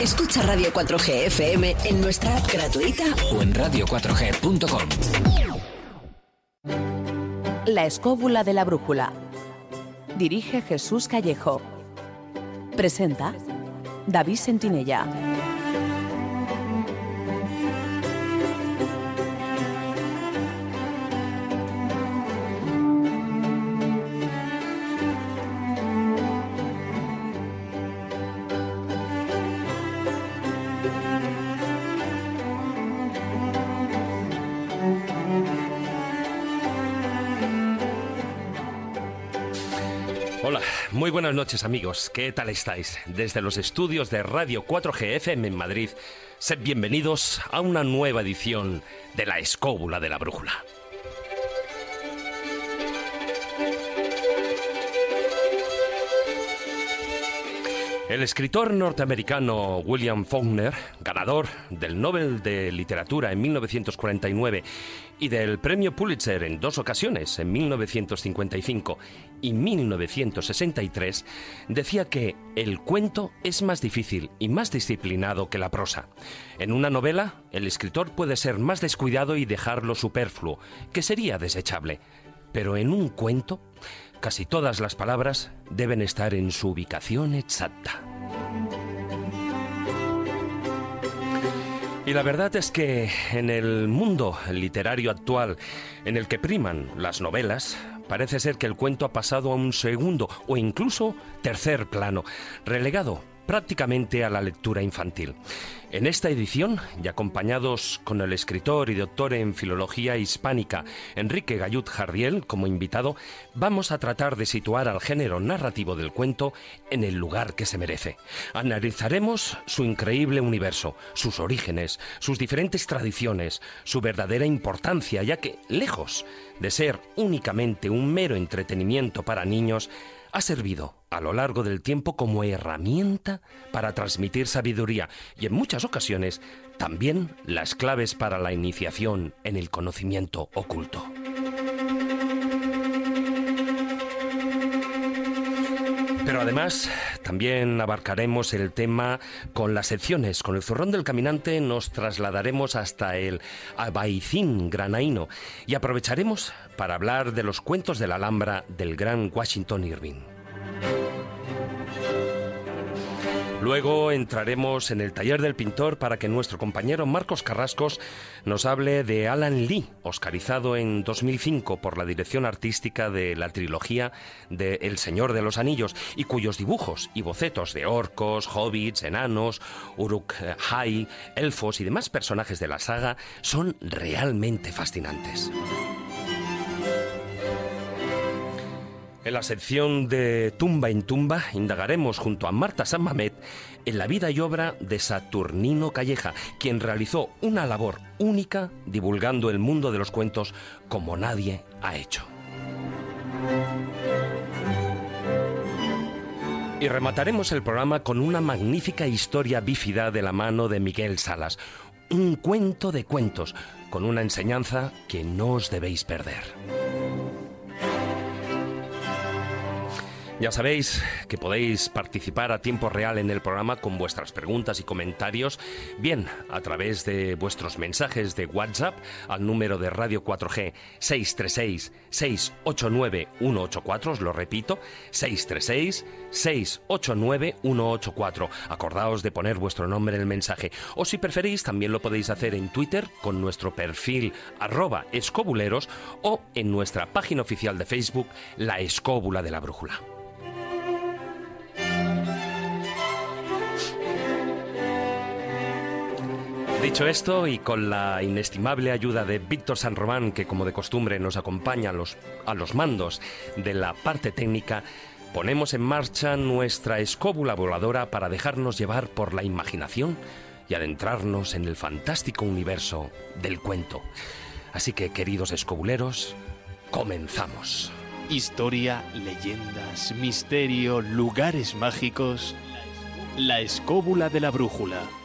Escucha Radio 4G FM en nuestra app gratuita o en radio4g.com. La escóbula de la brújula. Dirige Jesús Callejo. Presenta David Sentinella. Muy buenas noches amigos, ¿qué tal estáis? Desde los estudios de Radio 4G FM en Madrid, sed bienvenidos a una nueva edición de La Escóbula de la Brújula. El escritor norteamericano William Faulkner, ganador del Nobel de Literatura en 1949 y del Premio Pulitzer en dos ocasiones, en 1955 y 1963, decía que el cuento es más difícil y más disciplinado que la prosa. En una novela, el escritor puede ser más descuidado y dejarlo superfluo, que sería desechable. Pero en un cuento, casi todas las palabras deben estar en su ubicación exacta. Y la verdad es que en el mundo literario actual, en el que priman las novelas, parece ser que el cuento ha pasado a un segundo o incluso tercer plano, relegado prácticamente a la lectura infantil. En esta edición, y acompañados con el escritor y doctor en filología hispánica Enrique Gallut Jardiel como invitado, vamos a tratar de situar al género narrativo del cuento en el lugar que se merece. Analizaremos su increíble universo, sus orígenes, sus diferentes tradiciones, su verdadera importancia, ya que, lejos de ser únicamente un mero entretenimiento para niños, ha servido a lo largo del tiempo como herramienta para transmitir sabiduría y en muchas ocasiones también las claves para la iniciación en el conocimiento oculto. Pero además también abarcaremos el tema con las secciones. Con el zurrón del caminante nos trasladaremos hasta el Abaicín granaíno y aprovecharemos para hablar de los cuentos de la Alhambra del gran Washington Irving. Luego entraremos en el taller del pintor para que nuestro compañero Marcos Carrascos nos hable de Alan Lee, oscarizado en 2005 por la dirección artística de la trilogía de El Señor de los Anillos y cuyos dibujos y bocetos de orcos, hobbits, enanos, uruk-hai, elfos y demás personajes de la saga son realmente fascinantes. En la sección de Tumba en Tumba indagaremos junto a Marta San Mamet en la vida y obra de Saturnino Calleja, quien realizó una labor única divulgando el mundo de los cuentos como nadie ha hecho. Y remataremos el programa con una magnífica historia bífida de la mano de Miguel Salas, un cuento de cuentos, con una enseñanza que no os debéis perder. Ya sabéis que podéis participar a tiempo real en el programa con vuestras preguntas y comentarios, bien a través de vuestros mensajes de WhatsApp al número de Radio 4G 636-689-184, os lo repito, 636-689-184. Acordaos de poner vuestro nombre en el mensaje. O si preferís, también lo podéis hacer en Twitter con nuestro perfil arroba escobuleros o en nuestra página oficial de Facebook, La Escóbula de la Brújula. Dicho esto, y con la inestimable ayuda de Víctor San Román, que como de costumbre nos acompaña a los, a los mandos de la parte técnica, ponemos en marcha nuestra escóbula voladora para dejarnos llevar por la imaginación y adentrarnos en el fantástico universo del cuento. Así que, queridos escobuleros, comenzamos. Historia, leyendas, misterio, lugares mágicos. La escóbula de la brújula.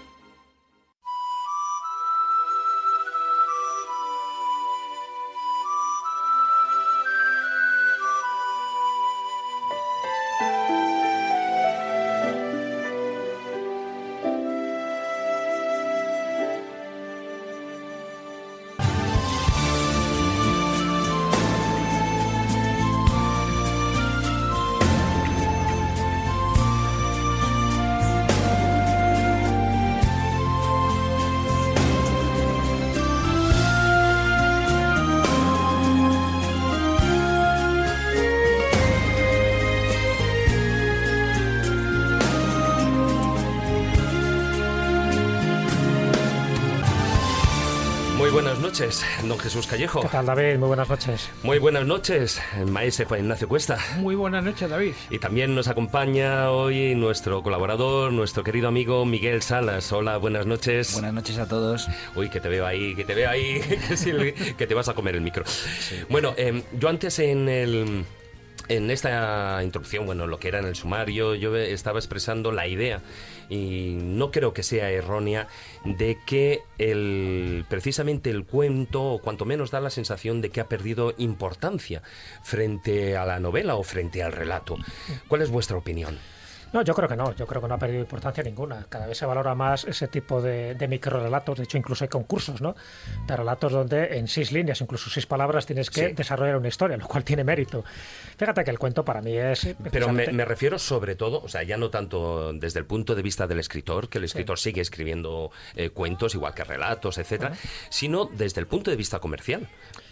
Callejo. ¿Qué tal, David? Muy buenas noches. Muy buenas noches, maese Juan Ignacio Cuesta. Muy buenas noches, David. Y también nos acompaña hoy nuestro colaborador, nuestro querido amigo Miguel Salas. Hola, buenas noches. Buenas noches a todos. Uy, que te veo ahí, que te veo ahí, que, te vas a comer el micro. Bueno, em, yo antes en el en esta introducción, bueno, lo que era en el sumario, yo estaba expresando la idea, y no creo que sea errónea, de que el, precisamente el cuento, o cuanto menos da la sensación de que ha perdido importancia frente a la novela o frente al relato. ¿Cuál es vuestra opinión? No, yo creo que no, yo creo que no ha perdido importancia ninguna. Cada vez se valora más ese tipo de, de microrelatos, de hecho incluso hay concursos, ¿no? De relatos donde en seis líneas, incluso seis palabras, tienes que desarrollar una historia, lo cual tiene mérito. Fíjate que el cuento para mí es... Pero me, refiero sobre todo, o sea, ya no tanto desde el punto de vista del escritor, que el escritor sigue escribiendo eh, cuentos igual que relatos, etcétera, sino desde el punto de vista comercial.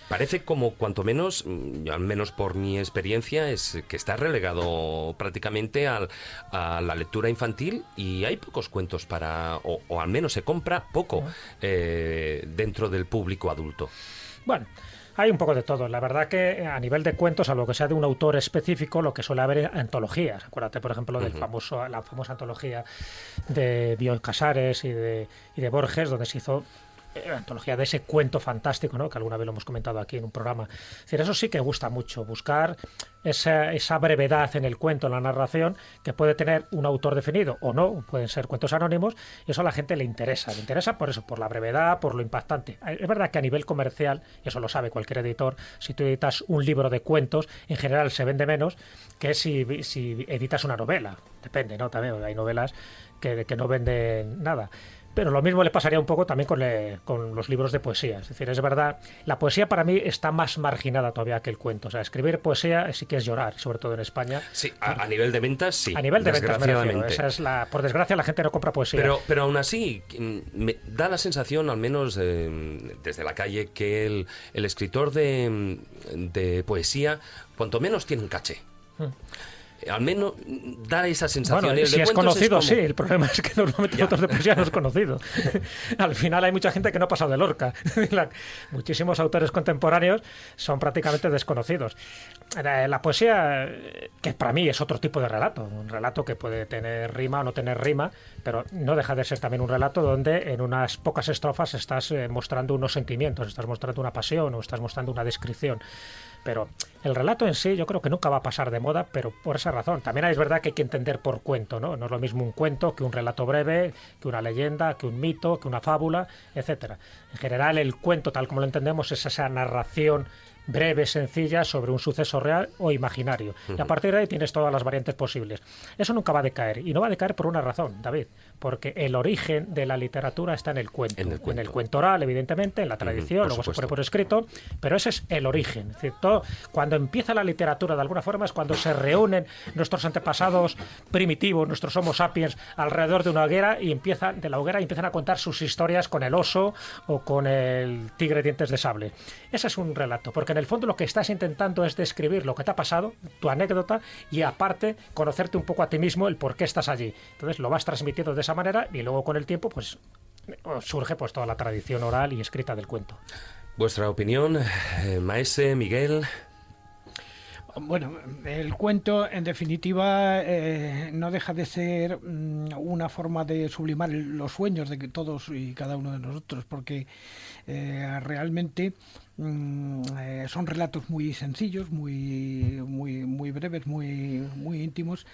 Parece como, cuanto menos, mm, al menos por mi experiencia, es que está relegado prácticamente a la lectura infantil y hay pocos cuentos para, o, al menos se compra poco eh, dentro del público adulto. Bueno. Hay un poco de todo. La verdad que a nivel de cuentos, a lo que sea de un autor específico, lo que suele haber es antologías. Acuérdate, por ejemplo, del famoso, la famosa antología de Bioy Casares y de, y de Borges, donde se hizo antología de ese cuento fantástico, ¿no? que alguna vez lo hemos comentado aquí en un programa. Es decir, eso sí que gusta mucho, buscar esa, brevedad en el cuento, en la narración, que puede tener un autor definido o no, pueden ser cuentos anónimos, y eso a la gente le interesa. Le interesa por eso, por la brevedad, por lo impactante. Es verdad que a nivel comercial, y eso lo sabe cualquier editor, si tú editas un libro de cuentos, en general se vende menos que si, editas una novela. Depende, ¿no? También hay novelas que no venden nada. Pero lo mismo le pasaría un poco también con, los libros de poesía. Es decir, es verdad, la poesía para mí está más marginada todavía que el cuento. O sea, escribir poesía sí que es llorar, sobre todo en España. Sí, a, nivel de ventas sí. A nivel de ventas, Esa es la, por desgracia la gente no compra poesía. Pero, pero aún así, mm, me da la sensación, al menos eh, desde la calle, que el, el escritor de, de poesía, cuanto menos tiene un caché. Mm al menos da esa sensación. Bueno, si es conocido, sí. El problema es que normalmente los de poesía no es conocido. al final hay mucha gente que no ha pasado de Lorca. muchísimos autores contemporáneos son prácticamente desconocidos. La poesía, que para mí es otro tipo de relato, un relato que puede tener rima o no tener rima, pero no deja de ser también un relato donde en unas pocas estrofas estás eh, mostrando unos sentimientos, estás mostrando una pasión o estás mostrando una descripción. Pero el relato en sí yo creo que nunca va a pasar de moda, pero por esa razón. También es verdad que hay que entender por cuento, ¿no? No es lo mismo un cuento que un relato breve, que una leyenda, que un mito, que una fábula, etcétera. En general el cuento tal como lo entendemos es esa narración breve, sencilla, sobre un suceso real o imaginario. Y a partir de ahí tienes todas las variantes posibles. Eso nunca va a decaer. Y no va a decaer por una razón, David. Porque el origen de la literatura está en el cuento. En el cuento, oral, evidentemente, en la tradición, luego se pone por escrito. Pero ese es el origen. Es cuando empieza la literatura, de alguna forma, es cuando se reúnen nuestros antepasados primitivos, nuestros Homo sapiens, alrededor de una hoguera y empiezan, de la hoguera y empiezan a contar sus historias con el oso o con el tigre dientes de sable. Ese es un relato. Porque en el fondo lo que estás intentando es describir lo que te ha pasado, tu anécdota, y aparte conocerte un poco a ti mismo, el por qué estás allí. Entonces lo vas transmitiendo de esa manera y luego con el tiempo pues surge pues toda la tradición oral y escrita del cuento. Vuestra opinión, eh, Maese, Miguel. Bueno, el cuento, en definitiva, eh, no deja de ser mm, una forma de sublimar los sueños de que todos y cada uno de nosotros, porque eh, realmente Mm, eh, son relatos muy sencillos, muy, muy, muy breves, muy, muy íntimos,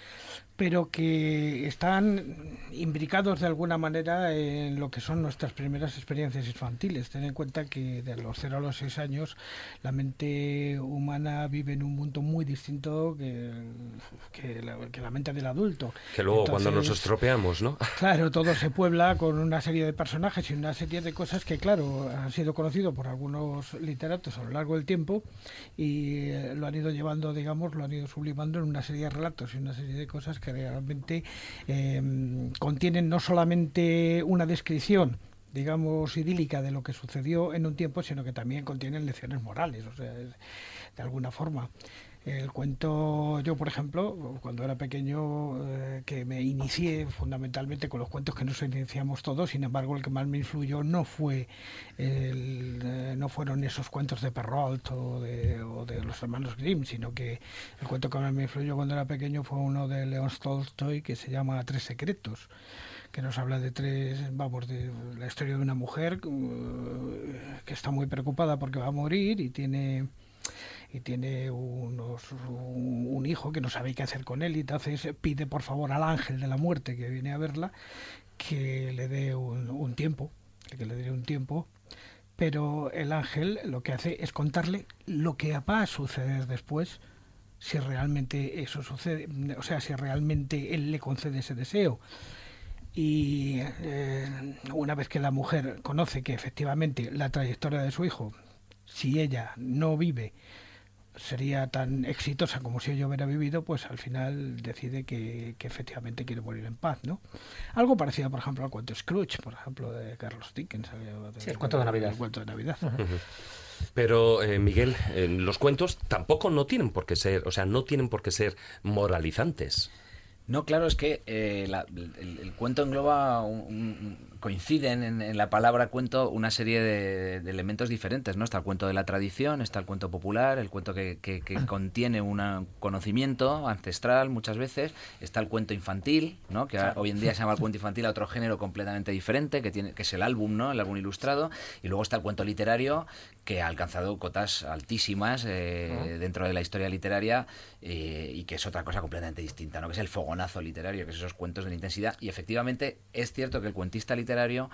pero que están imbricados de alguna manera en lo que son nuestras primeras experiencias infantiles. Ten en cuenta que de los 0 a los 6 años la mente humana vive en un mundo muy distinto que, que, la, mente del adulto. Que luego cuando nos estropeamos, ¿no? Claro, todo se puebla con una serie de personajes y una serie de cosas que, claro, han sido conocidos por algunos literatos a lo largo del tiempo y eh, lo han ido llevando, digamos, lo han ido sublimando en una serie de relatos y una serie de cosas que realmente em, contienen no solamente una descripción digamos, idílica de lo que sucedió en un tiempo, sino que también contienen lecciones morales, o sea, de alguna forma. El cuento, yo por ejemplo, cuando era pequeño, eh, que me inicié fundamentalmente con los cuentos que nos iniciamos todos, sin embargo el que más me influyó no fue eh, no fueron esos cuentos de Perrault o de, o de los hermanos Grimm, sino que el cuento que más me influyó cuando era pequeño fue uno de León Tolstoy que se llama Tres secretos que nos habla de tres, vamos, de la historia de una mujer eh, que está muy preocupada porque va a morir y tiene y tiene unos, un, hijo que no sabe qué hacer con él y entonces pide por favor al ángel de la muerte que viene a verla que le dé un, tiempo, que le dé un tiempo pero el ángel lo que hace es contarle lo que va a suceder después si realmente eso sucede, o sea, si realmente él le concede ese deseo. Y eh, una vez que la mujer conoce que efectivamente la trayectoria de su hijo, si ella no vive, sería tan exitosa como si ella hubiera vivido, pues al final decide que, efectivamente quiere morir en paz, ¿no? Algo parecido, por ejemplo, al cuento Scrooge, por ejemplo, de Carlos Dickens. sí, el cuento de Navidad. El cuento de Navidad. Pero, eh, Miguel, eh, los cuentos tampoco no tienen por qué ser, o sea, no tienen por qué ser moralizantes. No, claro, es que eh, el, cuento engloba un, coinciden en, la palabra cuento una serie de, elementos diferentes, ¿no? Está el cuento de la tradición, está el cuento popular, el cuento que, contiene un conocimiento ancestral muchas veces, está el cuento infantil, ¿no? Que hoy en día se llama el cuento infantil a otro género completamente diferente, que tiene que es el álbum, ¿no? El álbum ilustrado, y luego está el cuento literario que ha alcanzado cotas altísimas eh, dentro de la historia literaria eh, y que es otra cosa completamente distinta, ¿no? Que es el fogonazo literario, que es esos cuentos de la intensidad y efectivamente es cierto que el cuentista literario literario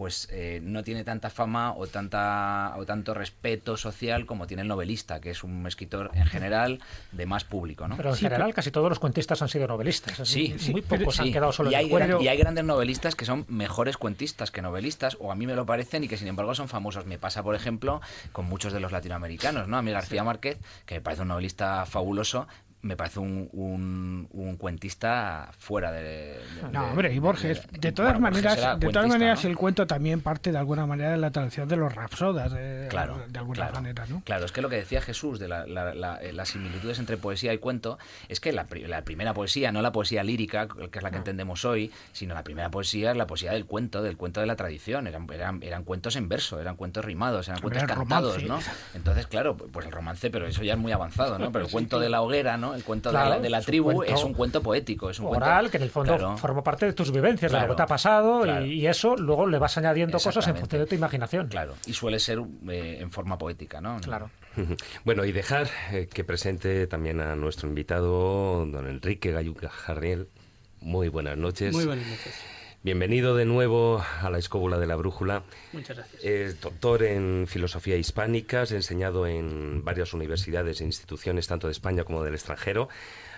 pues eh, no tiene tanta fama o tanta o tanto respeto social como tiene el novelista, que es un escritor en general de más público, ¿no? Pero en general casi todos los cuentistas han sido novelistas. Sí, muy pocos han quedado solo y hay, y hay grandes novelistas que son mejores cuentistas que novelistas, o a mí me lo parecen y que sin embargo son famosos. Me pasa, por ejemplo, con muchos de los latinoamericanos, ¿no? A mí García Márquez, que me parece un novelista fabuloso, me parece un, un, cuentista fuera de, no hombre y Borges de, todas maneras de todas maneras el cuento también parte de alguna manera de la tradición de los rapsodas claro de alguna claro, manera ¿no? claro es que lo que decía Jesús de eh, las similitudes entre poesía y cuento es que la, primera poesía no la poesía lírica que es la que entendemos hoy sino la primera poesía es la poesía del cuento del cuento de la tradición eran, eran, eran cuentos en verso eran cuentos rimados eran cuentos cantados no entonces claro pues el romance pero eso ya es muy avanzado no pero el cuento de la hoguera no el cuento de la, tribu es un cuento poético. Es un oral que en el fondo forma parte de tus vivencias, de lo que te ha pasado y, eso luego le vas añadiendo cosas en función de tu imaginación. Claro, y suele ser eh, en forma poética, ¿no? Claro. Bueno, y dejar eh, que presente también a nuestro invitado, don Enrique Gayuca Jarriel. Muy buenas noches. Muy buenas noches. Bienvenido de nuevo a la escóbula de la brújula. Muchas gracias. Es doctor en filosofía hispánica, ha enseñado en varias universidades e instituciones tanto de España como del extranjero.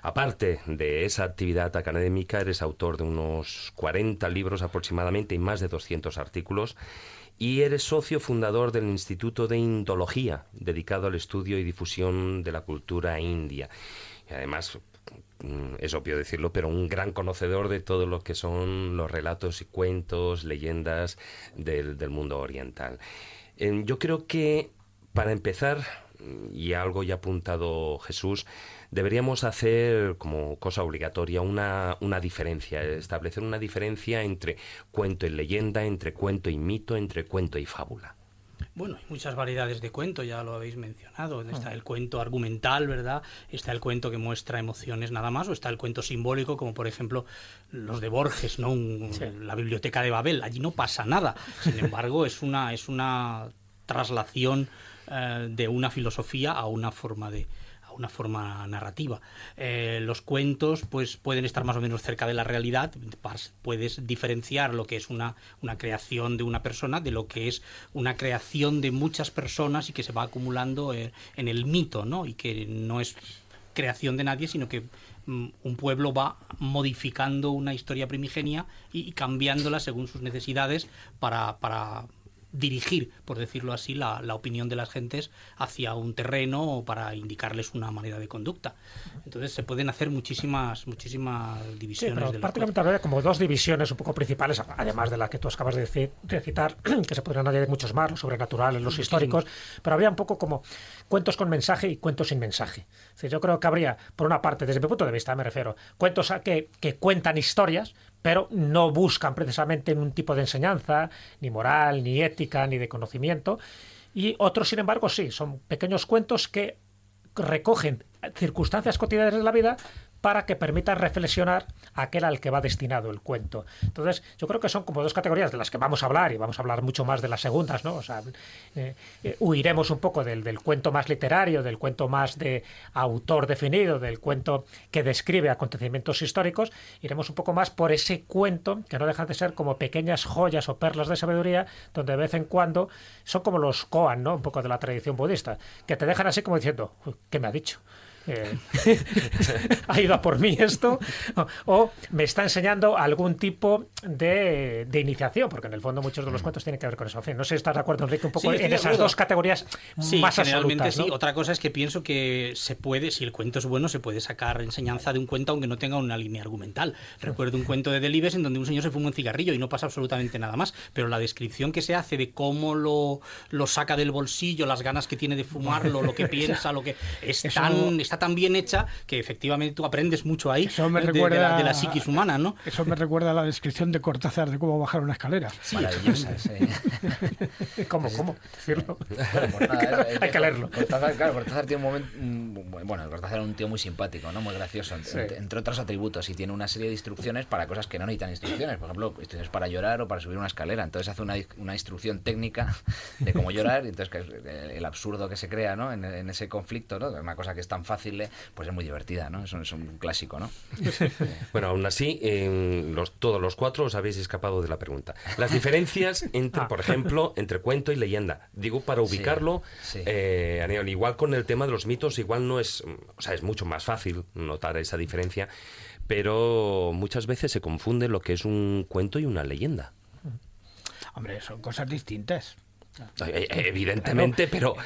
Aparte de esa actividad académica, eres autor de unos 40 libros aproximadamente y más de 200 artículos. Y eres socio fundador del Instituto de Indología, dedicado al estudio y difusión de la cultura india. Y además, es obvio decirlo, pero un gran conocedor de todo lo que son los relatos y cuentos, leyendas del, mundo oriental. yo creo que para empezar, y algo ya apuntado Jesús, deberíamos hacer como cosa obligatoria una, una diferencia, establecer una diferencia entre cuento y leyenda, entre cuento y mito, entre cuento y fábula. Bueno, hay muchas variedades de cuento, ya lo habéis mencionado. Está ah. el cuento argumental, ¿verdad? Está el cuento que muestra emociones nada más, o está el cuento simbólico, como por ejemplo los de Borges, ¿no? La biblioteca de Babel. Allí no pasa nada. Sin embargo, es una, es una traslación eh, de una filosofía a una forma de, una forma narrativa. Eh, los cuentos pues pueden estar más o menos cerca de la realidad, puedes diferenciar lo que es una, una creación de una persona de lo que es una creación de muchas personas y que se va acumulando en el mito, ¿no? Y que no es creación de nadie, sino que mm, un pueblo va modificando una historia primigenia y, cambiándola según sus necesidades para dirigir, por decirlo así, la, la, opinión de las gentes hacia un terreno o para indicarles una manera de conducta. Entonces se pueden hacer muchísimas muchísimas divisiones. Sí, pero prácticamente habría como dos divisiones un poco principales, además de la que tú acabas de, decir, de citar, que se podrían añadir muchos más, los sobrenaturales, los históricos, pero habría un poco como cuentos con mensaje y cuentos sin mensaje. yo creo que habría, por una parte, desde mi punto de vista me refiero, cuentos a que, que cuentan historias, pero no buscan precisamente un tipo de enseñanza, ni moral, ni ética, ni de conocimiento. Y otros, sin embargo, sí, son pequeños cuentos que recogen circunstancias cotidianas de la vida, para que permita reflexionar aquel al que va destinado el cuento. Entonces, yo creo que son como dos categorías de las que vamos a hablar y vamos a hablar mucho más de las segundas, ¿no? O sea, eh, eh, huiremos un poco del, del, cuento más literario, del cuento más de autor definido, del cuento que describe acontecimientos históricos, iremos un poco más por ese cuento que no dejan de ser como pequeñas joyas o perlas de sabiduría, donde de vez en cuando son como los koan, ¿no? Un poco de la tradición budista, que te dejan así como diciendo, ¿qué me ha dicho? Eh, ha ido a por mí esto, o, me está enseñando algún tipo de, iniciación, porque en el fondo muchos de los mm. cuentos tienen que ver con eso. no sé si estás de acuerdo, Enrique, un poco en esas dos categorías sí, más generalmente sí. Otra cosa es que pienso que se puede, si el cuento es bueno, se puede sacar enseñanza de un cuento aunque no tenga una línea argumental. Recuerdo un cuento de Delibes en donde un señor se fuma un cigarrillo y no pasa absolutamente nada más, pero la descripción que se hace de cómo lo, lo saca del bolsillo, las ganas que tiene de fumarlo, lo que piensa, lo que es tan está tan bien hecha que efectivamente tú aprendes mucho ahí eso me recuerda, de, la, psiquis humana, ¿no? Eso me recuerda a la descripción de Cortázar de cómo bajar una escalera. Sí, Maravillosa, sí. ¿Cómo, cómo decirlo? Pues Hay que leerlo. Cortázar, claro, Cortázar tiene un momento... Bueno, Cortázar era un tío muy simpático, ¿no? Muy gracioso, entre, otros atributos, y tiene una serie de instrucciones para cosas que no necesitan instrucciones. Por ejemplo, instrucciones para llorar o para subir una escalera. Entonces hace una, una instrucción técnica de cómo llorar, y entonces que el absurdo que se crea, ¿no? En, en ese conflicto, ¿no? Una cosa que es tan fácil, pues es muy divertida, ¿no? Es un, es un clásico, ¿no? bueno, aún así, en los, todos los cuatro os habéis escapado de la pregunta. Las diferencias entre, ah. por ejemplo, entre cuento y leyenda. Digo, para ubicarlo, eh, igual con el tema de los mitos, igual no es, o sea, es mucho más fácil notar esa diferencia, pero muchas veces se confunde lo que es un cuento y una leyenda. Hombre, son cosas distintas. Eh, eh, evidentemente, pero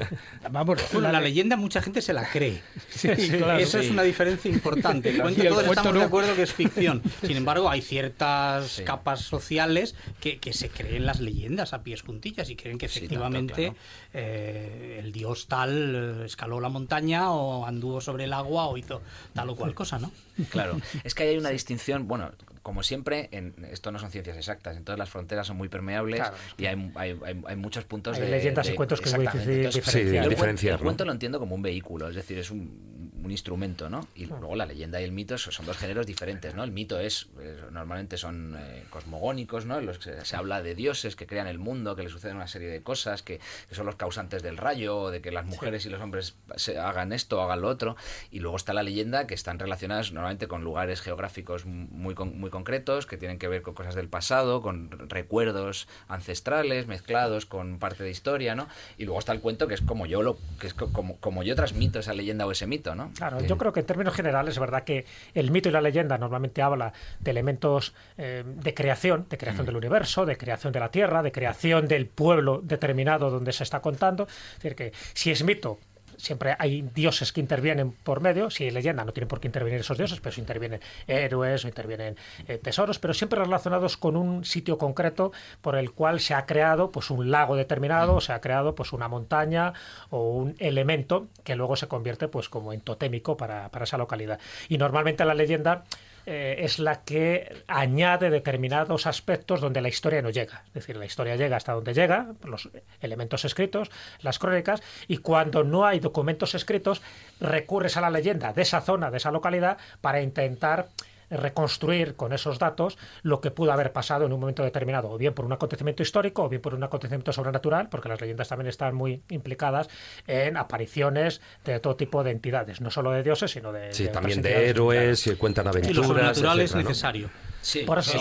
vamos, la, leyenda mucha gente se la cree. Eso es una diferencia importante. El cuento, todos estamos de acuerdo que es ficción. Sin embargo, hay ciertas capas sociales que, se creen las leyendas a pies juntillas y creen que efectivamente eh, el dios tal escaló la montaña o anduvo sobre el agua o hizo tal o cual cosa, ¿no? Claro, es que hay una distinción, bueno, como siempre, en, esto no son ciencias exactas, entonces las fronteras son muy permeables y hay, hay, hay, muchos puntos hay de... leyendas y cuentos que es muy difícil diferenciar. el, cuento lo entiendo como un vehículo, es decir, es un, un instrumento, ¿no? Y luego la leyenda y el mito son dos géneros diferentes, ¿no? El mito es, normalmente son eh, cosmogónicos, ¿no? En los que se, habla de dioses que crean el mundo, que le suceden una serie de cosas, que, son los causantes del rayo, de que las mujeres y los hombres se hagan esto o hagan lo otro. Y luego está la leyenda, que están relacionadas normalmente con lugares geográficos muy, muy concretos, que tienen que ver con cosas del pasado, con recuerdos ancestrales mezclados con parte de historia, ¿no? Y luego está el cuento, que es como yo lo, que es como, como yo transmito esa leyenda o ese mito, ¿no? Claro, yo creo que en términos generales es verdad que el mito y la leyenda normalmente habla de elementos eh, de creación, de creación mm. del universo, de creación de la tierra, de creación del pueblo determinado donde se está contando. Es decir, que si es mito, siempre hay dioses que intervienen por medio, si hay leyenda no tienen por qué intervenir esos dioses, pero si intervienen héroes o intervienen eh, tesoros, pero siempre relacionados con un sitio concreto por el cual se ha creado pues un lago determinado, o se ha creado pues una montaña o un elemento que luego se convierte pues como en totémico para, para esa localidad. Y normalmente la leyenda eh, es la que añade determinados aspectos donde la historia no llega. Es decir, la historia llega hasta donde llega, los elementos escritos, las crónicas, y cuando no hay documentos escritos, recurres a la leyenda de esa zona, de esa localidad, para intentar reconstruir con esos datos lo que pudo haber pasado en un momento determinado, o bien por un acontecimiento histórico, o bien por un acontecimiento sobrenatural, porque las leyendas también están muy implicadas en apariciones de todo tipo de entidades, no solo de dioses, sino de... Sí, también de héroes, y cuentan aventuras. Y lo sobrenatural es necesario. Sí, por eso,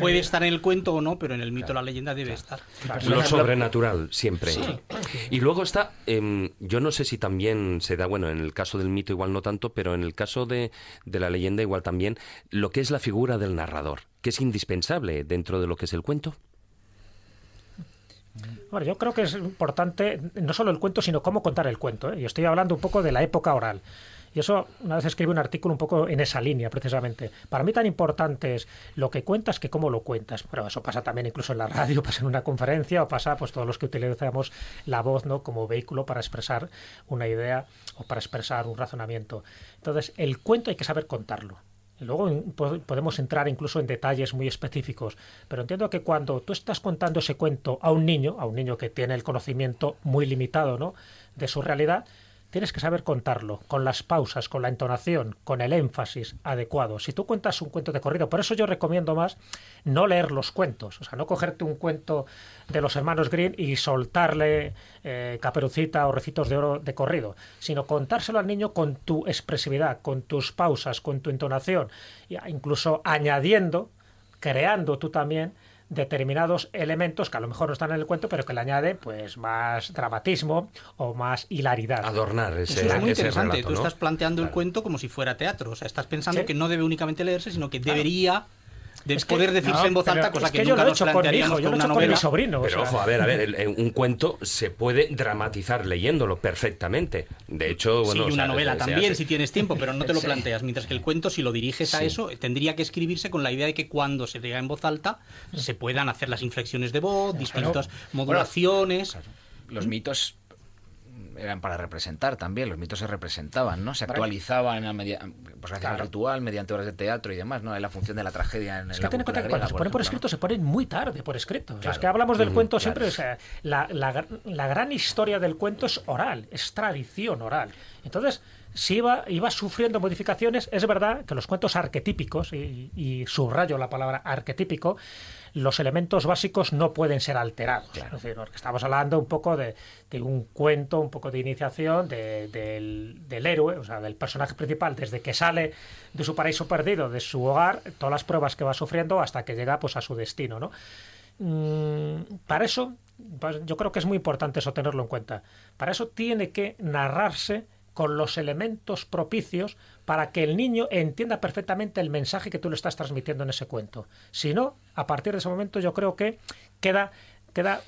puede estar en el cuento o no, pero en el mito la leyenda debe estar. Lo sobrenatural, siempre. Y luego está, em, yo no sé si también se da, bueno, en el caso del mito igual no tanto, pero en el caso de, de la leyenda igual también, lo que es la figura del narrador, que es indispensable dentro de lo que es el cuento. Bueno, yo creo que es importante no solo el cuento, sino cómo contar el cuento. ¿eh? Y estoy hablando un poco de la época oral. Y eso, una vez escribí un artículo un poco en esa línea, precisamente. Para mí tan importante es lo que cuentas que cómo lo cuentas. Pero eso pasa también incluso en la radio, pasa en una conferencia o pasa pues todos los que utilizamos la voz ¿no? como vehículo para expresar una idea o para expresar un razonamiento. Entonces, el cuento hay que saber contarlo. Luego podemos entrar incluso en detalles muy específicos, pero entiendo que cuando tú estás contando ese cuento a un niño, a un niño que tiene el conocimiento muy limitado ¿no? de su realidad, tienes que saber contarlo, con las pausas, con la entonación, con el énfasis adecuado. Si tú cuentas un cuento de corrido, por eso yo recomiendo más no leer los cuentos, o sea, no cogerte un cuento de los hermanos Green y soltarle eh, caperucita o recitos de oro de corrido, sino contárselo al niño con tu expresividad, con tus pausas, con tu entonación, incluso añadiendo, creando tú también determinados elementos que a lo mejor no están en el cuento, pero que le añade pues más dramatismo o más hilaridad. Adornar ese Eso es muy interesante. Tú estás planteando el cuento como si fuera teatro. O sea, estás pensando que no debe únicamente leerse, sino que debería de poder decirse en voz alta, cosa que, yo nunca lo he hecho con mi hijo, yo lo he hecho con mi sobrino. Pero ojo, a ver, a ver, un cuento se puede dramatizar leyéndolo perfectamente. De hecho, bueno, sí, una novela también, si tienes tiempo, pero no te lo planteas. Mientras que el cuento, si lo diriges a eso, tendría que escribirse con la idea de que cuando se diga en voz alta se puedan hacer las inflexiones de voz, distintas modulaciones. los mitos eran para representar también, los mitos se representaban, ¿no? Se actualizaban a media, pues gracias ritual, mediante obras de teatro y demás, ¿no? En la función de la tragedia en es que ten cuenta que cuando se ponen por escrito se ponen muy tarde por escrito. es que hablamos del cuento siempre, o sea, la, la, la, gran historia del cuento es oral, es tradición oral. Entonces, si iba, iba sufriendo modificaciones, es verdad que los cuentos arquetípicos, y, y subrayo la palabra arquetípico, los elementos básicos no pueden ser alterados. Es decir, porque estamos hablando un poco de, un cuento, un poco de iniciación del, héroe, o sea, del personaje principal, desde que sale de su paraíso perdido, de su hogar, todas las pruebas que va sufriendo hasta que llega pues, a su destino. ¿no? Mm, para eso, pues, yo creo que es muy importante eso tenerlo en cuenta. Para eso tiene que narrarse con los elementos propicios para que el niño entienda perfectamente el mensaje que tú le estás transmitiendo en ese cuento. Si no, a partir de ese momento yo creo que queda queda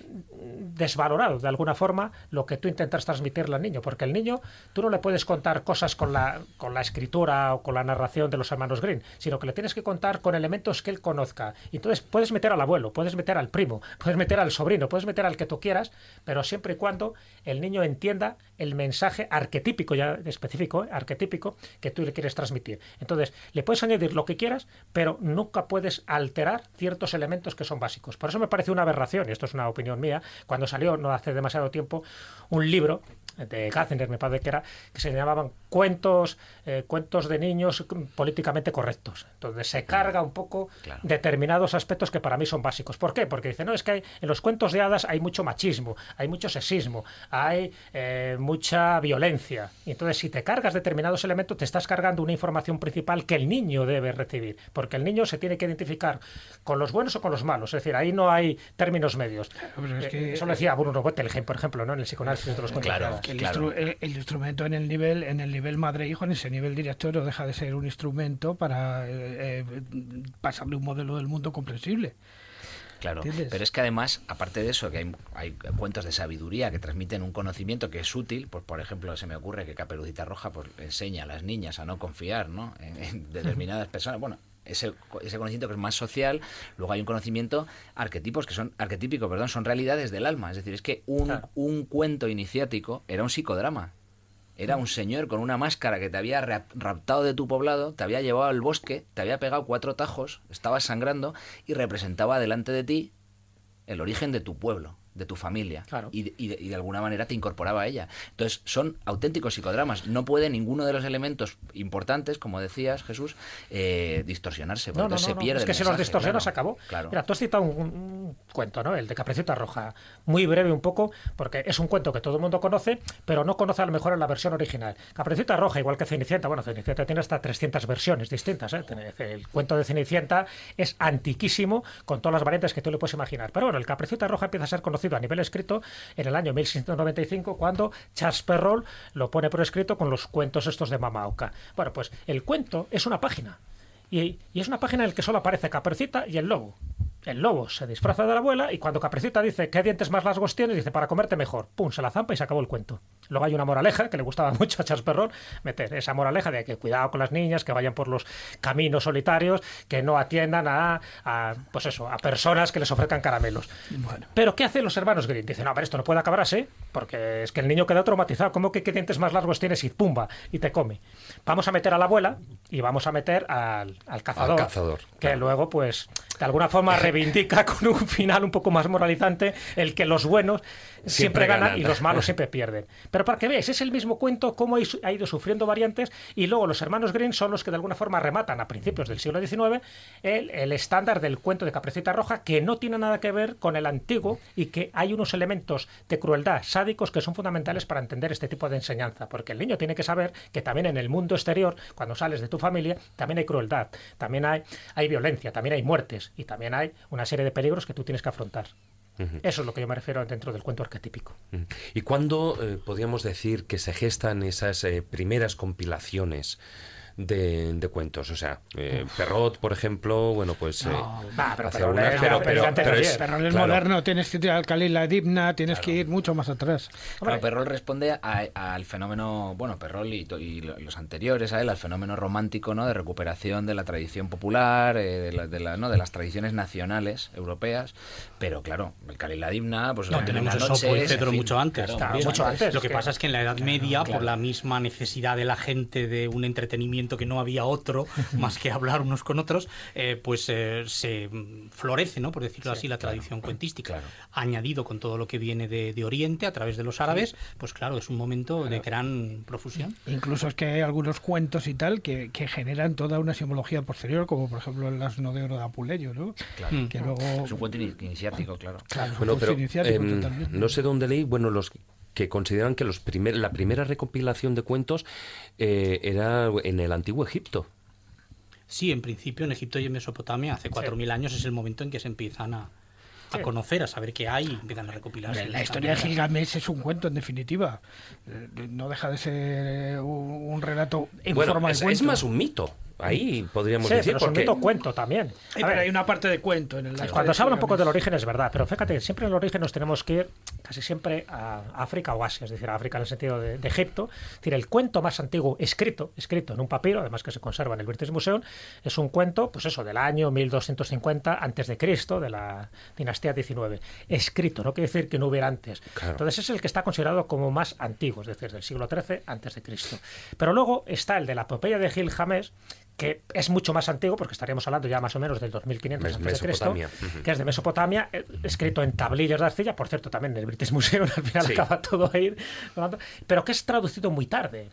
desvalorado de alguna forma lo que tú intentas transmitirle al niño, porque el niño tú no le puedes contar cosas con la, con la escritura o con la narración de los hermanos Green, sino que le tienes que contar con elementos que él conozca. Entonces puedes meter al abuelo, puedes meter al primo, puedes meter al sobrino, puedes meter al que tú quieras, pero siempre y cuando el niño entienda el mensaje arquetípico, ya específico, ¿eh? arquetípico, que tú le quieres transmitir. Entonces, le puedes añadir lo que quieras, pero nunca puedes alterar ciertos elementos que son básicos. Por eso me parece una aberración, y esto es una opinión mía, cuando salió no hace demasiado tiempo un libro de Gatzner, me parece que era, que se llamaban cuentos, eh, cuentos de niños políticamente correctos. Entonces se carga un poco determinados aspectos que para mí son básicos. ¿Por qué? Porque dice, no, es que en los cuentos de hadas hay mucho machismo, hay mucho sexismo, hay eh, mucha violencia. Y entonces si te cargas determinados elementos, te estás cargando una información principal que el niño debe recibir. Porque el niño se tiene que identificar con los buenos o con los malos. Es decir, ahí no hay términos medios. Eh, eso lo decía Bruno Bettelheim, por ejemplo, ¿no? en el psicoanálisis de los cuentos claro el, instrumento en el nivel en el nivel madre-hijo, en ese nivel director, no deja de ser un instrumento para eh, eh, pasarle un modelo del mundo comprensible. Claro, pero es que además, aparte de eso, que hay, cuentos de sabiduría que transmiten un conocimiento que es útil, pues por ejemplo, se me ocurre que Caperucita Roja pues, enseña a las niñas a no confiar ¿no? en determinadas personas. Bueno, ese, ese conocimiento que es más social, luego hay un conocimiento arquetipos que son arquetípico, perdón, son realidades del alma. Es decir, es que un, un cuento iniciático era un psicodrama. Era un señor con una máscara que te había raptado de tu poblado, te había llevado al bosque, te había pegado cuatro tajos, estabas sangrando y representaba delante de ti el origen de tu pueblo de tu familia y, y, de, alguna manera te incorporaba a ella. Entonces son auténticos psicodramas. No puede ninguno de los elementos importantes, como decías Jesús, eh, distorsionarse. Porque no, se pierde. Es que si los distorsiona se acabó. Claro. Mira, tú has citado un, cuento, ¿no? El de Capricita Roja. Muy breve un poco, porque es un cuento que todo el mundo conoce, pero no conoce a lo mejor en la versión original. Capricita Roja, igual que Cenicienta, bueno, Cenicienta tiene hasta 300 versiones distintas. ¿eh? El cuento de Cenicienta es antiquísimo con todas las variantes que tú le puedes imaginar. Pero bueno, el Capricita Roja empieza a ser conocido a nivel escrito en el año 1695 cuando Charles Perrault lo pone por escrito con los cuentos estos de Mamaoka. Bueno, pues el cuento es una página y, es una página en la que solo aparece Capercita y el lobo. El lobo se disfraza de la abuela y cuando Capricita dice qué dientes más largos tienes, dice para comerte mejor. Pum, se la zampa y se acabó el cuento. Luego hay una moraleja que le gustaba mucho a Charles Perron meter esa moraleja de que cuidado con las niñas, que vayan por los caminos solitarios, que no atiendan a, a, pues eso, a personas que les ofrezcan caramelos. Pero ¿qué hacen los hermanos Green? Dicen, no, a ver, esto no puede acabar así, porque es que el niño queda traumatizado. ¿Cómo que qué dientes más largos tienes? Y pumba, y te come. Vamos a meter a la abuela y vamos a meter al, al cazador, cazador, que claro. luego, pues, de alguna forma reivindica con un final un poco más moralizante el que los buenos siempre, Siempre ganan, ganan. y los malos siempre pierden. Pero para que veáis, es el mismo cuento, cómo ha ido sufriendo variantes, y luego los hermanos Green son los que de alguna forma rematan a principios del siglo XIX el, el estándar del cuento de Capricita Roja, que no tiene nada que ver con el antiguo y que hay unos elementos de crueldad sádicos que son fundamentales para entender este tipo de enseñanza, porque el niño tiene que saber que también en el mundo exterior, cuando sales de tu familia, también hay crueldad, también hay, hay violencia, también hay muertes y también hay una serie de peligros que tú tienes que afrontar. Eso es lo que yo me refiero dentro del cuento arquetípico. ¿Y cuándo eh, podríamos decir que se gestan esas eh, primeras compilaciones de, de cuentos? O sea, eh, Perrot, por ejemplo, bueno, pues... eh, Va, pero Perrot algunas, es- pero, pero pero- pero de es-. Pero claro. moderno tienes que ir al Khalil la Dibna, tienes que ir mucho más atrás. Claro, Perrol responde a- al fenómeno, bueno, Perrol y, to- y lo- los anteriores a él, al fenómeno romántico, ¿no? De recuperación de la tradición popular, eh, de, la- de la- ¿no? de las tradiciones nacionales europeas. Pero claro, el Khalil la Dibna, pues No, en tenemos eso en Pedro fin, mucho antes. claro, mucho antes. Lo que que- pasa es que en la Edad Media, claro. por la misma necesidad de la gente de un entretenimiento que no había otro más que hablar unos con otros, eh, pues eh, se florece, ¿no? por decirlo así, la tradición cuentística. claro. Añadido con todo lo que viene de, de Oriente a través de los árabes, pues claro, es un momento de gran profusión. Incluso es que hay algunos cuentos y tal que, que generan toda una simbología posterior, como por ejemplo el asno de oro de Apuleyo, ¿no? Claro. Que luego... Es un cuento ini- iniciático, claro. Claro, Bueno, pero iniciático em, no sé dónde leí, bueno, los que consideran que los primer, la primera recopilación de cuentos eh, era en el antiguo Egipto. Sí, en principio en Egipto y en Mesopotamia, hace 4.000 años es el momento en que se empiezan a, a conocer, a saber qué hay, empiezan a recopilarse. Hombre, La historia de Gilgamesh es un cuento, en definitiva. Eh, No deja de ser eh, un, un relato en bueno, forma es, de es cuento. más un mito. Ahí podríamos Sí, decir, pero es un porque mito cuento también. A pero ver, hay una parte de cuento en el Cuando se habla un poco del origen es verdad, pero fíjate, siempre en el origen nos tenemos que ir casi siempre a África o Asia, es decir, a África en el sentido de, de Egipto. Es decir, el cuento más antiguo escrito, escrito en un papiro, además que se conserva en el British Museum, es un cuento, pues eso, del año 1250 antes de Cristo, de la dinastía 19. Escrito, no quiere decir que no hubiera antes. Claro. Entonces es el que está considerado como más antiguo, es decir, del siglo XIII antes de Cristo. Pero luego está el de la epopeya de Gilgamesh, que es mucho más antiguo, porque estaríamos hablando ya más o menos del 2500 Mes- antes de Cristo, Mesopotamia. Ujú. que es de Mesopotamia, eh, escrito en tablillas de arcilla, por cierto, también en el British Museum, al final Sí. acaba todo ahí, pero que es traducido muy tarde.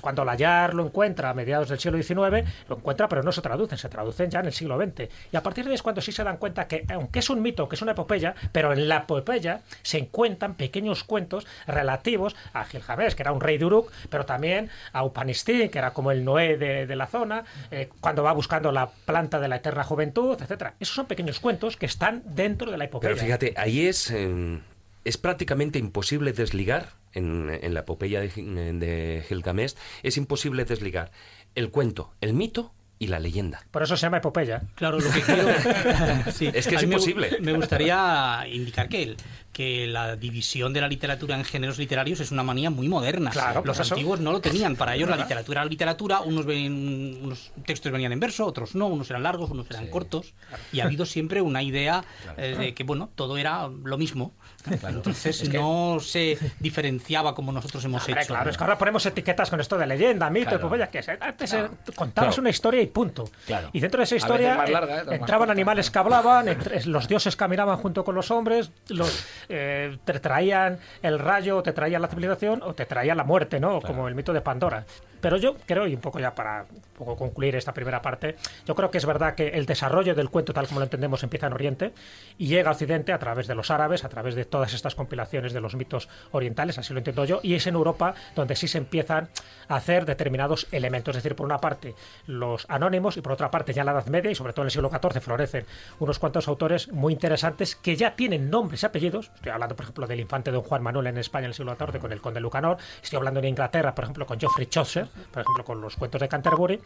Cuando Layar lo encuentra a mediados del siglo XIX, lo encuentra, pero no se traducen, se traducen ya en el siglo XX. Y a partir de ahí es cuando sí se dan cuenta que, aunque es un mito, que es una epopeya, pero en la epopeya se encuentran pequeños cuentos relativos a Gilgamesh, que era un rey de Uruk, pero también a Upanishti, que era como el Noé de, la zona, eh, cuando va buscando la planta de la eterna juventud, etcétera. Esos son pequeños cuentos que están dentro de la epopeya. Pero fíjate, ahí es, eh, es prácticamente imposible desligar, en, en la epopeya de, de Gilgamesh, es imposible desligar el cuento, el mito y la leyenda. Por eso se llama epopeya. Claro, lo que quiero... Sí, Es que es me imposible. Me, gustaría indicar que, el- que la división de la literatura en géneros literarios es una manía muy moderna. Claro, Los eso. antiguos no lo tenían. Para ellos la literatura era literatura. Unos, ven, unos textos venían en verso, otros no. Unos eran largos, unos eran cortos. Y ha habido siempre una idea eh, de que, bueno, todo era lo mismo. Entonces no se diferenciaba como nosotros hemos Hombre, hecho. claro, es que ahora ponemos etiquetas con esto de leyenda, mito, Claro. epopeya, que es- antes contabas Claro. una historia y punto. Claro. Y dentro de esa historia eh, larga, ¿eh? Entraban corta. animales que hablaban, entre- los dioses caminaban junto con los hombres, los, eh, te traían el rayo, te traían la civilización o te traían la muerte, ¿no? Como el mito de Pandora. Pero yo creo, y un poco ya para un poco concluir esta primera parte, yo creo que es verdad que el desarrollo del cuento, tal como lo entendemos, empieza en Oriente y llega a Occidente a través de los árabes, a través de todas estas compilaciones de los mitos orientales, así lo entiendo yo, y es en Europa donde sí se empiezan a hacer determinados elementos. Es decir, por una parte, los anónimos y por otra parte, ya la Edad Media y sobre todo en el siglo XIV florecen unos cuantos autores muy interesantes que ya tienen nombres y apellidos. Estoy hablando, por ejemplo, del infante don Juan Manuel en España en el siglo XIV con el conde Lucanor. Estoy hablando en Inglaterra, por ejemplo, con Geoffrey Chaucer, por ejemplo, con los cuentos de Canterbury,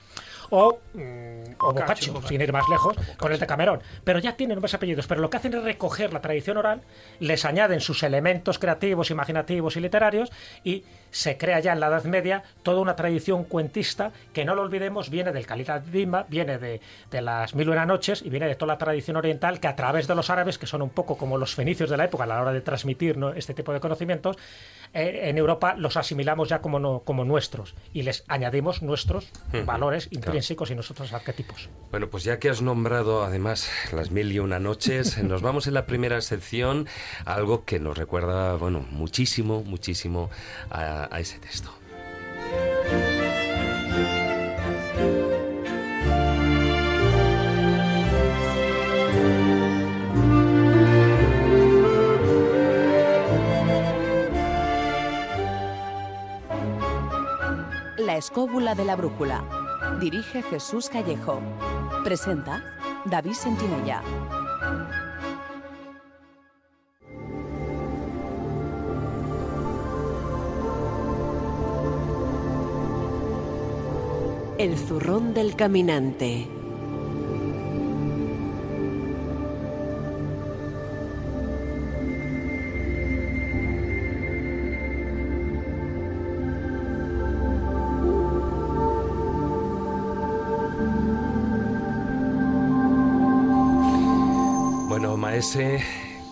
o, mm, o Boccaccio, sin ir más lejos, con el de Camerón. Pero ya tienen nombres apellidos, pero lo que hacen es recoger la tradición oral, les añaden sus elementos creativos, imaginativos y literarios, y se crea ya en la Edad Media toda una tradición cuentista que no lo olvidemos, viene del Khalid Dimba, viene de, de las Mil y una Noches y viene de toda la tradición oriental que a través de los árabes, que son un poco como los fenicios de la época a la hora de transmitir ¿no? este tipo de conocimientos, eh, en Europa los asimilamos ya como, no- como nuestros y les añadimos nuestros valores claro. intrínsecos y nuestros arquetipos. Bueno, pues ya que has nombrado además las mil y una noches, nos vamos en la primera sección a algo que nos recuerda, bueno, muchísimo, muchísimo a, a ese texto. La escóbula de la brújula. Dirige Jesús Callejo. Presenta David Sentinella. El zurrón del caminante.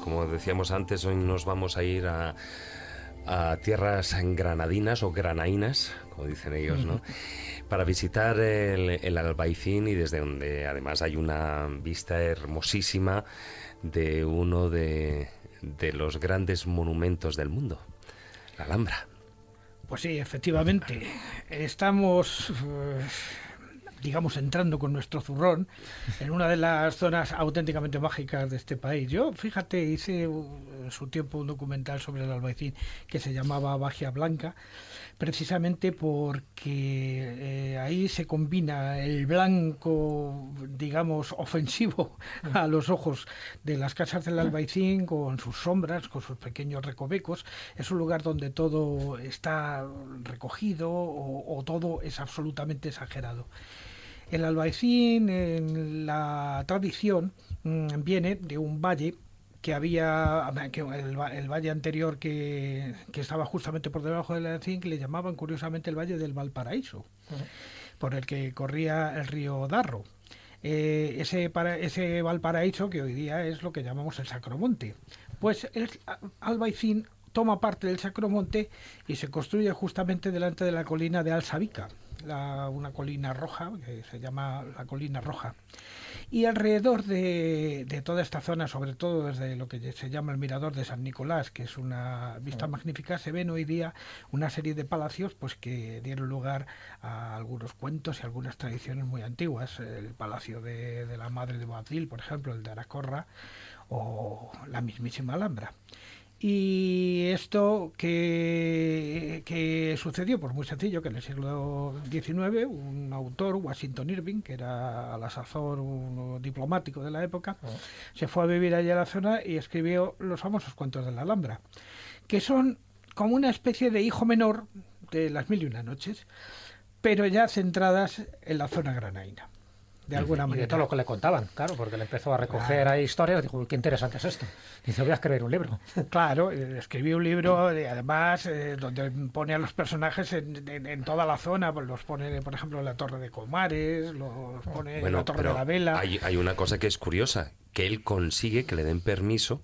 Como decíamos antes, hoy nos vamos a ir a, a tierras granadinas o granainas, como dicen ellos, ¿no? Para visitar el, el Albaicín y desde donde además hay una vista hermosísima de uno de, de los grandes monumentos del mundo, la Alhambra. Pues sí, efectivamente. Estamos, eh, digamos, entrando con nuestro zurrón en una de las zonas auténticamente mágicas de este país. Yo, fíjate, hice en su tiempo un documental sobre el Albaicín que se llamaba Bagia Blanca, precisamente porque eh, ahí se combina el blanco, digamos, ofensivo a los ojos de las casas del Albaicín con sus sombras, con sus pequeños recovecos. Es un lugar donde todo está recogido o todo es absolutamente exagerado. El Albaicín, en la tradición, mm, viene de un valle que había, que el, el valle anterior que, que estaba justamente por debajo del Albaicín, que le llamaban curiosamente el Valle del Valparaíso, por el que corría el río Darro. Eh, ese, para, ese Valparaíso que hoy día es lo que llamamos el Sacromonte. Pues el Albaicín toma parte del Sacromonte y se construye justamente delante de la colina de Alsabica, la- una colina roja que se llama la colina roja. Y alrededor de, de toda esta zona, sobre todo desde lo que se llama el mirador de San Nicolás, que es una vista magnífica, se ven hoy día una serie de palacios pues que dieron lugar a algunos cuentos y algunas tradiciones muy antiguas. El palacio de, de la madre de Boabdil, por ejemplo, el de Aracorra, o la mismísima Alhambra. Y esto que, que sucedió, pues muy sencillo, que en el siglo XIX un autor, Washington Irving, que era a la sazón un diplomático de la época, se fue a vivir allá a la zona y escribió los famosos cuentos de la Alhambra, que son como una especie de hijo menor de las mil y una noches, pero ya centradas en la zona granaína, de alguna Y de manera. todo lo que le contaban, claro, porque le empezó a recoger ahí historias. Dijo, "Uy, qué interesante es esto. Dice, voy a escribir un libro. Claro, eh, escribí un libro, eh, además, eh, donde pone a los personajes en, en- en toda la zona, pues los pone, por ejemplo, en la Torre de Comares, los pone en Bueno, la Torre pero de la Vela. hay, hay una cosa que es curiosa, que él consigue que le den permiso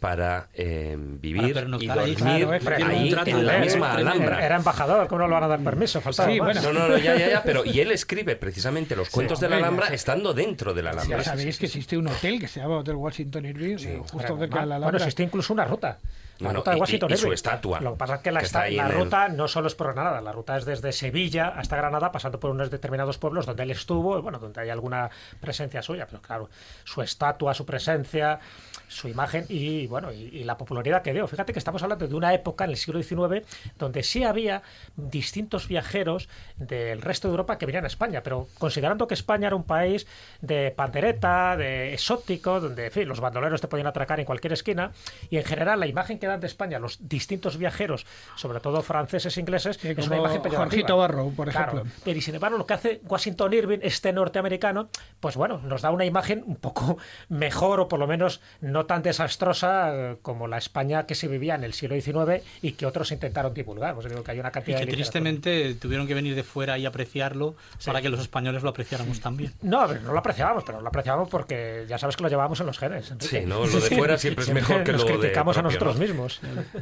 para eh, vivir y dormir claro, es que ahí trato en la misma Alhambra. Era embajador, ¿cómo no le van a dar permiso? Faltaba Sí, más. bueno. No, no, no, ya, ya, ya, pero y él escribe precisamente los cuentos de la Alhambra ya estando dentro de la Ya Alhambra. sabéis que existe un hotel que se llama Hotel Washington Irving, eh, justo cerca de la Bueno, Alhambra. existe incluso una ruta. La Bueno, ruta de y- y- Washington y su estatua, Lo que pasa es que la, que está esta- ahí la en el- ruta no solo es por Granada, la ruta es desde Sevilla hasta Granada, pasando por unos determinados pueblos donde él estuvo, bueno, donde hay alguna presencia suya, pero claro, su estatua, su presencia, su imagen y bueno, y, y la popularidad que dio. Fíjate que estamos hablando de una época en el siglo XIX donde sí había distintos viajeros del resto de Europa que venían a España, pero considerando que España era un país de pandereta, de exótico, donde en fin, los bandoleros te podían atracar en cualquier esquina, y en general la imagen que dan de España los distintos viajeros, sobre todo franceses e ingleses, Sí, es como una imagen. Jorgito Barrow, por Claro. ejemplo. Pero y sin embargo, lo que hace Washington Irving, este norteamericano, pues bueno, nos da una imagen un poco mejor o por lo menos no tan desastrosa eh, como la España que se vivía en el siglo XIX y que otros intentaron divulgar. Pues digo que hay una Y cantidad que de literatura. tristemente tuvieron que venir de fuera y apreciarlo para que los españoles lo apreciáramos también. No, a ver, no lo apreciábamos, pero lo apreciábamos porque ya sabes que lo llevábamos en los genes. Enrique. Sí, ¿no? Lo de fuera siempre es mejor que nos lo de criticamos a nosotros ¿no? mismos.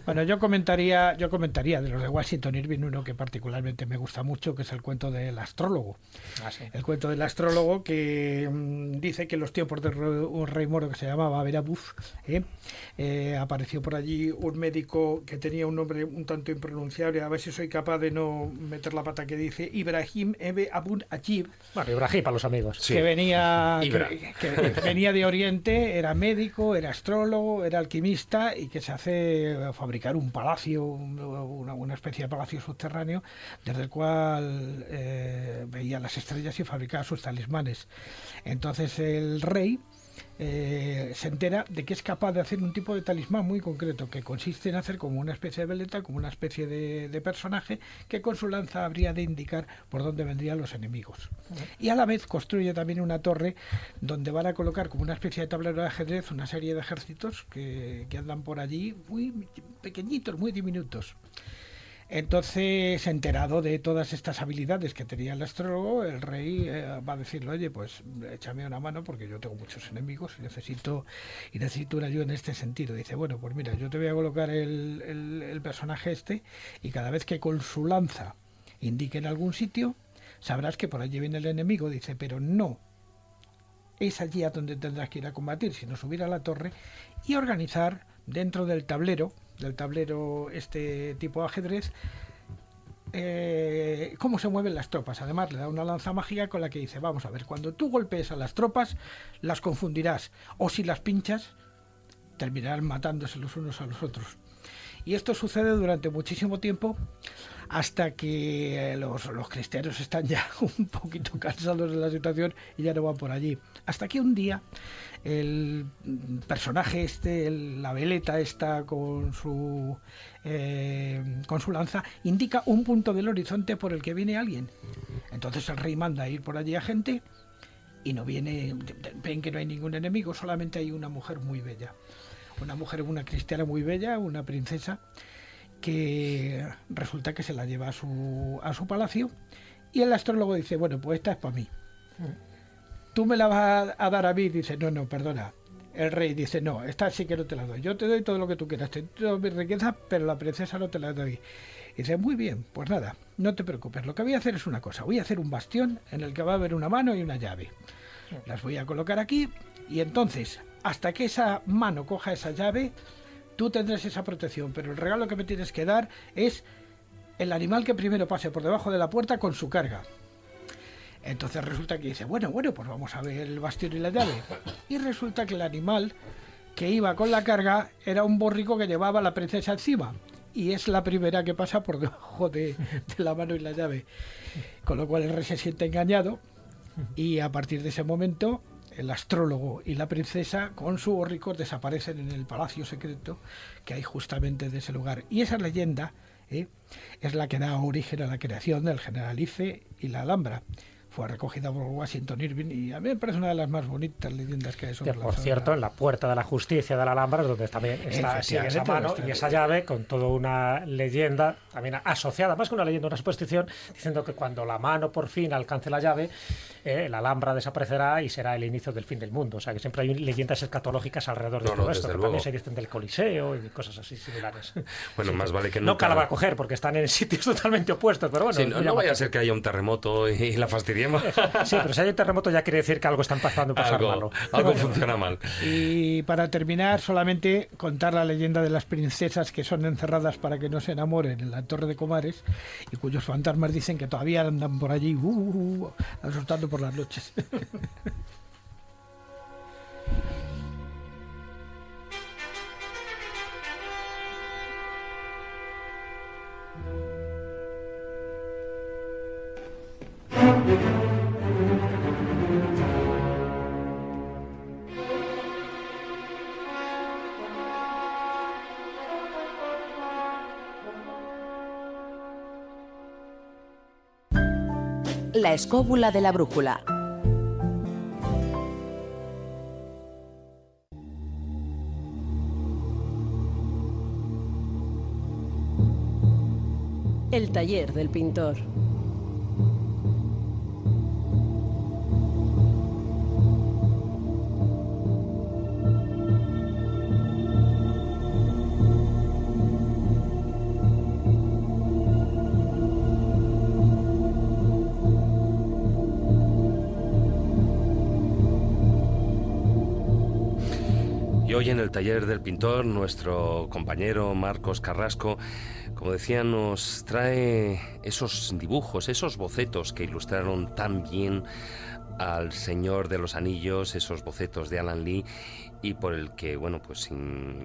Bueno, yo comentaría, yo comentaría de los de Washington Irving uno que particularmente me gusta mucho, que es el cuento del astrólogo. Ah, sí. El cuento del astrólogo que mm, dice que en los tiempos de un rey moro que se llamaba Verabuz, ¿eh? Eh, apareció por allí un médico que tenía un nombre un tanto impronunciable, a ver si soy capaz de no meter la pata que dice Ibrahim Ebe Abun Ajib, Bueno, Ibrahim para los amigos. Sí. que venía que venía de Oriente, era médico, era astrólogo, era alquimista y que se hace fabricar un palacio, un- una, una especie de palacio subterráneo, desde el cual eh, veía las estrellas y fabricaba sus talismanes. Entonces el rey eh, se entera de que es capaz de hacer un tipo de talismán muy concreto, que consiste en hacer como una especie de veleta, como una especie de, personaje, que con su lanza habría de indicar por dónde vendrían los enemigos. Y a la vez construye también una torre donde van a colocar como una especie de tablero de ajedrez una serie de ejércitos que, que andan por allí muy pequeñitos, muy diminutos. Entonces, enterado de todas estas habilidades que tenía el astrólogo, el rey eh, va a decirle, oye, pues échame una mano porque yo tengo muchos enemigos y necesito, y necesito una ayuda en este sentido. Dice, bueno, pues mira, yo te voy a colocar el, el- personaje este y cada vez que con su lanza indique en algún sitio, sabrás que por allí viene el enemigo. Dice, pero no es allí a donde tendrás que ir a combatir, sino subir a la torre y organizar dentro del tablero, del tablero este tipo ajedrez, eh, cómo se mueven las tropas. Además, le da una lanza mágica con la que dice, vamos a ver, cuando tú golpees a las tropas, las confundirás, o si las pinchas, terminarán matándose los unos a los otros. Y esto sucede durante muchísimo tiempo hasta que eh, los, los cristianos están ya un poquito cansados de la situación y ya no van por allí. Hasta que un día el personaje este, la veleta esta con su, eh, con su lanza, indica un punto del horizonte por el que viene alguien. Entonces el rey manda a ir por allí a gente y no viene, ven que no hay ningún enemigo, solamente hay una mujer muy bella. Una mujer, una cristiana muy bella, una princesa, que resulta que se la lleva a su, a su palacio y el astrólogo dice, bueno, pues esta es para mí. ¿Tú me la vas a, a dar a mí? Dice, no, no, perdona. El rey dice, no, esta sí que no te la doy. Yo te doy todo lo que tú quieras, te doy toda mi riqueza, pero la princesa no te la doy. Dice, muy bien, pues nada, no te preocupes. Lo que voy a hacer es una cosa. Voy a hacer un bastión en el que va a haber una mano y una llave. Las voy a colocar aquí y entonces, hasta que esa mano coja esa llave, tú tendrás esa protección. Pero el regalo que me tienes que dar es el animal que primero pase por debajo de la puerta con su carga. Entonces resulta que dice, bueno, bueno, pues vamos a ver el bastión y la llave. Y resulta que el animal que iba con la carga era un borrico que llevaba a la princesa encima. Y es la primera que pasa por debajo de, la mano y la llave. Con lo cual el rey se siente engañado y a partir de ese momento el astrólogo y la princesa con su borrico desaparecen en el palacio secreto que hay justamente de ese lugar. Y esa leyenda ¿eh? es la que da origen a la creación del Generalife y la Alhambra. Fue recogida por Washington Irving y a mí me parece una de las más bonitas leyendas que hay sobre Que, la por zona. cierto, en la puerta de la justicia de la Alhambra es donde también está sigue esa mano está- y esa llave con toda una leyenda también asociada, más que una leyenda, una superstición, diciendo que cuando la mano por fin alcance la llave, eh, la Alhambra desaparecerá y será el inicio del fin del mundo. O sea que siempre hay leyendas escatológicas alrededor de No, todo no, esto, que luego. también se dicen del Coliseo y cosas así similares. Bueno, más vale que No nunca... que la va a coger porque están en sitios totalmente opuestos, pero bueno. Sí, no, no vaya a ser que haya un terremoto y la Sí, pero si hay un terremoto ya quiere decir que algo está empezando a pasar algo malo. algo funciona mal. Y para terminar, solamente contar la leyenda de las princesas que son encerradas para que no se enamoren en la Torre de Comares y cuyos fantasmas dicen que todavía andan por allí uh, uh, uh, asustando por las noches. La escóbula de la brújula. El taller del pintor. Hoy en el taller del pintor, nuestro compañero Marcos Carrasco, como decía, nos trae esos dibujos, esos bocetos que ilustraron tan bien al Señor de los Anillos, esos bocetos de Alan Lee y por el que, bueno, pues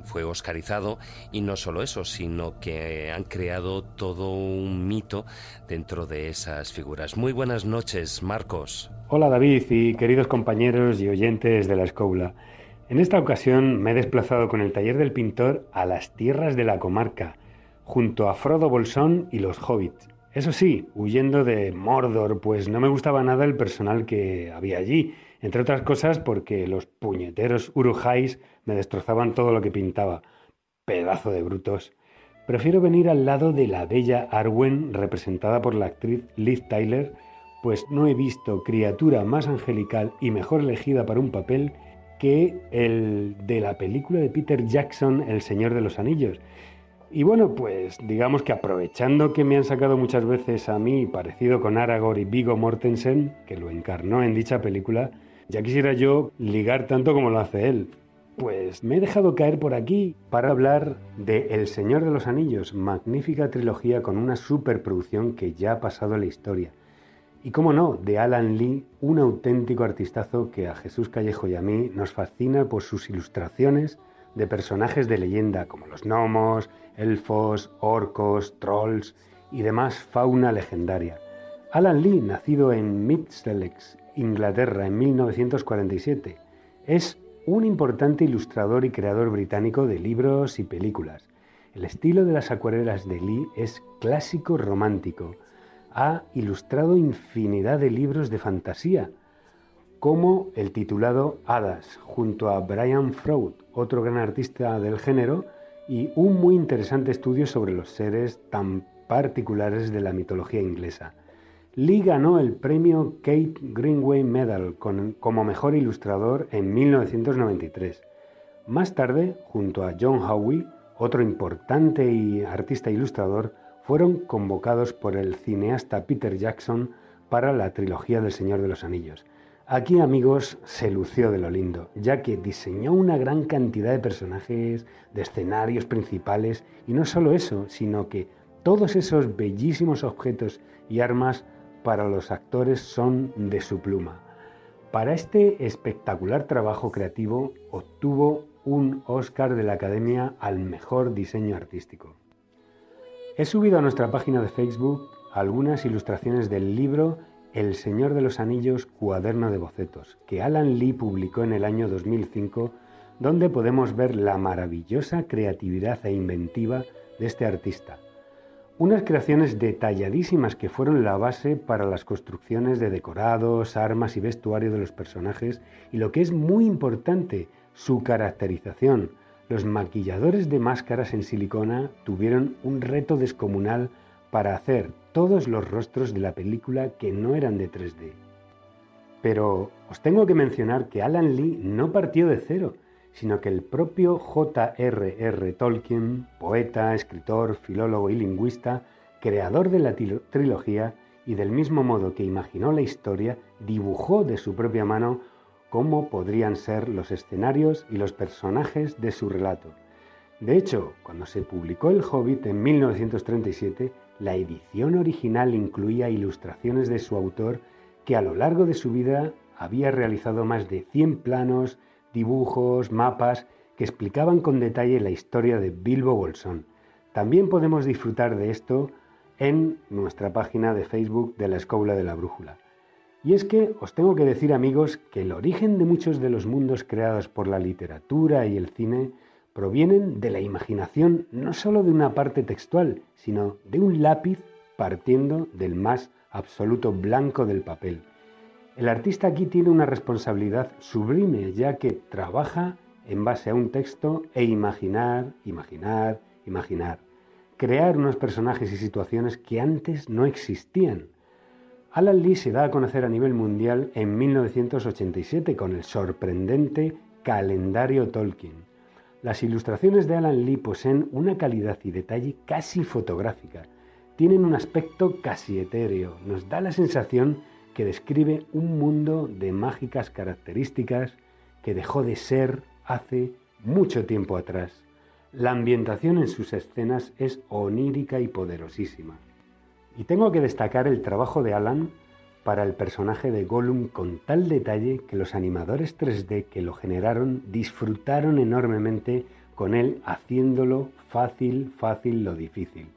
fue oscarizado y no solo eso, sino que han creado todo un mito dentro de esas figuras. Muy buenas noches, Marcos. Hola David y queridos compañeros y oyentes de la escobla. En esta ocasión me he desplazado con el taller del pintor a las tierras de la comarca, junto a Frodo Bolsón y los hobbits. Eso sí, huyendo de Mordor, pues no me gustaba nada el personal que había allí, entre otras cosas porque los puñeteros Urujáis me destrozaban todo lo que pintaba. Pedazo de brutos. Prefiero venir al lado de la bella Arwen, representada por la actriz Liz Tyler, pues no he visto criatura más angelical y mejor elegida para un papel que el de la película de Peter Jackson, El Señor de los Anillos. Y bueno, pues digamos que aprovechando que me han sacado muchas veces a mí parecido con Aragorn y Vigo Mortensen, que lo encarnó en dicha película, ya quisiera yo ligar tanto como lo hace él. Pues me he dejado caer por aquí para hablar de El Señor de los Anillos, magnífica trilogía con una superproducción que ya ha pasado la historia. Y cómo no, de Alan Lee, un auténtico artistazo que a Jesús Callejo y a mí nos fascina por sus ilustraciones de personajes de leyenda como los gnomos, elfos, orcos, trolls y demás fauna legendaria. Alan Lee, nacido en Middlesex, Inglaterra, en 1947, es un importante ilustrador y creador británico de libros y películas. El estilo de las acuarelas de Lee es clásico romántico, ha ilustrado infinidad de libros de fantasía, como el titulado Hadas, junto a Brian Froud, otro gran artista del género, y un muy interesante estudio sobre los seres tan particulares de la mitología inglesa. Lee ganó el premio Kate Greenway Medal como mejor ilustrador en 1993. Más tarde, junto a John Howe, otro importante y artista ilustrador, fueron convocados por el cineasta Peter Jackson para la trilogía del Señor de los Anillos. Aquí, amigos, se lució de lo lindo, ya que diseñó una gran cantidad de personajes, de escenarios principales, y no solo eso, sino que todos esos bellísimos objetos y armas para los actores son de su pluma. Para este espectacular trabajo creativo obtuvo un Oscar de la Academia al Mejor Diseño Artístico. He subido a nuestra página de Facebook algunas ilustraciones del libro El Señor de los Anillos, cuaderno de bocetos, que Alan Lee publicó en el año 2005, donde podemos ver la maravillosa creatividad e inventiva de este artista. Unas creaciones detalladísimas que fueron la base para las construcciones de decorados, armas y vestuario de los personajes y lo que es muy importante, su caracterización, los maquilladores de máscaras en silicona tuvieron un reto descomunal para hacer todos los rostros de la película que no eran de 3D. Pero os tengo que mencionar que Alan Lee no partió de cero, sino que el propio J.R.R. Tolkien, poeta, escritor, filólogo y lingüista, creador de la trilogía y del mismo modo que imaginó la historia, dibujó de su propia mano cómo podrían ser los escenarios y los personajes de su relato. De hecho, cuando se publicó El Hobbit en 1937, la edición original incluía ilustraciones de su autor que a lo largo de su vida había realizado más de 100 planos, dibujos, mapas que explicaban con detalle la historia de Bilbo Bolsón. También podemos disfrutar de esto en nuestra página de Facebook de la Escobla de la Brújula. Y es que os tengo que decir amigos que el origen de muchos de los mundos creados por la literatura y el cine provienen de la imaginación no solo de una parte textual, sino de un lápiz partiendo del más absoluto blanco del papel. El artista aquí tiene una responsabilidad sublime, ya que trabaja en base a un texto e imaginar, imaginar, imaginar. Crear unos personajes y situaciones que antes no existían. Alan Lee se da a conocer a nivel mundial en 1987 con el sorprendente Calendario Tolkien. Las ilustraciones de Alan Lee poseen una calidad y detalle casi fotográfica. Tienen un aspecto casi etéreo. Nos da la sensación que describe un mundo de mágicas características que dejó de ser hace mucho tiempo atrás. La ambientación en sus escenas es onírica y poderosísima. Y tengo que destacar el trabajo de Alan para el personaje de Gollum con tal detalle que los animadores 3D que lo generaron disfrutaron enormemente con él haciéndolo fácil, fácil lo difícil.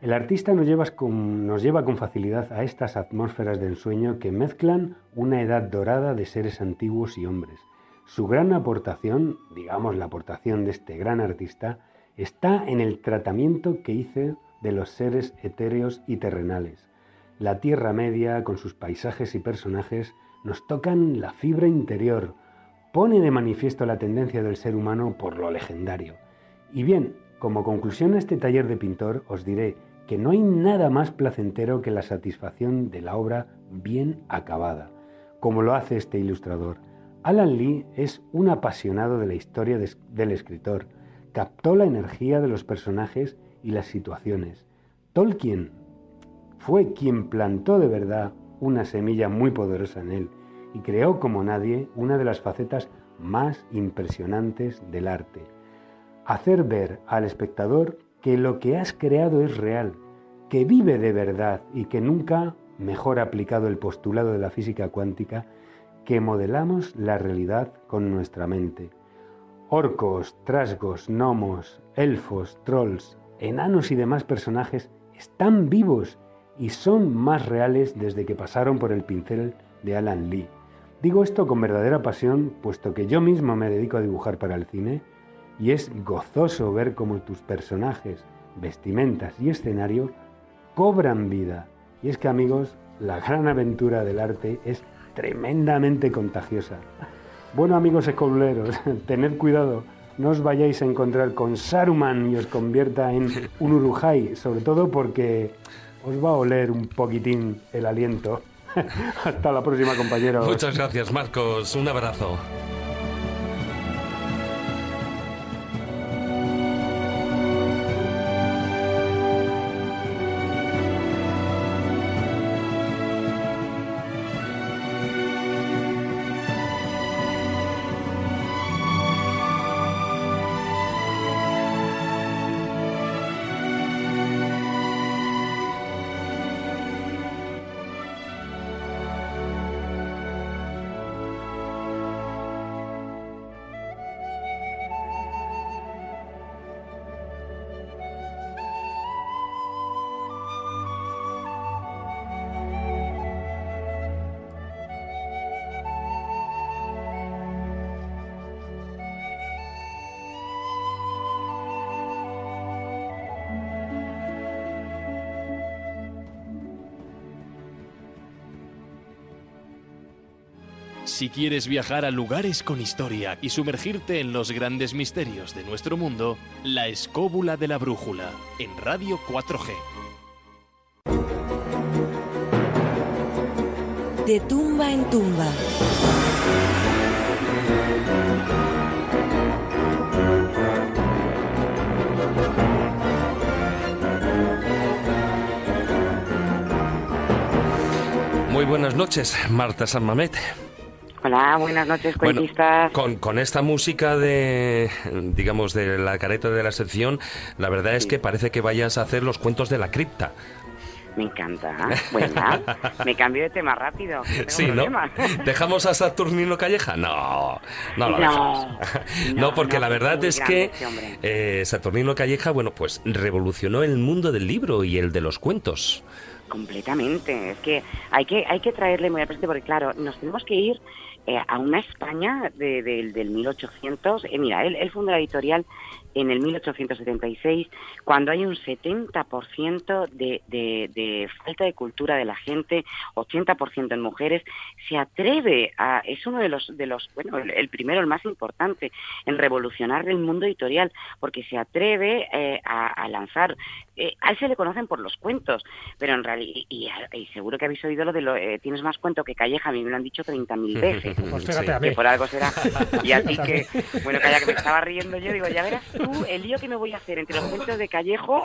El artista nos lleva, con, nos lleva con facilidad a estas atmósferas de ensueño que mezclan una edad dorada de seres antiguos y hombres. Su gran aportación, digamos la aportación de este gran artista, está en el tratamiento que hice de los seres etéreos y terrenales la Tierra Media, con sus paisajes y personajes, nos tocan la fibra interior, pone de manifiesto la tendencia del ser humano por lo legendario. Y bien, como conclusión a este taller de pintor, os diré que no hay nada más placentero que la satisfacción de la obra bien acabada, como lo hace este ilustrador. Alan Lee es un apasionado de la historia del escritor, captó la energía de los personajes y las situaciones. Tolkien fue quien plantó de verdad una semilla muy poderosa en él y creó como nadie una de las facetas más impresionantes del arte. Hacer ver al espectador que lo que has creado es real, que vive de verdad y que nunca, mejor aplicado el postulado de la física cuántica, que modelamos la realidad con nuestra mente. Orcos, trasgos, gnomos, elfos, trolls, enanos y demás personajes están vivos y son más reales desde que pasaron por el pincel de Alan Lee. Digo esto con verdadera pasión, puesto que yo mismo me dedico a dibujar para el cine, y es gozoso ver cómo tus personajes, vestimentas y escenario cobran vida. Y es que amigos, la gran aventura del arte es tremendamente contagiosa. Bueno amigos escobuleros, tened cuidado, no os vayáis a encontrar con Saruman y os convierta en un Urujai, sobre todo porque os va a oler un poquitín el aliento. Hasta la próxima, compañeros. Muchas gracias, Marcos. Un abrazo. Si quieres viajar a lugares con historia y sumergirte en los grandes misterios de nuestro mundo, La Escóbula de la Brújula, en Radio 4G. De tumba en tumba. Muy buenas noches, Marta San Mamet. Hola, buenas noches, cuentistas. con, con, esta música de, digamos, de la careta de la sección, la verdad es que parece que vayas a hacer los cuentos de la cripta. Me encanta. Bueno, me cambio de tema rápido. Sí, ¿no? ¿Dejamos a Saturnino Calleja? No, no, no, no, porque la verdad es que eh, Saturnino Calleja, bueno, pues revolucionó el mundo del libro y el de los cuentos. Completamente. Es que hay que hay que traerle muy al presente porque claro, nos tenemos que ir eh, a una España de, del 1800. Eh, mira, él, él fundó la editorial en el 1876, cuando hay un 70% de, de, de, falta de cultura de la gente, 80% en mujeres, se atreve a, es uno de los, de los bueno, el, primero, el más importante, en revolucionar el mundo editorial, porque se atreve eh, a, lanzar, eh, a él se le conocen por los cuentos, pero en realidad, y, seguro que habéis oído lo de lo, eh, tienes más cuento que Calleja, a mí me lo han dicho 30.000 veces, pues que por algo será, y así que, bueno, calla que me estaba riendo yo, digo, ya verás el lío que me voy a hacer entre los cuentos de Callejo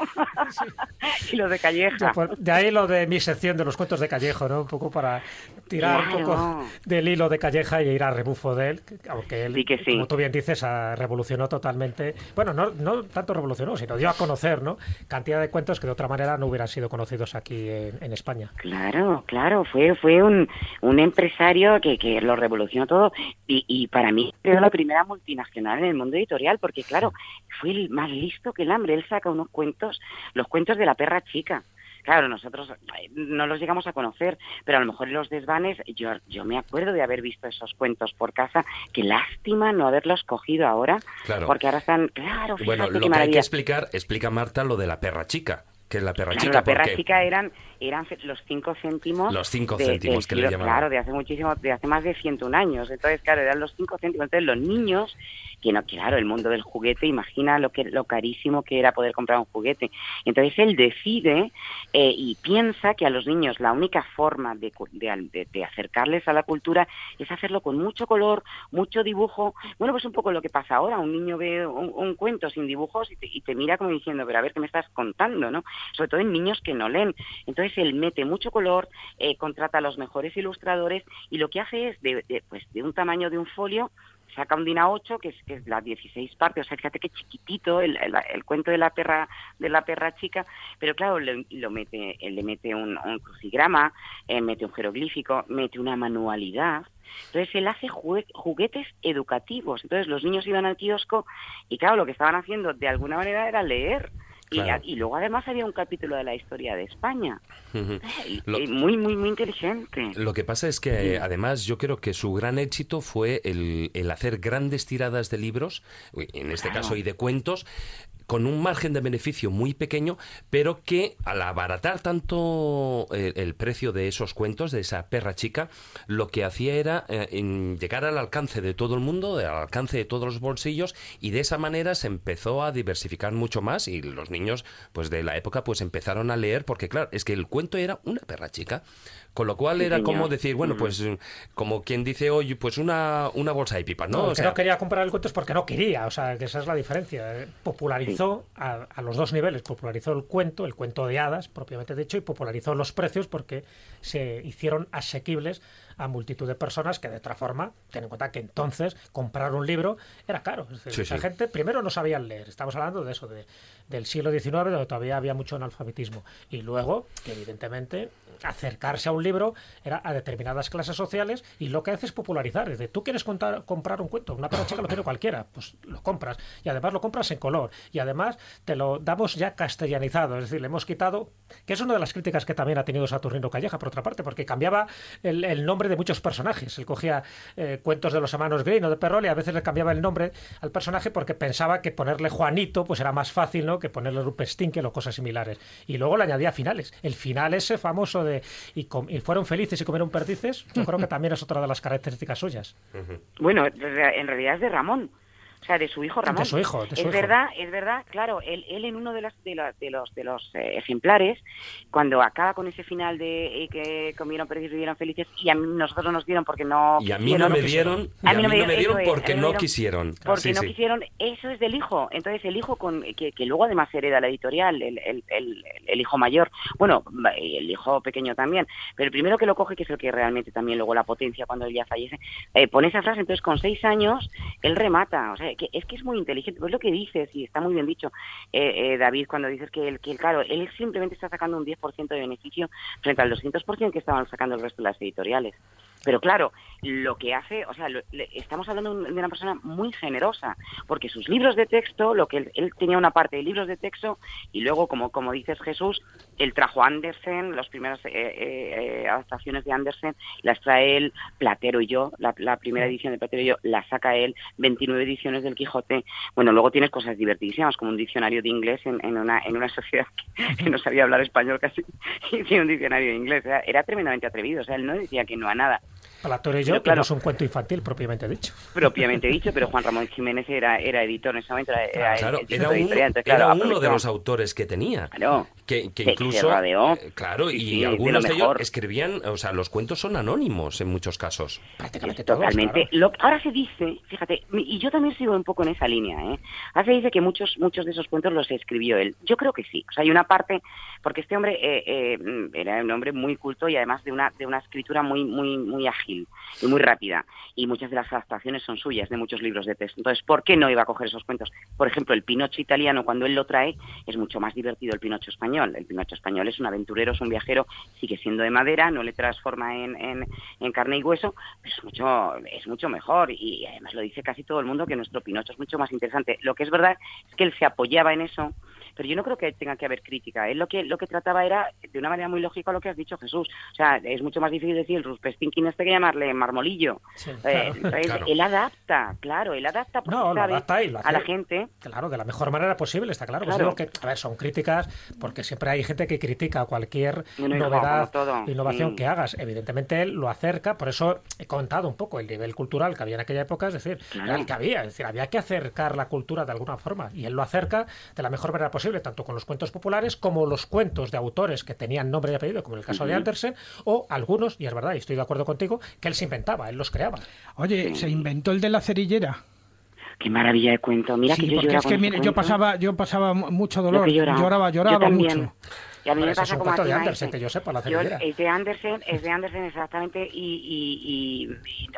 y los de Calleja. Pues, de ahí lo de mi sección de los cuentos de Callejo, ¿no? Un poco para tirar un poco del hilo de Calleja y ir a rebufo de él, aunque él, como tú bien dices, revolucionó totalmente, bueno, no, no tanto revolucionó, sino dio a conocer, ¿no? Cantidad de cuentos que de otra manera no hubieran sido conocidos aquí en, España. Claro, claro, fue, fue un, un empresario que, que lo revolucionó todo y, y para mí fue la primera multinacional en el mundo editorial, porque claro, fue el más listo que el hambre. Él saca unos cuentos, los cuentos de la perra chica. Claro, nosotros eh, no los llegamos a conocer, pero a lo mejor en los desvanes, yo, yo me acuerdo de haber visto esos cuentos por casa. Qué lástima no haberlos cogido ahora, porque ahora están, claro, Bueno, lo que hay que explicar, explica Marta lo de la perra chica que es la perra chica. La perra chica eran, eran los cinco céntimos. Los cinco céntimos que le llamaban. Claro, de hace muchísimo, de hace más de 101 años. Entonces, claro, eran los cinco céntimos. Entonces, los niños que no, claro, el mundo del juguete, imagina lo que lo carísimo que era poder comprar un juguete. Entonces él decide eh, y piensa que a los niños la única forma de, de, acercarles a la cultura es hacerlo con mucho color, mucho dibujo. Bueno, pues un poco lo que pasa ahora, un niño ve un, cuento sin dibujos y te, mira como diciendo, pero a ver qué me estás contando, ¿no? Sobre todo en niños que no leen. Entonces él mete mucho color, eh, contrata a los mejores ilustradores y lo que hace es de, pues, de un tamaño de un folio saca un DINA 8, que es, que es las 16 partes, o sea, fíjate qué chiquitito el, cuento de la perra de la perra chica, pero claro, le, lo mete, él le mete un, crucigrama, eh, mete un jeroglífico, mete una manualidad, entonces él hace juguetes educativos. Entonces los niños iban al kiosco y claro, lo que estaban haciendo de alguna manera era leer. Y, luego además había un capítulo de la historia de España. muy, muy, muy inteligente. Lo que pasa es que además yo creo que su gran éxito fue el, hacer grandes tiradas de libros, en este caso y de cuentos, con un margen de beneficio muy pequeño, pero que al abaratar tanto eh, el, precio de esos cuentos, de esa perra chica, lo que hacía era eh, llegar al alcance de todo el mundo, al alcance de todos los bolsillos, y de esa manera se empezó a diversificar mucho más y los niños pues de la época pues empezaron a leer, porque claro, es que el cuento era una perra chica. Con lo cual era como decir, bueno, pues como quien dice hoy, pues una, una bolsa de pipas, ¿no? o que no quería comprar el cuento es porque no quería, o sea, que esa es la diferencia. ¿eh? Popularizó a, a, los dos niveles, popularizó el cuento, el cuento de hadas, propiamente dicho, y popularizó los precios porque se hicieron asequibles a multitud de personas que de otra forma, ten en cuenta que entonces comprar un libro era caro. la gente primero no sabía leer, estamos hablando de eso, de, del siglo XIX, donde todavía había mucho analfabetismo. Y luego, que evidentemente acercarse a un libro era a determinadas clases sociales y lo que hace es popularizar. Es decir, tú quieres contar, comprar un cuento, una perra chica lo quiere cualquiera, pues lo compras. Y además lo compras en color. Y además te lo damos ya castellanizado. Es decir, le hemos quitado, que es una de las críticas que también ha tenido Saturnino Calleja, por otra parte, porque cambiaba el, nombre de muchos personajes. Él cogía eh, cuentos de los hermanos Green o de Perrol y a veces le cambiaba el nombre al personaje porque pensaba que ponerle Juanito pues era más fácil ¿no? que ponerle Rupestinkel o cosas similares. Y luego le añadía finales. El final ese famoso de y, fueron felices y comieron perdices, yo creo que también es otra de las características suyas. Bueno, en realidad es de Ramón. O sea, de su hijo Ramón. De su hijo, es verdad, es verdad, claro, él, él en uno de los de, de los de los eh, ejemplares, cuando acaba con ese final de eh, que comieron perdices y vivieron felices, y a mí, nosotros nos dieron porque no Y a mí no me dieron, a mí no me dieron porque no quisieron. Porque no quisieron, eso es del hijo. Entonces el hijo con que, que luego además hereda la editorial, el, el, el, hijo mayor, bueno, el hijo pequeño también, pero el primero que lo coge, que es el que realmente también luego la potencia cuando él ya fallece, eh, pone esa frase, entonces con seis años él remata, o sea, que es que es muy inteligente, pues lo que dices, y está muy bien dicho, eh, eh, David, cuando dices que, el, que claro, él simplemente está sacando un 10% de beneficio frente al 200% que estaban sacando el resto de las editoriales. Pero claro, lo que hace, o sea, estamos hablando de una persona muy generosa, porque sus libros de texto, lo que él, tenía una parte de libros de texto y luego, como, como dices Jesús, él trajo Andersen, las primeras eh, eh, eh, adaptaciones de Andersen, las trae él, Platero y yo, la, primera edición de Platero y yo, la saca él, 29 ediciones del Quijote. Bueno, luego tienes cosas divertidísimas, como un diccionario de inglés en, en, una, en una sociedad que, no sabía hablar español casi, y tiene un diccionario de inglés. era tremendamente atrevido, o sea, él no decía que no a nada. Y yo, claro, es un cuento infantil propiamente dicho. Propiamente dicho, pero Juan Ramón Jiménez era, era editor en ese momento, era, claro, era, uno, de los autores que tenía. Claro. Que, incluso, eh, claro, y algunos de, ellos escribían, o sea, los cuentos son anónimos en muchos casos. Prácticamente Totalmente. ahora se dice, fíjate, y yo también sigo un poco en esa línea, ¿eh? Ahora se dice que muchos, muchos de esos cuentos los escribió él. Yo creo que sí. O sea, hay una parte, porque este hombre eh, eh, era un hombre muy culto y además de una, de una escritura muy, muy, muy ágil y muy rápida. Y muchas de las adaptaciones son suyas de muchos libros de texto. Entonces, ¿por qué no iba a coger esos cuentos? Por ejemplo, el Pinocho italiano, cuando él lo trae, es mucho más divertido el Pinocho español. El Pinocho español es un aventurero, es un viajero, sigue siendo de madera, no le transforma en, en, carne y hueso, pero es mucho, es mucho mejor. Y además lo dice casi todo el mundo que nuestro Pinocho es mucho más interesante. Lo que es verdad es que él se apoyaba en eso pero yo no creo que tenga que haber crítica. Él lo que, lo que trataba era, de una manera muy lógica, lo que has dicho Jesús. O sea, es mucho más difícil decir el Ruspestinkin este que llamarle marmolillo. Eh, él adapta, claro, él adapta porque no, sabe a la gente. Claro, de la mejor manera posible, está claro. Pues que, a ver, son críticas, porque siempre hay gente que critica cualquier novedad, innovación que hagas. Evidentemente él lo acerca, por eso he contado un poco el nivel cultural que había en aquella época, es decir, el que había, es decir, había que acercar la cultura de alguna forma, y él lo acerca de la mejor manera posible tanto con los cuentos populares como los cuentos de autores que tenían nombre y apellido, como el caso de Andersen, o algunos, y es verdad, y estoy de acuerdo contigo, que él se inventaba, él los creaba. Oye, ¿se inventó el de la cerillera? Qué maravilla de cuento. Mira que yo porque es que yo pasaba, yo pasaba mucho dolor, lloraba, lloraba, mucho. Y a mí me pasa como a de Andersen, que yo sepa, la yo, Es de Andersen, es de Andersen exactamente, y,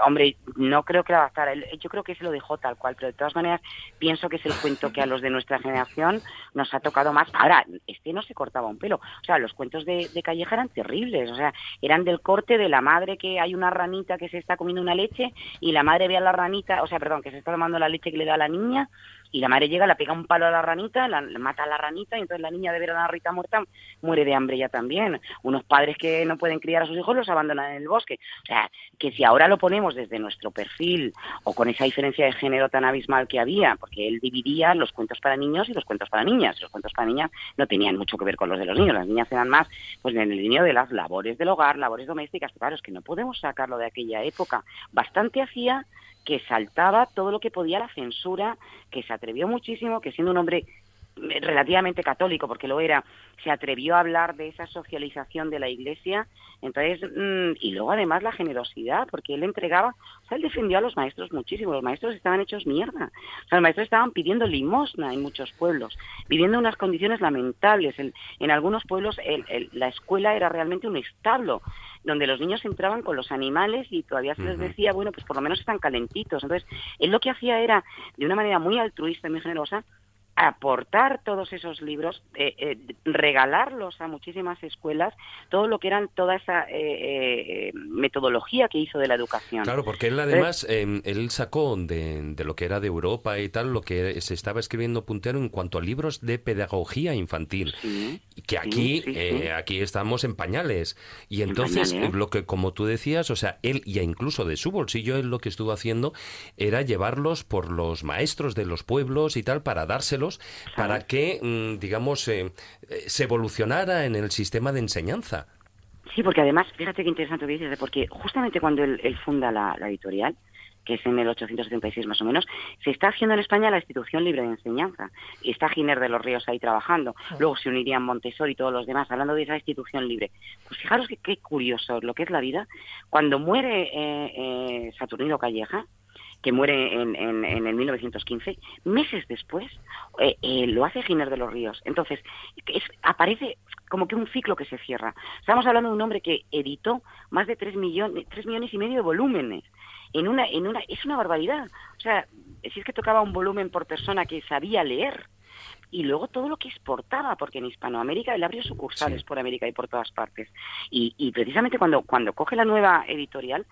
hombre, no creo que la adaptara. Yo creo que se lo dejó tal cual, pero de todas maneras pienso que es el cuento que a los de nuestra generación nos ha tocado más. Ahora, este no se cortaba un pelo. O sea, los cuentos de, de Calleja eran terribles. O sea, eran del corte de la madre que hay una ranita que se está comiendo una leche y la madre ve a la ranita, o sea, perdón, que se está tomando la leche que le da a la niña y la madre llega, le pega un palo a la ranita, la, mata a la ranita y entonces la niña de ver a la rita muerta muere de hambre ya también. Unos padres que no pueden criar a sus hijos los abandonan en el bosque. O sea, que si ahora lo ponemos desde nuestro perfil o con esa diferencia de género tan abismal que había, porque él dividía los cuentos para niños y los cuentos para niñas. Los cuentos para niñas no tenían mucho que ver con los de los niños, las niñas eran más pues en el línea de las labores del hogar, labores domésticas. Claro, es que no podemos sacarlo de aquella época. Bastante hacía que saltaba todo lo que podía la censura, que se atrevió muchísimo, que siendo un hombre relativamente católico, porque lo era, se atrevió a hablar de esa socialización de la Iglesia, entonces, mm, y luego además la generosidad, porque él entregaba, o sea, él defendió a los maestros muchísimo, los maestros estaban hechos mierda, o sea, los maestros estaban pidiendo limosna en muchos pueblos, viviendo unas condiciones lamentables, en, en algunos pueblos la escuela era realmente un establo, donde los niños entraban con los animales y todavía se les decía, bueno, pues por lo menos están calentitos, entonces, él lo que hacía era, de una manera muy altruista y muy generosa, aportar todos esos libros, eh, eh, regalarlos a muchísimas escuelas, todo lo que eran toda esa eh, metodología que hizo de la educación. Claro, porque él además, em, él sacó de, lo que era de Europa y tal, lo que se estaba escribiendo puntero en cuanto a libros de pedagogía infantil, que aquí, aquí estamos en pañales. Y entonces, lo que, como tú decías, o sea, él, ya incluso de su bolsillo, él lo que estuvo haciendo era llevarlos por los maestros de los pueblos y tal, para dárselos para que, mm, digamos, eh, eh, se evolucionara en el sistema de enseñanza. Sí, porque además, fíjate qué interesante lo que dices, porque justamente cuando él, funda la, editorial, que es en el 876 más o menos, se está haciendo en España la institución libre de enseñanza. Y está Giner de los Ríos ahí trabajando. Luego se unirían Montessori y todos los demás, hablando de esa institución libre. Pues fijaros que qué curioso lo que es la vida. Cuando muere eh, Saturnino Calleja, que muere en, en, en el 1915, meses después eh, eh, lo hace Giner de los Ríos. Entonces, es, aparece como que un ciclo que se cierra. Estamos hablando de un hombre que editó más de 3 millones, 3 millones y medio de volúmenes. En una, en una, es una barbaridad. O sea, si es que tocaba un volumen por persona que sabía leer y luego todo lo que exportaba, porque en Hispanoamérica él abrió sucursales por América y por todas partes. Y, y precisamente cuando, cuando coge la nueva editorial,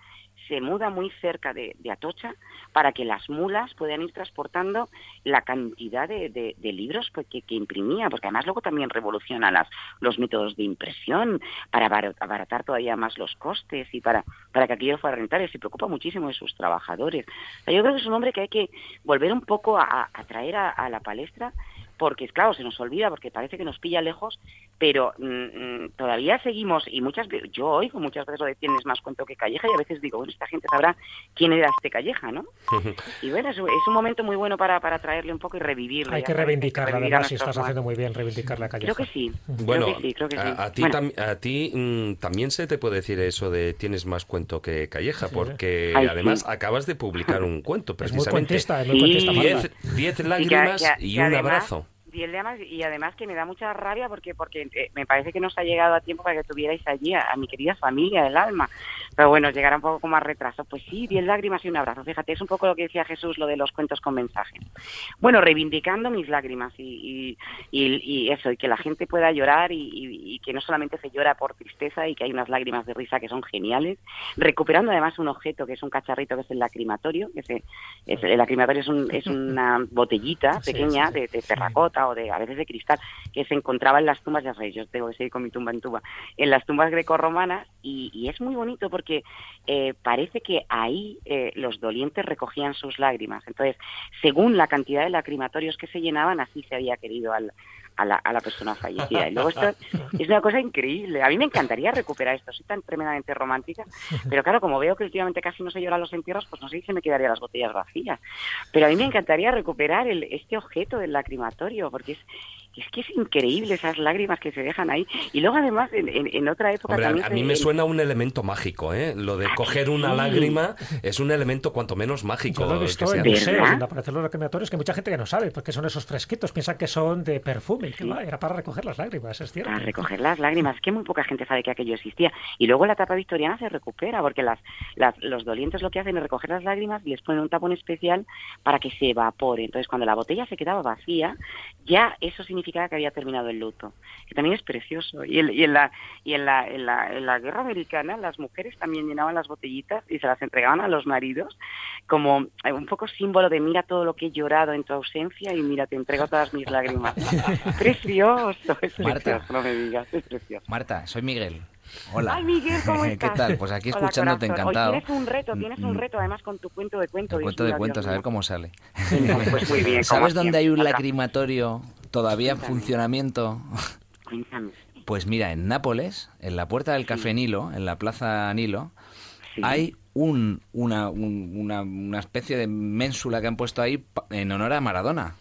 se muda muy cerca de, Atocha para que las mulas puedan ir transportando la cantidad de, libros que, imprimía, porque además luego también revoluciona las, los métodos de impresión para abar- abaratar todavía más los costes y para, para que aquello fuera rentable. Se preocupa muchísimo de sus trabajadores. Yo creo que es un hombre que hay que volver un poco a, a traer a, a la palestra porque claro, se nos olvida porque parece que nos pilla lejos, pero mm, mm, todavía seguimos y muchas ve- yo oigo muchas veces lo de tienes más cuento que Calleja y a veces digo, bueno, esta gente sabrá quién era este Calleja, ¿no? Y bueno, es, es un momento muy bueno para, para traerle un poco y revivirle. Hay que reivindicarla, además, nuestros estás haciendo muy bien reivindicar la calle. Creo que sí. Bueno, creo que sí, creo que sí. a, a ti, Bueno, tam- a ti mm, también se te puede decir eso de tienes más cuento que Calleja, Sí. porque Ay, además sí. acabas de publicar un cuento, Es muy precisamente. cuentista, es muy cuentista. Marta. Diez, diez y que- lágrimas que- y, que un además- abrazo. Y, además, y además que me da mucha rabia porque porque eh, me parece que nos ha llegado a tiempo para que tuvierais allí a, a mi querida familia del alma. Pero bueno, llegará un poco con más retraso. Pues sí, diez lágrimas y un abrazo. Fíjate, es un poco lo que decía Jesús, lo de los cuentos con mensaje. Bueno, reivindicando mis lágrimas y, y, y- y eso, y que la gente pueda llorar y, que no solamente se llora por tristeza y que hay unas lágrimas de risa que son geniales, recuperando además un objeto que es un cacharrito que es el lacrimatorio, que se, es, el lacrimatorio es, un- es una botellita Sí, pequeña sí, sí. de, de terracota o de a veces de cristal que se encontraba en las tumbas, ya sabéis, yo tengo que seguir con mi tumba en tuba, en las tumbas grecorromanas y, y es muy bonito porque eh, parece que ahí eh, los dolientes recogían sus lágrimas. Entonces, según la cantidad de lacrimatorios que se llenaban, así se había querido al, a, la, a la persona fallecida. Y luego esto es una cosa increíble. A mí me encantaría recuperar esto. Soy tan tremendamente romántica, pero claro, como veo que últimamente casi no se lloran los entierros, pues no sé si se me quedarían las botellas vacías. Pero a mí me encantaría recuperar el, este objeto del lacrimatorio, porque es, es que es increíble esas lágrimas que se dejan ahí. Y luego además, en, en- en otra época Hombre, también... a se- mí me en- suena un elemento mágico, ¿eh? Lo de coger una sí? lágrima es un elemento cuanto menos mágico. Yo lo he que visto sea. en museos donde aparecen los lacrimatorios que mucha gente que no sabe, porque son esos fresquitos, piensan que son de perfume, y que Sí. va, era para recoger las lágrimas, es cierto. Para recoger las lágrimas, que muy poca gente sabe que aquello existía. Y luego la etapa victoriana se recupera, porque las, las- los dolientes lo que hacen es recoger las lágrimas y les ponen un tapón especial para que se evapore. Entonces, cuando la botella se quedaba vacía, ya eso significaba que había terminado el luto, que también es precioso. Y, el- y en, la, y en, la, en, la, en la guerra americana, las mujeres también llenaban las botellitas y se las entregaban a los maridos como eh, un poco símbolo de mira todo lo que he llorado en tu ausencia y mira, te entrego todas mis lágrimas. precioso, es Marta. precioso, no me digas, es precioso. Marta, soy Miguel. Hola. Ay, Miguel, ¿cómo ¿Qué estás? tal? Pues aquí Hola, escuchándote corazón. encantado. Hoy tienes un reto, tienes un Mm, reto además con tu cuento de cuentos. El cuento de cuentos, a ver cómo sale. Pues muy bien, ¿Sabes dónde hay un lacrimatorio todavía en funcionamiento? Cuéntame. Pues mira, en Nápoles, en la puerta del Café Nilo, en la Plaza Nilo, Sí. hay un, una, un- una, una especie de ménsula que han puesto ahí en honor a Maradona.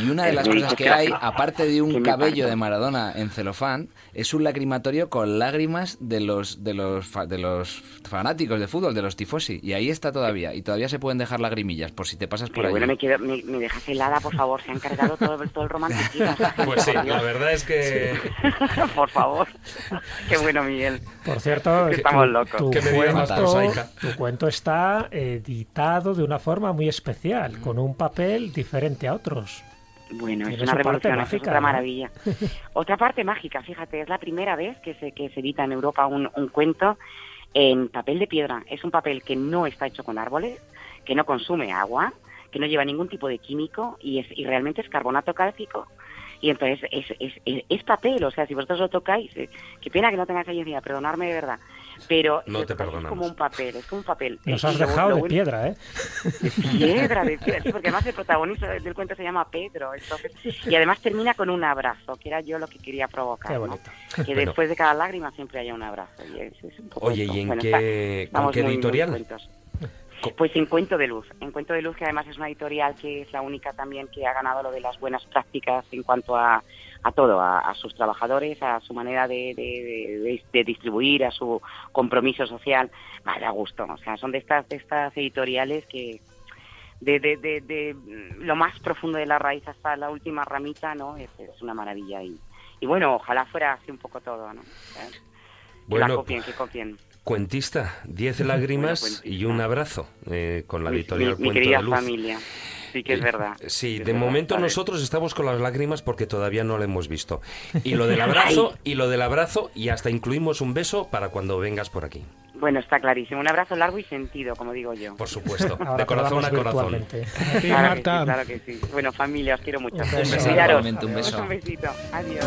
Y una de las cosas que hay, aparte de un cabello de Maradona en celofán, es un lacrimatorio con lágrimas de los de los fa- de los fanáticos de fútbol, de los tifosi. Y ahí está todavía. Y todavía se pueden dejar lagrimillas por si te pasas por allí. bueno, me, quedo, me, me dejas helada, por favor. Se han cargado todo, todo el romanticismo. Pues sí, la verdad es que... por favor. Qué bueno, Miguel. Por cierto, Que estamos tu- locos. Tu, cuento, tu cuento está editado de una forma muy especial, con un papel diferente a otros. Bueno, es una revolución, es otra ¿no? maravilla. Otra parte mágica, fíjate, es la primera vez que se, que se edita en Europa un, un cuento en papel de piedra. Es un papel que no está hecho con árboles, que no consume agua, que no lleva ningún tipo de químico y, es, y realmente es carbonato cálcico. Y entonces es, es, es, es papel, o sea, si vosotros lo tocáis, eh, qué pena que no tengáis ahí encima, perdonadme de verdad. Pero No te. Es como un papel, es como un papel. Nos has dejado de piedra, ¿eh? Piedra de piedra, sí, porque además el protagonista del cuento se llama Pedro, entonces, y además termina con un abrazo, que era yo lo que quería provocar, Qué ¿no? bonito. que Bueno. después de cada lágrima siempre haya un abrazo. Y es, es un poco Oye, esto. ¿y en Bueno, qué- está- con estamos qué muy, muy editorial? Pues en Cuento de Luz, en Cuento de Luz que además es una editorial que es la única también que ha ganado lo de las buenas prácticas en cuanto a, a todo, a, a sus trabajadores, a su manera de, de- de- de distribuir, a su compromiso social. Vale, a gusto, o sea, son de estas, de estas editoriales que de, lo más profundo de la raíz hasta la última ramita, ¿no? Es, es una maravilla y, y bueno, ojalá fuera así un poco todo, ¿no? Que la copien, que copien. Cuentista, diez lágrimas cuentista. y un abrazo eh, con la Mi- editorial mi, mi Cuento querida de Luz. familia. Sí que es verdad. Sí, es de verdad, momento vale. nosotros estamos con las lágrimas porque todavía no lo hemos visto. Y lo del abrazo, y lo del abrazo, y hasta incluimos un beso para cuando vengas por aquí. Bueno, está clarísimo. Un abrazo largo y sentido, como digo yo. Por supuesto, Ahora de corazón a corazón. Sí, Claro que sí, claro que sí. Bueno, familia, os quiero mucho. Un beso. Un besito. Adiós.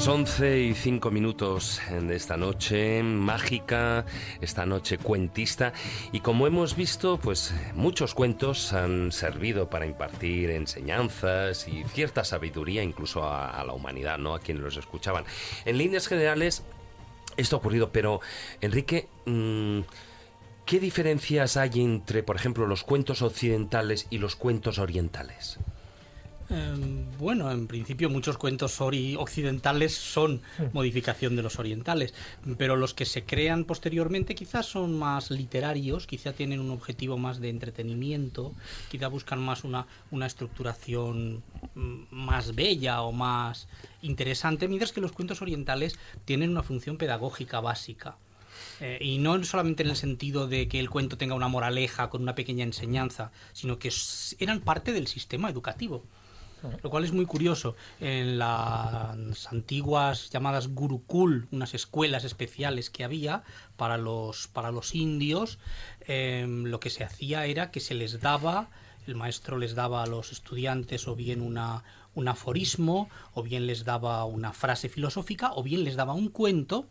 Las 11 y 5 minutos de esta noche mágica, esta noche cuentista, y como hemos visto, pues muchos cuentos han servido para impartir enseñanzas y cierta sabiduría incluso a, la humanidad, ¿no? A quienes los escuchaban. En líneas generales, esto ha ocurrido, pero Enrique, mm, ¿qué diferencias hay entre, por ejemplo, los cuentos occidentales y los cuentos orientales? Eh, bueno, en principio muchos cuentos ori- occidentales son modificación de los orientales, pero los que se crean posteriormente quizás son más literarios, quizá tienen un objetivo más de entretenimiento, quizá buscan más una, una estructuración mm, más bella o más interesante, mientras que los cuentos orientales tienen una función pedagógica básica. Eh, y no solamente en el sentido de que el cuento tenga una moraleja con una pequeña enseñanza, sino que eran parte del sistema educativo. Lo cual es muy curioso. En las antiguas llamadas gurukul, unas escuelas especiales que había para los, para los indios, eh, lo que se hacía era que se les daba, el maestro les daba a los estudiantes o bien una, un aforismo, o bien les daba una frase filosófica, o bien les daba un cuento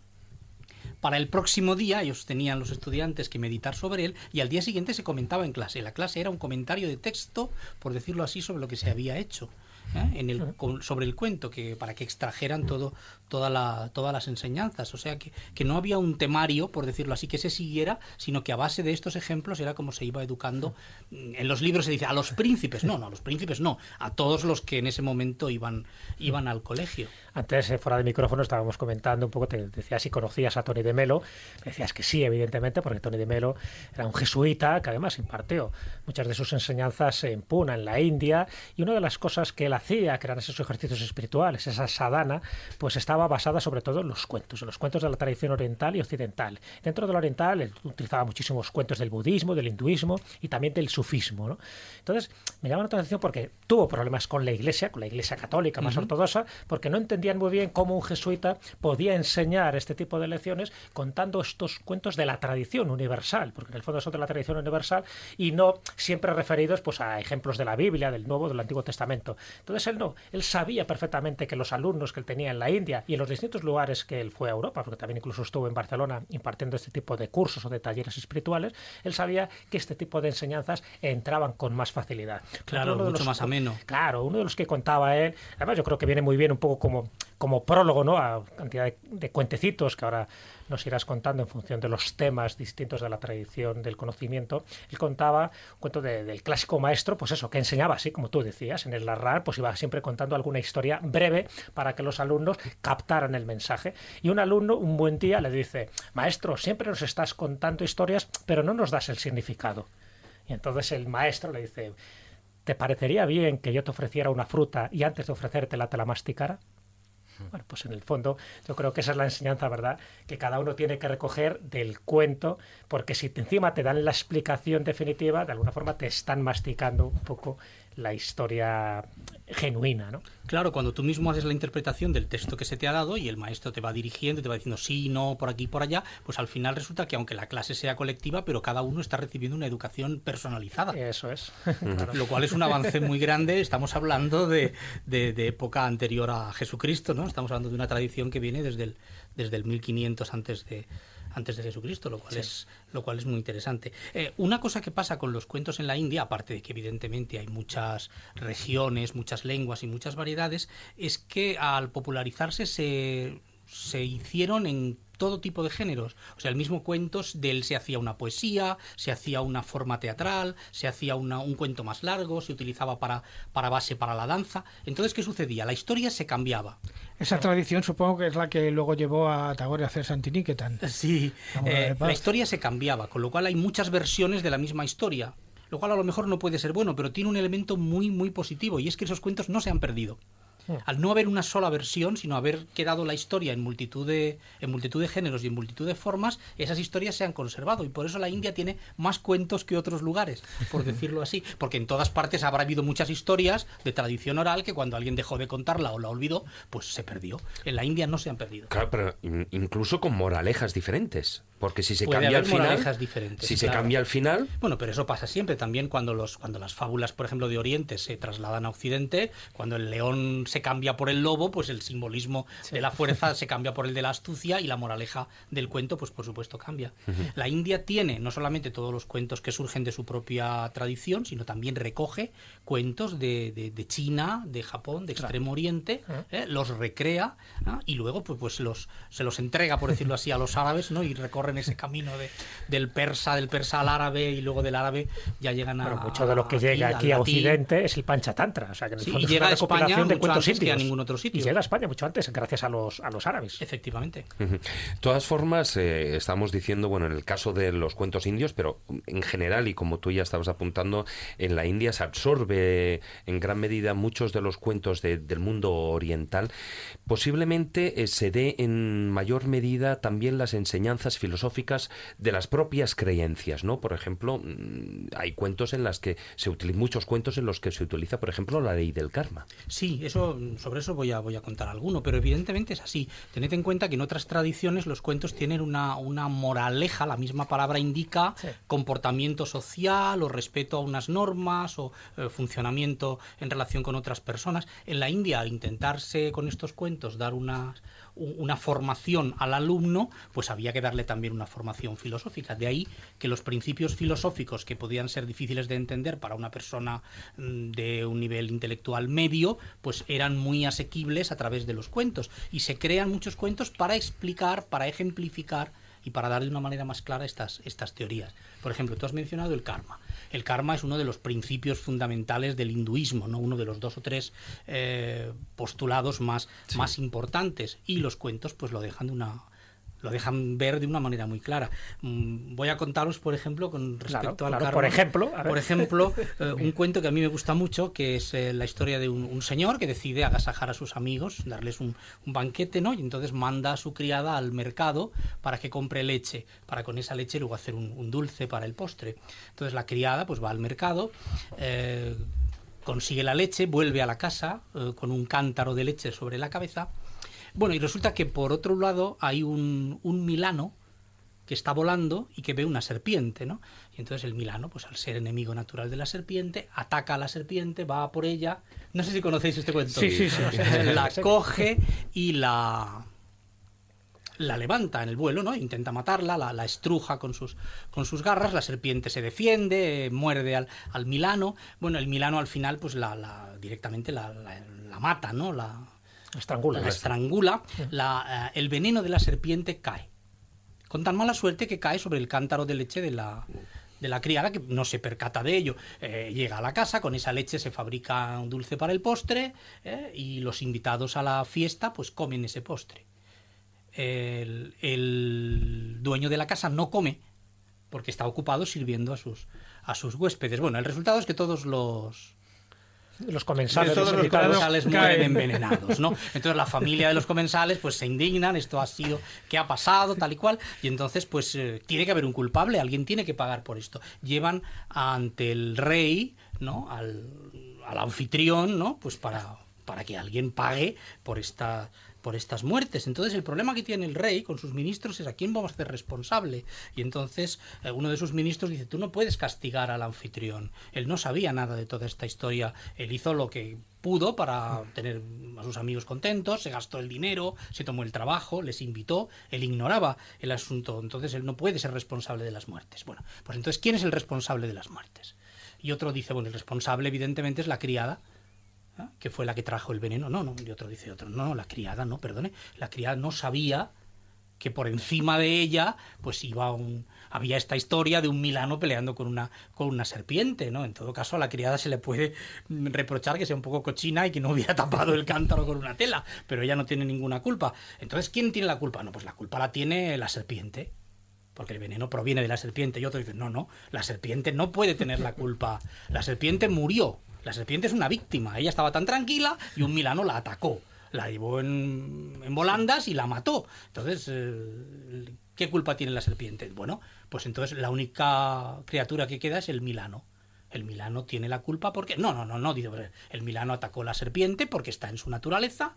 para el próximo día ellos tenían los estudiantes que meditar sobre él y al día siguiente se comentaba en clase. La clase era un comentario de texto, por decirlo así, sobre lo que se había hecho. ¿Eh? En el, sobre el cuento, que para que extrajeran todo, toda la, todas las enseñanzas. O sea que, que no había un temario, por decirlo así, que se siguiera, sino que a base de estos ejemplos era como se iba educando. En los libros se dice a los príncipes, no, no, a los príncipes no, a todos los que en ese momento iban, iban al colegio. Antes, eh, fuera de micrófono, estábamos comentando un poco, te decías si conocías a Tony de Melo. Me decías que sí, evidentemente, porque Tony de Melo era un jesuita que además impartió muchas de sus enseñanzas en Puna, en la India, y una de las cosas que él hacía, que eran esos ejercicios espirituales, esa sadhana, pues estaba basada sobre todo en los cuentos, en los cuentos de la tradición oriental y occidental. Dentro de la oriental, él utilizaba muchísimos cuentos del budismo, del hinduismo y también del sufismo. ¿no? Entonces, me llama la atención porque tuvo problemas con la iglesia, con la iglesia católica más ortodoxa, porque no entendían muy bien cómo un jesuita podía enseñar este tipo de lecciones contando estos cuentos de la tradición universal, porque en el fondo son de la tradición universal y no siempre referidos pues a ejemplos de la Biblia, del Nuevo, del Antiguo Testamento. Entonces él no, él sabía perfectamente que los alumnos que él tenía en la India y en los distintos lugares que él fue a Europa, porque también incluso estuvo en Barcelona impartiendo este tipo de cursos o de talleres espirituales, él sabía que este tipo de enseñanzas entraban con más facilidad. Claro, mucho los- más ameno. Claro, uno de los que contaba él, además yo creo que viene muy bien un poco como, como prólogo, ¿no? A cantidad de, de cuentecitos que ahora nos irás contando en función de los temas distintos de la tradición del conocimiento. Él contaba un cuento de- del clásico maestro, pues eso, que enseñaba así, como tú decías, en el Larrar, pues iba siempre contando alguna historia breve para que los alumnos captaran el mensaje. Y un alumno, un buen día, le dice, maestro, siempre nos estás contando historias, pero no nos das el significado. Y entonces el maestro le dice, ¿te parecería bien que yo te ofreciera una fruta y antes de ofrecértela te la masticara? Bueno, pues en el fondo yo creo que esa es la enseñanza, ¿verdad? Que cada uno tiene que recoger del cuento, porque si encima te dan la explicación definitiva, de alguna forma te están masticando un poco la historia genuina, ¿no? Claro, cuando tú mismo haces la interpretación del texto que se te ha dado y el maestro te va dirigiendo, te va diciendo sí, no, por aquí, por allá, pues al final resulta que aunque la clase sea colectiva, pero cada uno está recibiendo una educación personalizada. Eso es. Lo cual es un avance muy grande. Estamos hablando de, de, época anterior a Jesucristo, ¿no? Estamos hablando de una tradición que viene desde el, desde el 1500 antes de antes de Jesucristo, lo cual, es, lo cual es muy interesante. Eh, una cosa que pasa con los cuentos en la India, aparte de que evidentemente hay muchas regiones, muchas lenguas y muchas variedades, es que al popularizarse se, se hicieron en todo tipo de géneros. O sea, el mismo cuentos de él se hacía una poesía, se hacía una forma teatral, se hacía un cuento más largo, se utilizaba para, para base para la danza. Entonces, ¿qué sucedía? La historia se cambiaba. Esa tradición supongo que es la que luego llevó a Tagore a hacer Santiniketan. Sí, eh, la historia se cambiaba, con lo cual hay muchas versiones de la misma historia lo cual a lo mejor no puede ser bueno, pero tiene un elemento muy, muy positivo, y es que esos cuentos no se han perdido al no haber una sola versión, sino haber quedado la historia en multitud de, en multitud de géneros y en multitud de formas, esas historias se han conservado. Y por eso la India tiene más cuentos que otros lugares, por decirlo así. Porque en todas partes habrá habido muchas historias de tradición oral que cuando alguien dejó de contarla o la olvidó, pues se perdió. En la India no se han perdido. Claro, pero incluso con moralejas diferentes. Porque si se cambia al final, diferentes, si se cambia al final, bueno, pero eso pasa siempre. También cuando los cuando las fábulas, por ejemplo, de Oriente se trasladan a Occidente, cuando el león se cambia por el lobo, pues el simbolismo de la fuerza se cambia por el de la astucia y la moraleja del cuento, pues por supuesto cambia. La India tiene no solamente todos los cuentos que surgen de su propia tradición, sino también recoge cuentos de, de, China, de Japón, de Extremo Oriente, ¿eh? los recrea y luego pues, pues los se los entrega, por decirlo así, a los árabes, ¿no? Y recorre en ese camino de, del persa, del persa al árabe y luego del árabe ya llegan a. mucho de lo que llega aquí, a Occidente es el Panchatantra. O sea, que en el fondo y llega es una a España de cuentos antes que a ningún otro sitio. Y llega a España mucho antes, gracias a los, a los árabes. Efectivamente. De todas formas, eh, estamos diciendo, bueno, en el caso de los cuentos indios, pero en general, y como tú ya estabas apuntando, en la India se absorbe en gran medida muchos de los cuentos del mundo oriental. Posiblemente eh, se dé en mayor medida también las enseñanzas filosóficas de las propias creencias, ¿no? Por ejemplo, mm, hay cuentos en las que se utilizan muchos cuentos en los que se utiliza, por ejemplo, la ley del karma. Sí, eso sobre eso voy a voy a contar alguno, pero evidentemente es así. Tened en cuenta que en otras tradiciones los cuentos tienen una, una moraleja, la misma palabra indica comportamiento social o respeto a unas normas o eh, funcionamiento en relación con otras personas. En la India, al intentarse con estos cuentos dar unas una formación al alumno, pues había que darle también una formación filosófica. De ahí que los principios filosóficos que podían ser difíciles de entender para una persona mm, de un nivel intelectual medio, pues eran muy asequibles a través de los cuentos. Y se crean muchos cuentos para explicar, para ejemplificar y para dar de una manera más clara estas, estas teorías. Por ejemplo, tú has mencionado el karma. El karma es uno de los principios fundamentales del hinduismo, ¿no? uno de los dos o tres eh, postulados más, más importantes. Y los cuentos pues lo dejan de una, lo dejan ver de una manera muy clara. Mm, voy a contaros, por ejemplo, con respecto al Por ejemplo, por ejemplo eh, un cuento que a mí me gusta mucho, que es eh, la historia de un, señor que decide agasajar a sus amigos, darles un, banquete, ¿no? Y entonces manda a su criada al mercado para que compre leche, para con esa leche luego hacer un, dulce para el postre. Entonces la criada pues va al mercado. Eh, consigue la leche, vuelve a la casa con un cántaro de leche sobre la cabeza bueno, y resulta que por otro lado hay un, un milano que está volando y que ve una serpiente, ¿no? Y entonces el Milano, pues al ser enemigo natural de la serpiente, ataca a la serpiente, va por ella. No sé si conocéis este cuento. Sí, sí, sí. la coge y la la levanta en el vuelo, ¿no? Intenta matarla, la, la, estruja con sus, con sus garras, la serpiente se defiende, muerde al, al Milano. Bueno, el Milano al final, pues la, la directamente la, la, mata, ¿no? La, Estrangula. La estrangula, la, eh, el veneno de la serpiente cae. Con tan mala suerte que cae sobre el cántaro de leche de la, de la criada, que no se percata de ello. Eh, llega a la casa, con esa leche se fabrica un dulce para el postre eh, y los invitados a la fiesta pues comen ese postre. El, el, dueño de la casa no come porque está ocupado sirviendo a sus, a sus huéspedes. Bueno, el resultado es que todos los, los comensales, los, comensales mueren envenenados, ¿no? Entonces la familia de los comensales pues se indignan, esto ha sido, ¿qué ha pasado? Tal y cual, y entonces pues eh, tiene que haber un culpable, alguien tiene que pagar por esto. Llevan ante el rey, ¿no? Al, al anfitrión, ¿no? Pues para, para que alguien pague por esta por estas muertes. Entonces el problema que tiene el rey con sus ministros es a quién vamos a hacer responsable. Y entonces eh, uno de sus ministros dice, tú no puedes castigar al anfitrión. Él no sabía nada de toda esta historia. Él hizo lo que pudo para tener a sus amigos contentos, se gastó el dinero, se tomó el trabajo, les invitó, él ignoraba el asunto, entonces él no puede ser responsable de las muertes. Bueno, pues entonces, ¿quién es el responsable de las muertes? Y otro dice, bueno, el responsable evidentemente es la criada, que fue la que trajo el veneno. No, no, y otro dice otro, no, la criada, no, perdone, la criada no sabía que por encima de ella pues iba un había esta historia de un milano peleando con una con una serpiente no en todo caso a la criada se le puede reprochar que sea un poco cochina y que no hubiera tapado el cántaro con una tela pero ella no tiene ninguna culpa. Entonces quién tiene la culpa no pues la culpa la tiene la serpiente porque el veneno proviene de la serpiente. Y otro dice no no la serpiente no puede tener la culpa. La serpiente murió la serpiente es una víctima ella estaba tan tranquila y un milano la atacó la llevó en, volandas y la mató. Entonces, eh, ¿qué culpa tiene la serpiente? Bueno, pues entonces la única criatura que queda es el Milano. El Milano tiene la culpa porque... No, no, no, no, digo, el Milano atacó a la serpiente porque está en su naturaleza.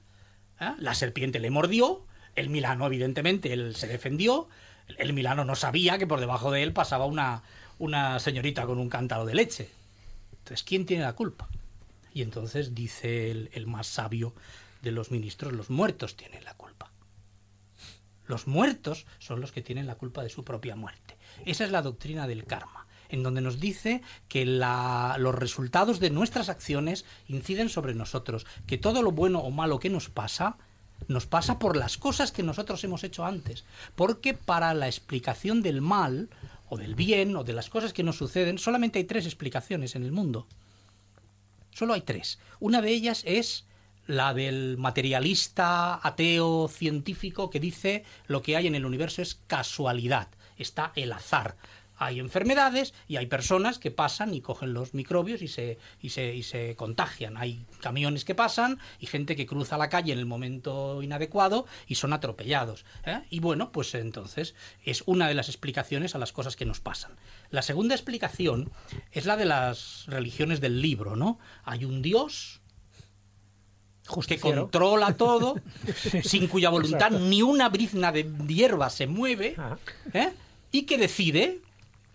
¿eh? La serpiente le mordió, el Milano evidentemente él se defendió, el Milano no sabía que por debajo de él pasaba una, una señorita con un cántaro de leche. Entonces, ¿quién tiene la culpa? Y entonces dice el, más sabio de los ministros, los muertos tienen la culpa. Los muertos son los que tienen la culpa de su propia muerte. Esa es la doctrina del karma, en donde nos dice que los resultados de nuestras acciones inciden sobre nosotros, que todo lo bueno o malo que nos pasa, nos pasa por las cosas que nosotros hemos hecho antes. Porque para la explicación del mal, o del bien, o de las cosas que nos suceden, solamente hay tres explicaciones en el mundo. Solo hay tres. Una de ellas es la del materialista ateo científico que dice lo que hay en el universo es casualidad, está el azar. Hay enfermedades y hay personas que pasan y cogen los microbios y se, y se, y se contagian. Hay camiones que pasan y gente que cruza la calle en el momento inadecuado y son atropellados. ¿eh? Y bueno, pues entonces es una de las explicaciones a las cosas que nos pasan. La segunda explicación es la de las religiones del libro, ¿no? Hay un Dios, que controla todo, sin cuya voluntad ni una brizna de hierba se mueve, Ah. ¿eh? y que decide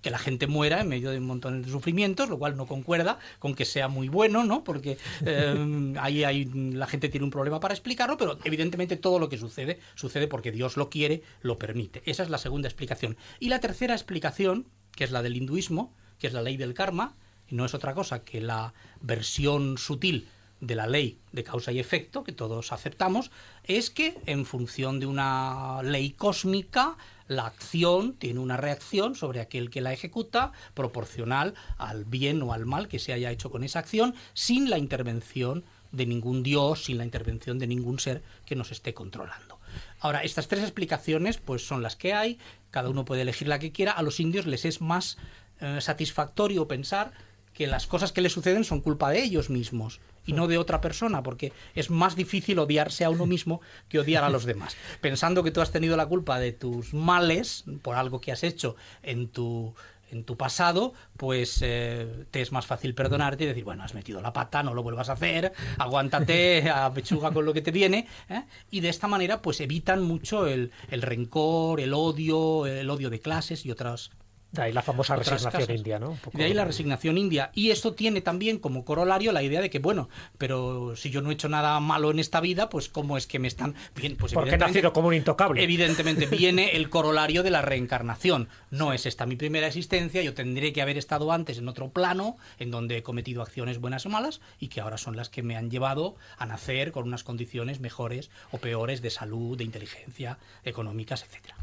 que la gente muera en medio de un montón de sufrimientos, lo cual no concuerda con que sea muy bueno, ¿no? Porque eh, ahí hay, la gente tiene un problema para explicarlo, pero evidentemente todo lo que sucede sucede porque Dios lo quiere, lo permite. Esa es la segunda explicación. Y la tercera explicación, que es la del hinduismo, que es la ley del karma, y no es otra cosa que la versión sutil de la ley de causa y efecto que todos aceptamos es que en función de una ley cósmica la acción tiene una reacción sobre aquel que la ejecuta proporcional al bien o al mal que se haya hecho con esa acción sin la intervención de ningún dios, sin la intervención de ningún ser que nos esté controlando. Ahora, estas tres explicaciones pues son las que hay, cada uno puede elegir la que quiera, a los indios les es más eh, satisfactorio pensar que las cosas que les suceden son culpa de ellos mismos y no de otra persona, porque es más difícil odiarse a uno mismo que odiar a los demás. Pensando que tú has tenido la culpa de tus males por algo que has hecho en tu en tu pasado, pues eh, te es más fácil perdonarte y decir, bueno, has metido la pata, no lo vuelvas a hacer, aguántate, a pechuga con lo que te viene, ¿eh? y de esta manera pues evitan mucho el, el rencor, el odio, el odio de clases y otras De ahí la famosa resignación india, ¿no? Un poco- De ahí la resignación india. Y esto tiene también como corolario la idea de que, bueno, pero si yo no he hecho nada malo en esta vida, pues ¿cómo es que me están... Bien, pues Porque he nacido como un intocable. Evidentemente viene el corolario de la reencarnación. No es esta mi primera existencia, yo tendré que haber estado antes en otro plano, en donde he cometido acciones buenas o malas, y que ahora son las que me han llevado a nacer con unas condiciones mejores o peores de salud, de inteligencia, económicas, etcétera.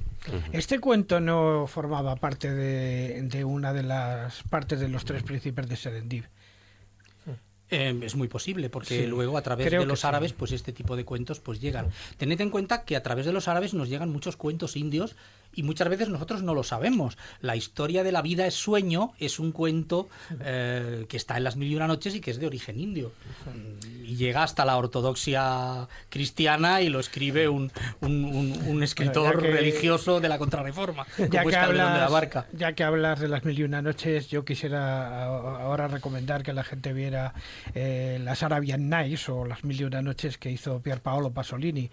Este cuento no formaba parte de, de una de las partes de los tres príncipes de Serendip. Eh, es muy posible, porque Sí, luego a través de los sí. árabes, pues este tipo de cuentos pues llegan. Tened en cuenta que a través de los árabes nos llegan muchos cuentos indios y muchas veces nosotros no lo sabemos. La historia de la vida es sueño es un cuento eh, que está en las mil y una noches y que es de origen indio. Y llega hasta la ortodoxia cristiana y lo escribe un, un, un- un escritor que- religioso de la contrarreforma, como Ya que, de la hablas, Barca. ya que hablas de las mil y una noches, yo quisiera a- ahora recomendar que la gente viera eh, las Arabian Nights o las mil y una noches que hizo Pier Paolo Pasolini,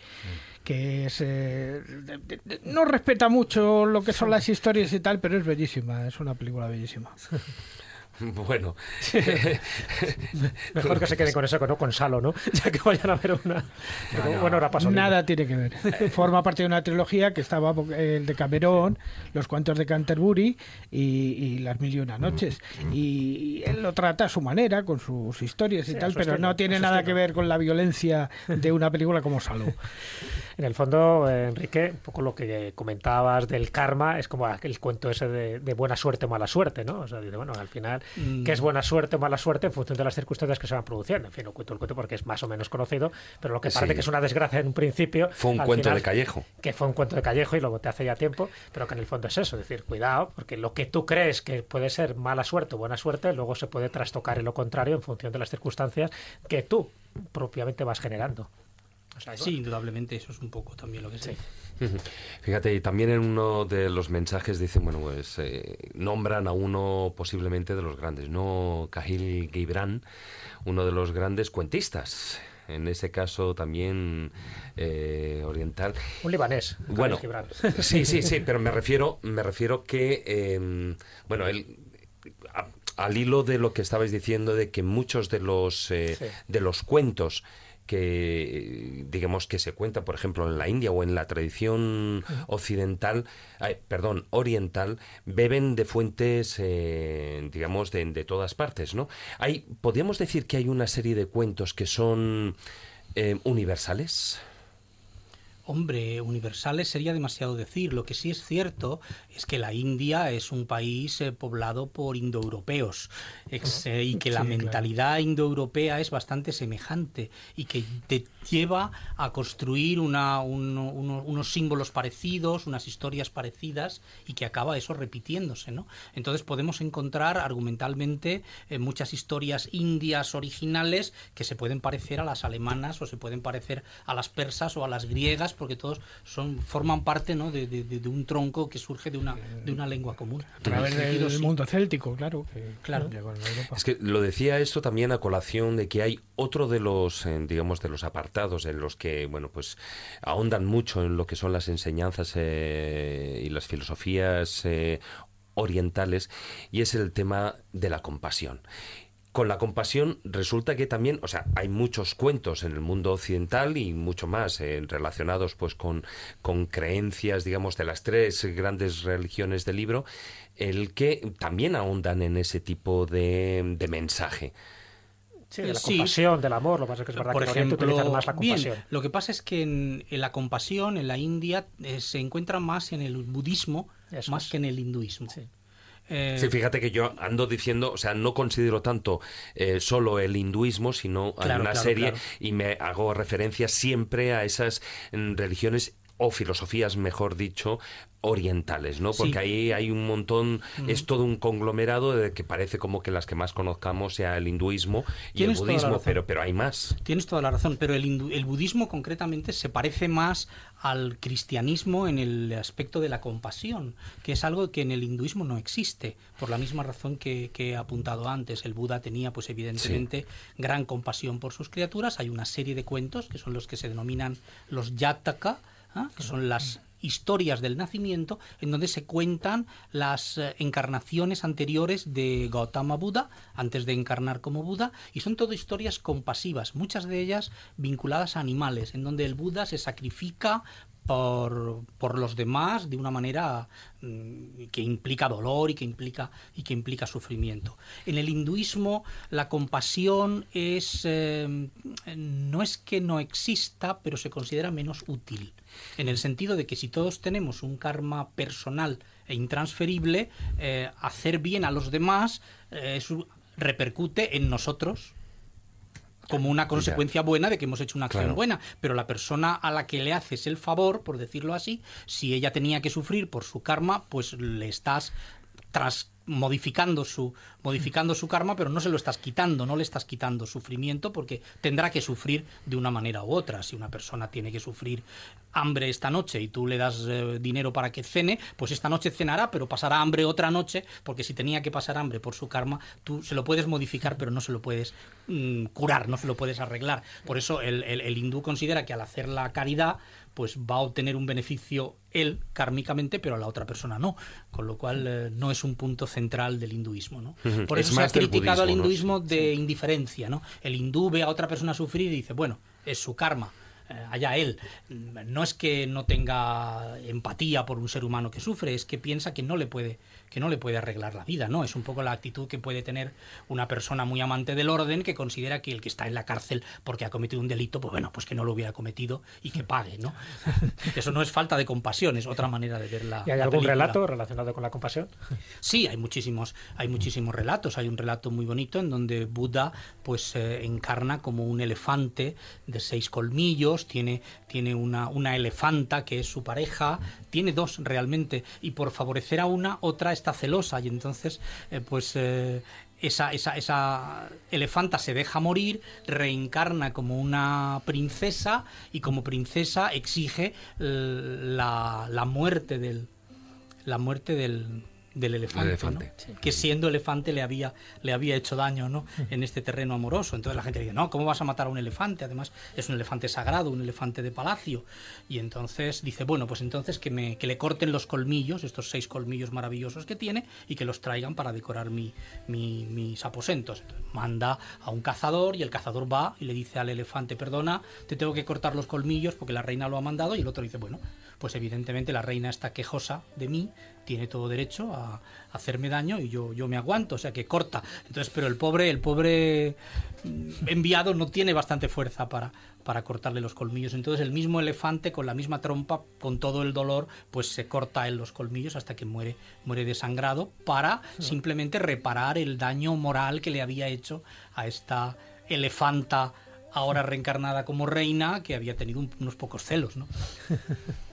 que es eh, de- de- de- no respeta mucho lo que son las historias y tal, pero es bellísima, es una película bellísima. Bueno, Mejor que se queden con eso, que no con Salo, ¿no? Ya que vayan a ver una. Bueno, ahora pasó. Nada tiene que ver. Forma parte de una trilogía que estaba el de Cameron, Los cuentos de Canterbury y, y Las mil y una noches. Y, y él lo trata a su manera, con sus historias y Sí, tal, pero estilo, no tiene nada estilo. que ver con la violencia de una película como Salud. En el fondo, eh, Enrique, un poco lo que comentabas del karma es como el cuento ese de, de buena suerte o mala suerte, ¿no? O sea, dice, bueno, al final, Mm. ¿qué es buena suerte o mala suerte en función de las circunstancias que se van produciendo? En fin, no cuento el cuento porque es más o menos conocido, pero lo que parece Sí. que es una desgracia en un principio. Fue un cuento final- de Callejo. Que fue un cuento de Callejo y luego te hace ya tiempo, pero que en el fondo es eso, es decir, cuidado, porque lo que tú crees que puede ser mala suerte o buena suerte, luego se puede trastocar en lo contrario en función de las circunstancias que tú propiamente vas generando. O sea, Sí, indudablemente eso es un poco también lo que se dice. Ujú. Fíjate, y también en uno de los mensajes dicen, bueno, pues eh, nombran a uno posiblemente de los grandes, ¿no? Cahil Gibran, uno de los grandes cuentistas. En ese caso también eh, oriental. Un libanés. Bueno, sí, sí, sí, pero me refiero, me refiero que, eh, bueno, él, a- al hilo de lo que estabais diciendo de que muchos de los eh, Sí. de los cuentos que digamos que se cuenta por ejemplo en la India o en la tradición occidental perdón oriental beben de fuentes eh, digamos de, de todas partes no hay podríamos decir que hay una serie de cuentos que son eh, universales Hombre, universales sería demasiado decir. Lo que sí es cierto es que la India es un país eh, poblado por indoeuropeos ex- eh, y que la claro. mentalidad indoeuropea es bastante semejante y que te lleva a construir una- un- uno- unos símbolos parecidos, unas historias parecidas y que acaba eso repitiéndose. ¿no? Entonces podemos encontrar argumentalmente eh, muchas historias indias originales que se pueden parecer a las alemanas o se pueden parecer a las persas o a las griegas porque todos son forman parte ¿no? de, de- de- de un tronco que surge de una, de una lengua común. A través del sí. mundo céltico, claro. que Claro. Es que lo decía esto también a colación de que hay otro de los, eh, digamos, de los apartados en los que, bueno, pues ahondan mucho en lo que son las enseñanzas eh, y las filosofías eh, orientales y es el tema de la compasión. Con la compasión resulta que también, o sea, hay muchos cuentos en el mundo occidental y mucho más eh, relacionados pues con, con creencias, digamos, de las tres grandes religiones del libro, el que también ahondan en ese tipo de, de mensaje. Sí, de la Sí. compasión, del amor, lo que pasa es que es verdad Por que ejemplo, utilizan más la bien, compasión. lo que pasa es que en, en la compasión, en la India, eh, se encuentra más en el budismo Eso más es. que en el hinduismo. Eh, Sí, fíjate que yo ando diciendo, o sea, no considero tanto eh, solo el hinduismo, sino hay una claro, serie claro. y me hago referencia siempre a esas mm, religiones o filosofías, mejor dicho, orientales, ¿no? Porque Sí. ahí hay un montón, es todo un conglomerado de que parece como que las que más conozcamos sea el hinduismo y el budismo, pero, pero hay más. Tienes toda la razón, pero el, hindu- el budismo concretamente se parece más al cristianismo en el aspecto de la compasión, que es algo que en el hinduismo no existe, por la misma razón que, que he apuntado antes. El Buda tenía, pues evidentemente, gran compasión por sus criaturas. Hay una serie de cuentos, que son los que se denominan los yataka, ¿ah? que son las historias del nacimiento en donde se cuentan las eh, encarnaciones anteriores de Gautama Buda antes de encarnar como Buda y son todo historias compasivas, muchas de ellas vinculadas a animales, en donde el Buda se sacrifica por, los demás de una manera mm, que implica dolor y que implica y que implica sufrimiento. En el hinduismo la compasión es eh, no es que no exista, pero se considera menos útil, en el sentido de que si todos tenemos un karma personal e intransferible, eh, hacer bien a los demás eh, repercute en nosotros como una consecuencia buena de que hemos hecho una acción buena. Pero la persona a la que le haces el favor, por decirlo así, si ella tenía que sufrir por su karma, pues le estás tras modificando su modificando su karma, pero no se lo estás quitando, no le estás quitando sufrimiento porque tendrá que sufrir de una manera u otra. Si una persona tiene que sufrir hambre esta noche y tú le das eh, dinero para que cene, pues esta noche cenará, pero pasará hambre otra noche, porque si tenía que pasar hambre por su karma, tú se lo puedes modificar, pero no se lo puedes mm, curar, no se lo puedes arreglar. Por eso el, el hindú considera que al hacer la caridad, pues va a obtener un beneficio él kármicamente, pero a la otra persona no. Con lo cual eh, no es un punto central del hinduismo. ¿no? Por eso se ha criticado al hinduismo de indiferencia. ¿no? El hindú ve a otra persona sufrir y dice, bueno, es su karma eh, allá él. No es que no tenga empatía por un ser humano que sufre, es que piensa que no le puede que no le puede arreglar la vida, ¿no? Es un poco la actitud que puede tener una persona muy amante del orden que considera que el que está en la cárcel porque ha cometido un delito, pues bueno, pues que no lo hubiera cometido y que pague, ¿no? Eso no es falta de compasión, es otra manera de ver la ¿Y hay algún relato relacionado con la compasión? Sí, hay muchísimos, hay muchísimos relatos. Hay un relato muy bonito en donde Buda pues eh, encarna como un elefante de seis colmillos, tiene, tiene una, una elefanta que es su pareja, tiene dos realmente, y por favorecer a una, otra está celosa y entonces eh, pues eh, esa, esa, esa, elefanta se deja morir, reencarna como una princesa y como princesa exige la, la muerte del la muerte del, del elefante, que siendo elefante le había, le había hecho daño ¿no? en este terreno amoroso. Entonces la gente dice, no, ¿cómo vas a matar a un elefante? Además es un elefante sagrado, un elefante de palacio. Y entonces dice, bueno, pues entonces que, me, que le corten los colmillos, estos seis colmillos maravillosos que tiene, y que los traigan para decorar mi, mis aposentos. manda a un cazador y el cazador va y le dice al elefante, perdona, te tengo que cortar los colmillos porque la reina lo ha mandado, y el otro dice, bueno, pues evidentemente la reina está quejosa de mí, tiene todo derecho a, hacerme daño y yo, yo me aguanto, o sea que corta. Entonces, pero el pobre, el pobre enviado no tiene bastante fuerza para, para cortarle los colmillos. Entonces el mismo elefante con la misma trompa, con todo el dolor, pues se corta en los colmillos hasta que muere, muere desangrado para simplemente reparar el daño moral que le había hecho a esta elefanta ahora reencarnada como reina que había tenido unos pocos celos, ¿no?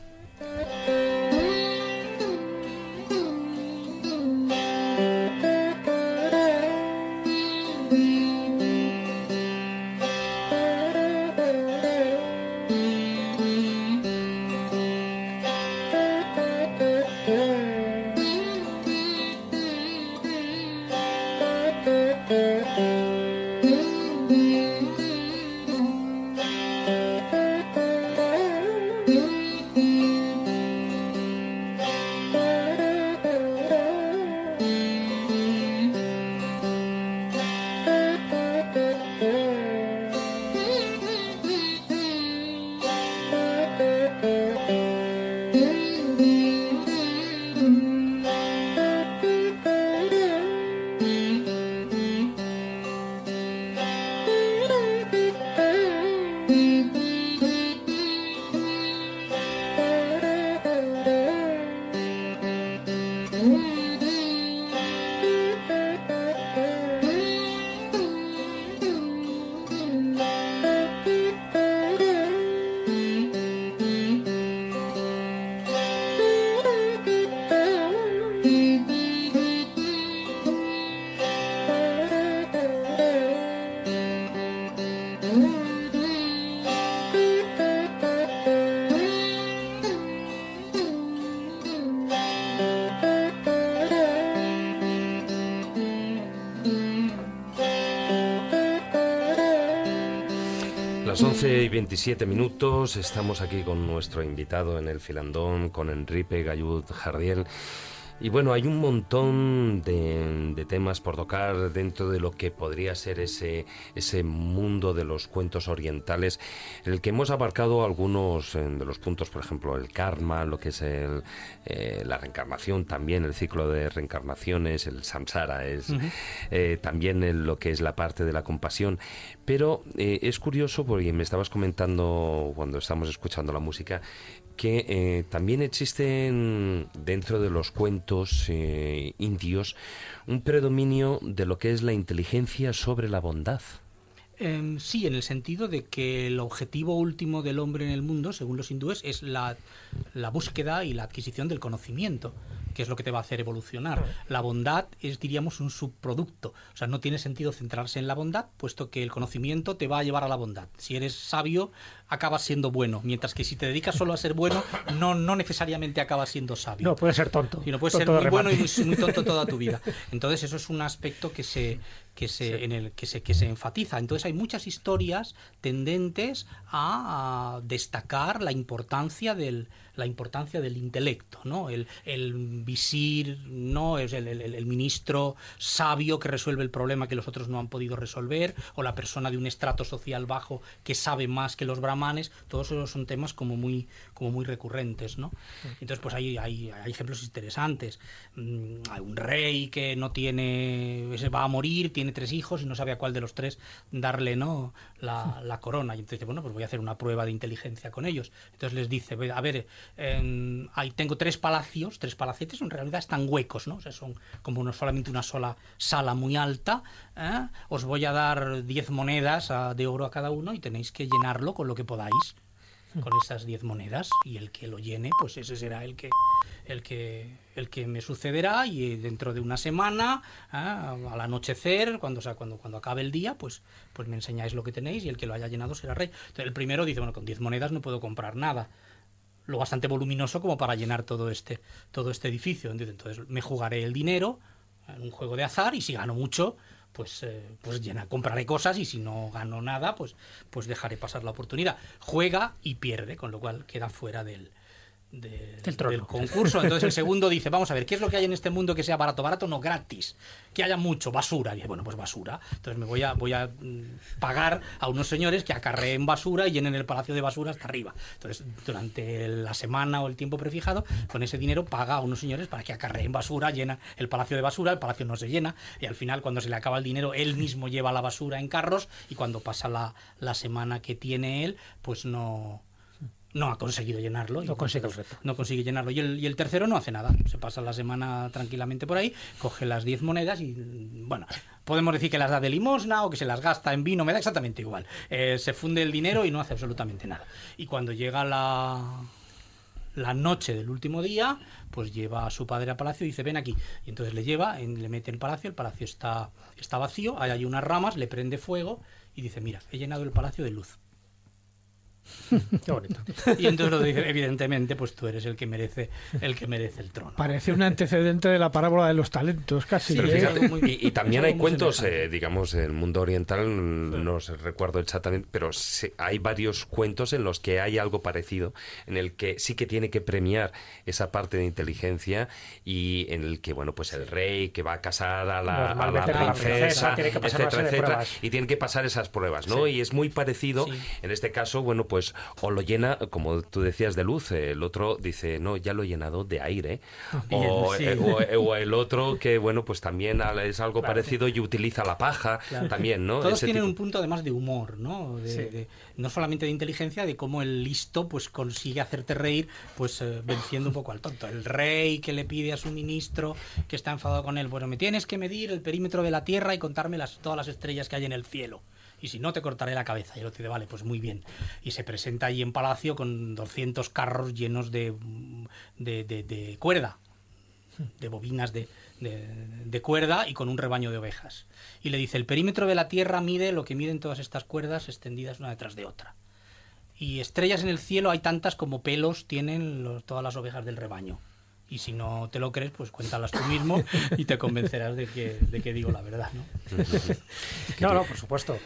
27 minutos, estamos aquí con nuestro invitado en el filandón, con Enrique Gallud Jardiel. Y bueno, hay un montón de, temas por tocar dentro de lo que podría ser ese, ese mundo de los cuentos orientales, en el que hemos abarcado algunos eh, de los puntos, por ejemplo, el karma, lo que es el, eh, la reencarnación, también el ciclo de reencarnaciones, el samsara, es eh, también lo que es la parte de la compasión. Pero es curioso, porque me estabas comentando cuando estamos escuchando la música, que eh, también existen dentro de los cuentos eh, indios un predominio de lo que es la inteligencia sobre la bondad. Em, sí, en el sentido de que el objetivo último del hombre en el mundo, según los hindúes, es la, la búsqueda y la adquisición del conocimiento que es lo que te va a hacer evolucionar. La bondad es, diríamos, un subproducto. O sea, no tiene sentido centrarse en la bondad, puesto que el conocimiento te va a llevar a la bondad. Si eres sabio, acabas siendo bueno, mientras que si te dedicas solo a ser bueno, no, no necesariamente acabas siendo sabio. No, puede ser tonto. Y no puedes ser muy bueno y muy, muy tonto toda tu vida. Entonces, eso es un aspecto que se, que se, en el que se, que se enfatiza. Entonces hay muchas historias tendentes a, a destacar la importancia del, la importancia del intelecto, ¿no? El, el visir, ¿no? Es el, el, el, ministro sabio que resuelve el problema que los otros no han podido resolver, o la persona de un estrato social bajo que sabe más que los brahmanes, todos esos son temas como muy, como muy recurrentes, ¿no? Entonces, pues hay, hay, hay ejemplos interesantes. Mm, hay un rey que no tiene, se va a morir, tiene tres hijos y no sabe a cuál de los tres darle, ¿no? La, corona. Y entonces, bueno, pues voy a hacer una prueba de inteligencia con ellos. Entonces les dice, a ver, eh, ahí tengo tres palacios, tres palacetes, en realidad están huecos, ¿no? O sea, son como no solamente una sola sala muy alta. ¿eh? Os voy a dar diez monedas a, de oro a cada uno y tenéis que llenarlo con lo que podáis, con esas diez monedas. Y el que lo llene, pues ese será el que el que el que me sucederá y dentro de una semana ¿eh? al anochecer cuando sea, cuando cuando acabe el día pues pues me enseñáis lo que tenéis y el que lo haya llenado será rey Entonces, el primero dice bueno con diez monedas no puedo comprar nada lo bastante voluminoso como para llenar todo este, todo este edificio. Entonces me jugaré el dinero en un juego de azar y si gano mucho, pues, eh, pues llena, compraré cosas y si no gano nada, pues, pues dejaré pasar la oportunidad. Juega y pierde, con lo cual queda fuera del, de, del, del, concurso. Entonces el segundo dice, vamos a ver, ¿qué es lo que hay en este mundo que sea barato? Barato no, gratis. Que haya mucho, basura. Y dice, bueno, pues basura. Entonces me voy a, voy a pagar a unos señores que acarreen basura y llenen el palacio de basura hasta arriba. Entonces, durante la semana o el tiempo prefijado, con ese dinero paga a unos señores para que acarreen basura, llena el palacio de basura, el palacio no se llena, y al final, cuando se le acaba el dinero, él mismo lleva la basura en carros, y cuando pasa la, la semana que tiene él, pues no no ha conseguido llenarlo. No consigue el reto. No consigue llenarlo. Y el, y el, tercero no hace nada. Se pasa la semana tranquilamente por ahí, coge las 10 monedas y, bueno, podemos decir que las da de limosna o que se las gasta en vino, me da exactamente igual. Eh, se funde el dinero y no hace absolutamente nada. Y cuando llega la, la noche del último día, pues lleva a su padre al palacio y dice, ven aquí. Y entonces le lleva, le mete en el palacio, el palacio está, está vacío, hay, hay unas ramas, le prende fuego y dice, mira, he llenado el palacio de luz. Qué bonito. Y entonces lo dice, evidentemente, pues tú eres el que merece el que merece el trono. Parece un antecedente de la parábola de los talentos, casi. Sí, fíjate, muy, y, y, también hay cuentos, eh, digamos, en el mundo oriental, sí. no os recuerdo exactamente, pero sí, hay varios cuentos en los que hay algo parecido, en el que sí que tiene que premiar esa parte de inteligencia y en el que, bueno, pues el rey que va a casar a la, a la princesa, etcétera, etcétera, y tiene que pasar esas pruebas, ¿no? Sí. Y es muy parecido, en este caso, bueno, pues pues o lo llena, como tú decías, de luz, el otro dice, no, ya lo he llenado de aire, o, sí. eh, o, o, el otro que, bueno, pues también es algo Claro. parecido y utiliza la paja Claro. también, ¿no? Todos Ese tienen tipo- un punto además de humor, ¿no? De- Sí. de- no solamente de inteligencia, de cómo el listo pues consigue hacerte reír, pues eh, venciendo un poco al tonto. El rey que le pide a su ministro que está enfadado con él, bueno, me tienes que medir el perímetro de la Tierra y contarme las, todas las estrellas que hay en el cielo. Y si no, te cortaré la cabeza. Y el otro dice, vale, pues muy bien. Y se presenta ahí en palacio con 200 carros llenos de, de, de- de cuerda, de bobinas de, de- de cuerda y con un rebaño de ovejas. Y le dice, el perímetro de la Tierra mide lo que miden todas estas cuerdas extendidas una detrás de otra. Y estrellas en el cielo hay tantas como pelos tienen los- todas las ovejas del rebaño. Y si no te lo crees, pues cuéntalas tú mismo y te convencerás de que, de que digo la verdad, ¿no? No, no, por supuesto.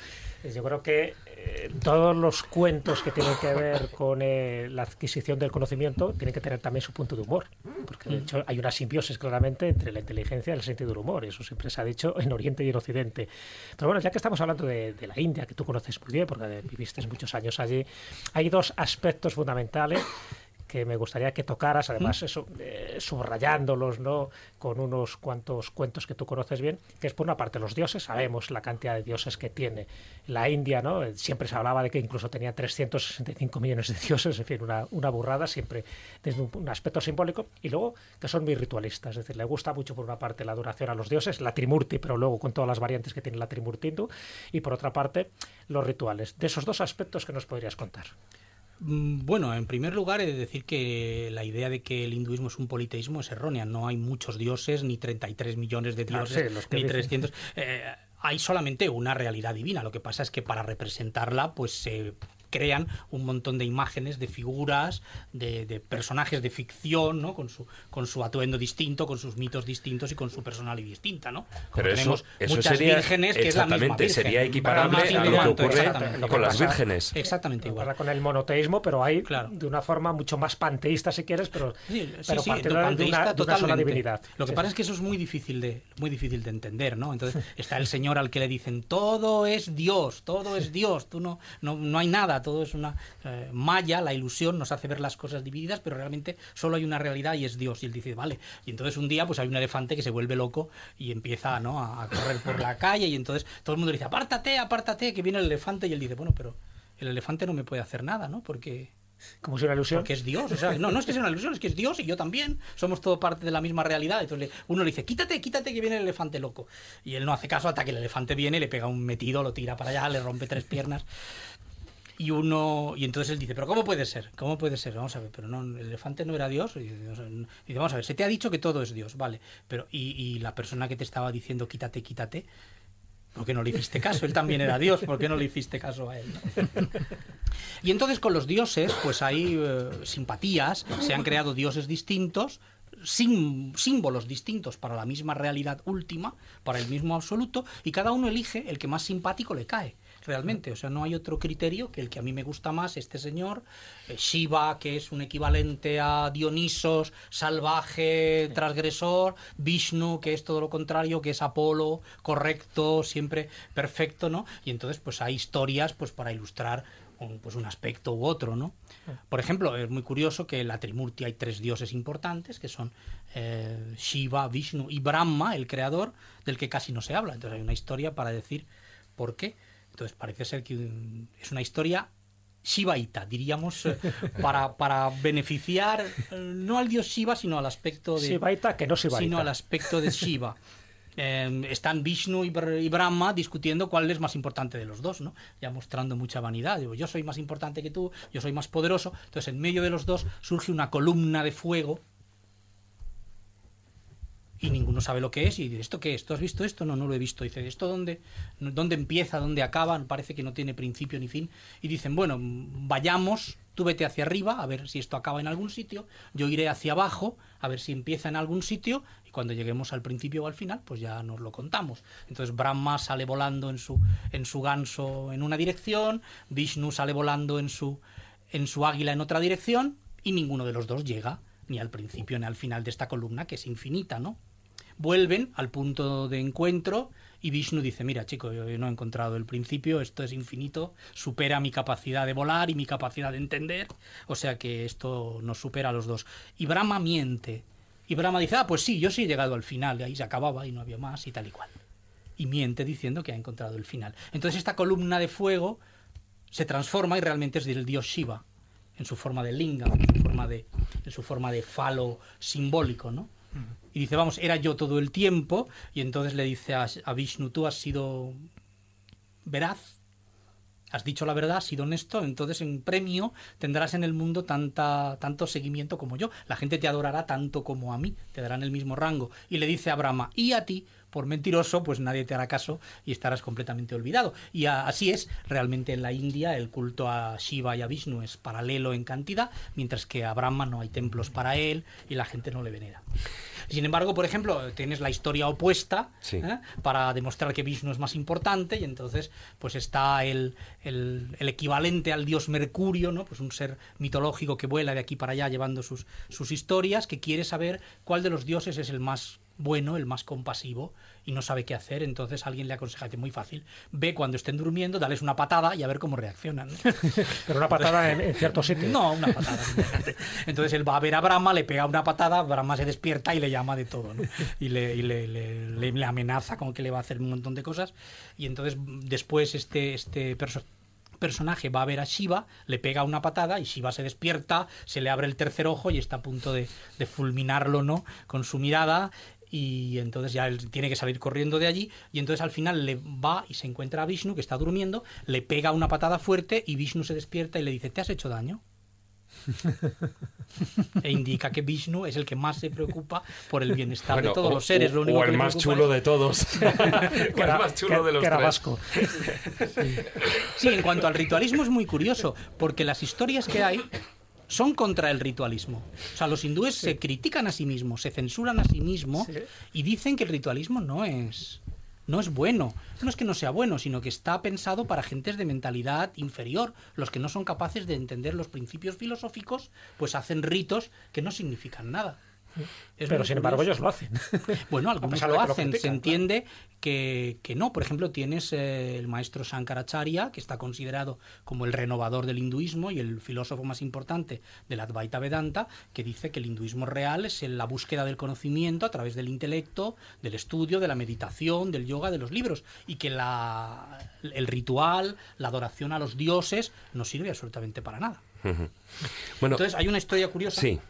Yo creo que eh, todos los cuentos que tienen que ver con eh, la adquisición del conocimiento tienen que tener también su punto de humor. Porque de hecho hay una simbiosis claramente entre la inteligencia y el sentido del humor. Eso siempre se ha dicho en Oriente y en Occidente. Pero bueno, ya que estamos hablando de, de la India, que tú conoces muy bien porque viviste muchos años allí, hay dos aspectos fundamentales que me gustaría que tocaras, además eso, eh, subrayándolos, ¿no? Con unos cuantos cuentos que tú conoces bien, que es por una parte los dioses, sabemos la cantidad de dioses que tiene la India, ¿no? Siempre se hablaba de que incluso tenía 365 millones de dioses, en fin, una, una burrada, siempre desde un, un aspecto simbólico, y luego que son muy ritualistas, es decir, le gusta mucho por una parte la adoración a los dioses, la Trimurti, pero luego con todas las variantes que tiene la Trimurti hindú, y por otra parte los rituales. De esos dos aspectos que nos podrías contar. Mm, Bueno, en primer lugar, he de decir que la idea de que el hinduismo es un politeísmo es errónea. No hay muchos dioses, ni 33 millones de Ah, dioses, sí, ni dicen. 300. Eh, hay solamente una realidad divina. Lo que pasa es que para representarla, pues se crean un montón de imágenes, de figuras, de, de personajes de ficción, ¿no? Con su, con su atuendo distinto, con sus mitos distintos y con su personalidad distinta, ¿no? Como Pero eso, tenemos eso muchas sería, vírgenes, que es la misma exactamente, virgen. sería equiparable a lo que ocurre exactamente. Lo que con las vírgenes. Exactamente igual. con el monoteísmo, pero hay Claro. de una forma mucho más panteísta, si quieres, pero, Sí, sí, pero sí, partiendo de, una, de una sola totalmente. divinidad. Lo que Sí, pasa sí. es que eso es muy difícil de muy difícil de entender, ¿no? Entonces está el señor al que le dicen todo es Dios, todo es Dios, tú no no, no hay nada, todo es una eh, malla, la ilusión nos hace ver las cosas divididas, pero realmente solo hay una realidad y es Dios. Y él dice, vale. Y entonces un día pues hay un elefante que se vuelve loco y empieza, ¿no? a, a correr por la calle y entonces todo el mundo le dice, apártate, apártate, que viene el elefante y él dice, bueno, pero el elefante no me puede hacer nada, ¿no? Porque Como si una ilusión. porque es Dios, o sea, no, no es que sea una ilusión, es que es Dios y yo también. Somos todo parte de la misma realidad. Entonces uno le dice, quítate, quítate que viene el elefante loco. Y él no hace caso hasta que el elefante viene, le pega un metido, lo tira para allá, le rompe tres piernas. Y uno, y entonces él dice, pero ¿cómo puede ser? ¿Cómo puede ser? Vamos a ver, pero no, el elefante no era Dios. Y dice, vamos a ver, se te ha dicho que todo es Dios, vale. Pero, y, y la persona que te estaba diciendo, quítate, quítate, ¿por qué no le hiciste caso? Él también era Dios, ¿por qué no le hiciste caso a él? Y entonces con los dioses, pues hay eh, simpatías, se han creado dioses distintos, sim- símbolos distintos para la misma realidad última, para el mismo absoluto, y cada uno elige el que más simpático le cae. Realmente, o sea, no hay otro criterio que el que a mí me gusta más, este señor, eh, Shiva, que es un equivalente a Dionisos, salvaje, transgresor, Vishnu, que es todo lo contrario, que es Apolo, correcto, siempre perfecto, ¿no? Y entonces, pues hay historias, pues para ilustrar un, pues un aspecto u otro, ¿no? Por ejemplo, es muy curioso que en la Trimurti hay tres dioses importantes, que son eh, Shiva, Vishnu y Brahma, el creador, del que casi no se habla. Entonces hay una historia para decir por qué. Entonces parece ser que un- es una historia shivaíta, diríamos, eh, para, para beneficiar eh, no al dios Shiva, sino al aspecto de... Shivaita, que no Shivaita. Sino al aspecto de Shiva. Eh, están Vishnu y, Br- y Brahma discutiendo cuál es más importante de los dos, ¿no? Ya mostrando mucha vanidad. Digo, yo soy más importante que tú, yo soy más poderoso. Entonces, en medio de los dos surge una columna de fuego y ninguno sabe lo que es y dice, ¿esto qué es? ¿Tú has visto esto? No, no lo he visto. Dice, ¿esto dónde, dónde empieza? ¿Dónde acaba? Parece que no tiene principio ni fin. Y dicen, bueno, vayamos, tú vete hacia arriba a ver si esto acaba en algún sitio, yo iré hacia abajo a ver si empieza en algún sitio y cuando lleguemos al principio o al final, pues ya nos lo contamos. Entonces Brahma sale volando en su, en su ganso en una dirección, Vishnu sale volando en su, en su águila en otra dirección y ninguno de los dos llega ni al principio ni al final de esta columna que es infinita, ¿no? Vuelven al punto de encuentro y Vishnu dice, mira chico, yo no he encontrado el principio, esto es infinito, supera mi capacidad de volar y mi capacidad de entender, o sea que esto nos supera a los dos. Y Brahma miente. Y Brahma dice, ah, pues sí, yo sí he llegado al final, y ahí se acababa y no había más y tal y cual. Y miente diciendo que ha encontrado el final. Entonces esta columna de fuego se transforma y realmente es del dios Shiva, en su forma de linga, en su forma de, en su forma de falo simbólico, ¿no? Y dice, vamos, era yo todo el tiempo. Y entonces le dice a, Vishnu, tú has sido veraz, has dicho la verdad, has sido honesto, entonces en premio tendrás en el mundo tanta, tanto seguimiento como yo. La gente te adorará tanto como a mí, te darán el mismo rango. Y le dice a Brahma, y a ti, por mentiroso, pues nadie te hará caso y estarás completamente olvidado. Y así es, realmente en la India el culto a Shiva y a Vishnu es paralelo en cantidad, mientras que a Brahma no hay templos para él y la gente no le venera. Sin embargo, por ejemplo, tienes la historia opuesta Sí. ¿eh? para demostrar que Vishnu es más importante y entonces pues está el, el- el equivalente al dios Mercurio, ¿no? pues un ser mitológico que vuela de aquí para allá llevando sus, sus historias, que quiere saber cuál de los dioses es el más bueno, el más compasivo, y no sabe qué hacer, entonces alguien le aconseja que es muy fácil, ve cuando estén durmiendo, dales una patada y a ver cómo reaccionan. Pero una patada en, en ciertos sitios. No, una patada. Entonces él va a ver a Brahma, le pega una patada, Brahma se despierta y le llama de todo, ¿no? Y le, y le, le- le- le amenaza con que le va a hacer un montón de cosas. Y entonces después este, este perso- personaje va a ver a Shiva, le pega una patada y Shiva se despierta, se le abre el tercer ojo y está a punto de, de fulminarlo, ¿no? Con su mirada. Y entonces ya él tiene que salir corriendo de allí. Y entonces al final le va y se encuentra a Vishnu, que está durmiendo, le pega una patada fuerte y Vishnu se despierta y le dice, ¿te has hecho daño? e indica que Vishnu es el que más se preocupa por el bienestar Bueno, de todos o- los seres. Lo o único que el le más chulo de todos. O el más chulo de los que vasco. Sí, en cuanto al ritualismo es muy curioso, porque las historias que hay son contra el ritualismo. O sea, los hindúes se critican a sí mismos, se censuran a sí mismos y dicen que el ritualismo no es no es bueno. No es que no sea bueno, sino que está pensado para gentes de mentalidad inferior. Los que no son capaces de entender los principios filosóficos, pues hacen ritos que no significan nada. Es Pero sin embargo ellos lo hacen. Bueno, algunos lo hacen. Se entiende que, que no. Por ejemplo, tienes eh, el maestro Shankaracharya, que está considerado como el renovador del hinduismo y el filósofo más importante del Advaita Vedanta, que dice que el hinduismo real es la búsqueda del conocimiento a través del intelecto, del estudio, de la meditación, del yoga, de los libros, y que la, el ritual, la adoración a los dioses, no sirve absolutamente para nada. Bueno, Entonces hay una historia curiosa. sí.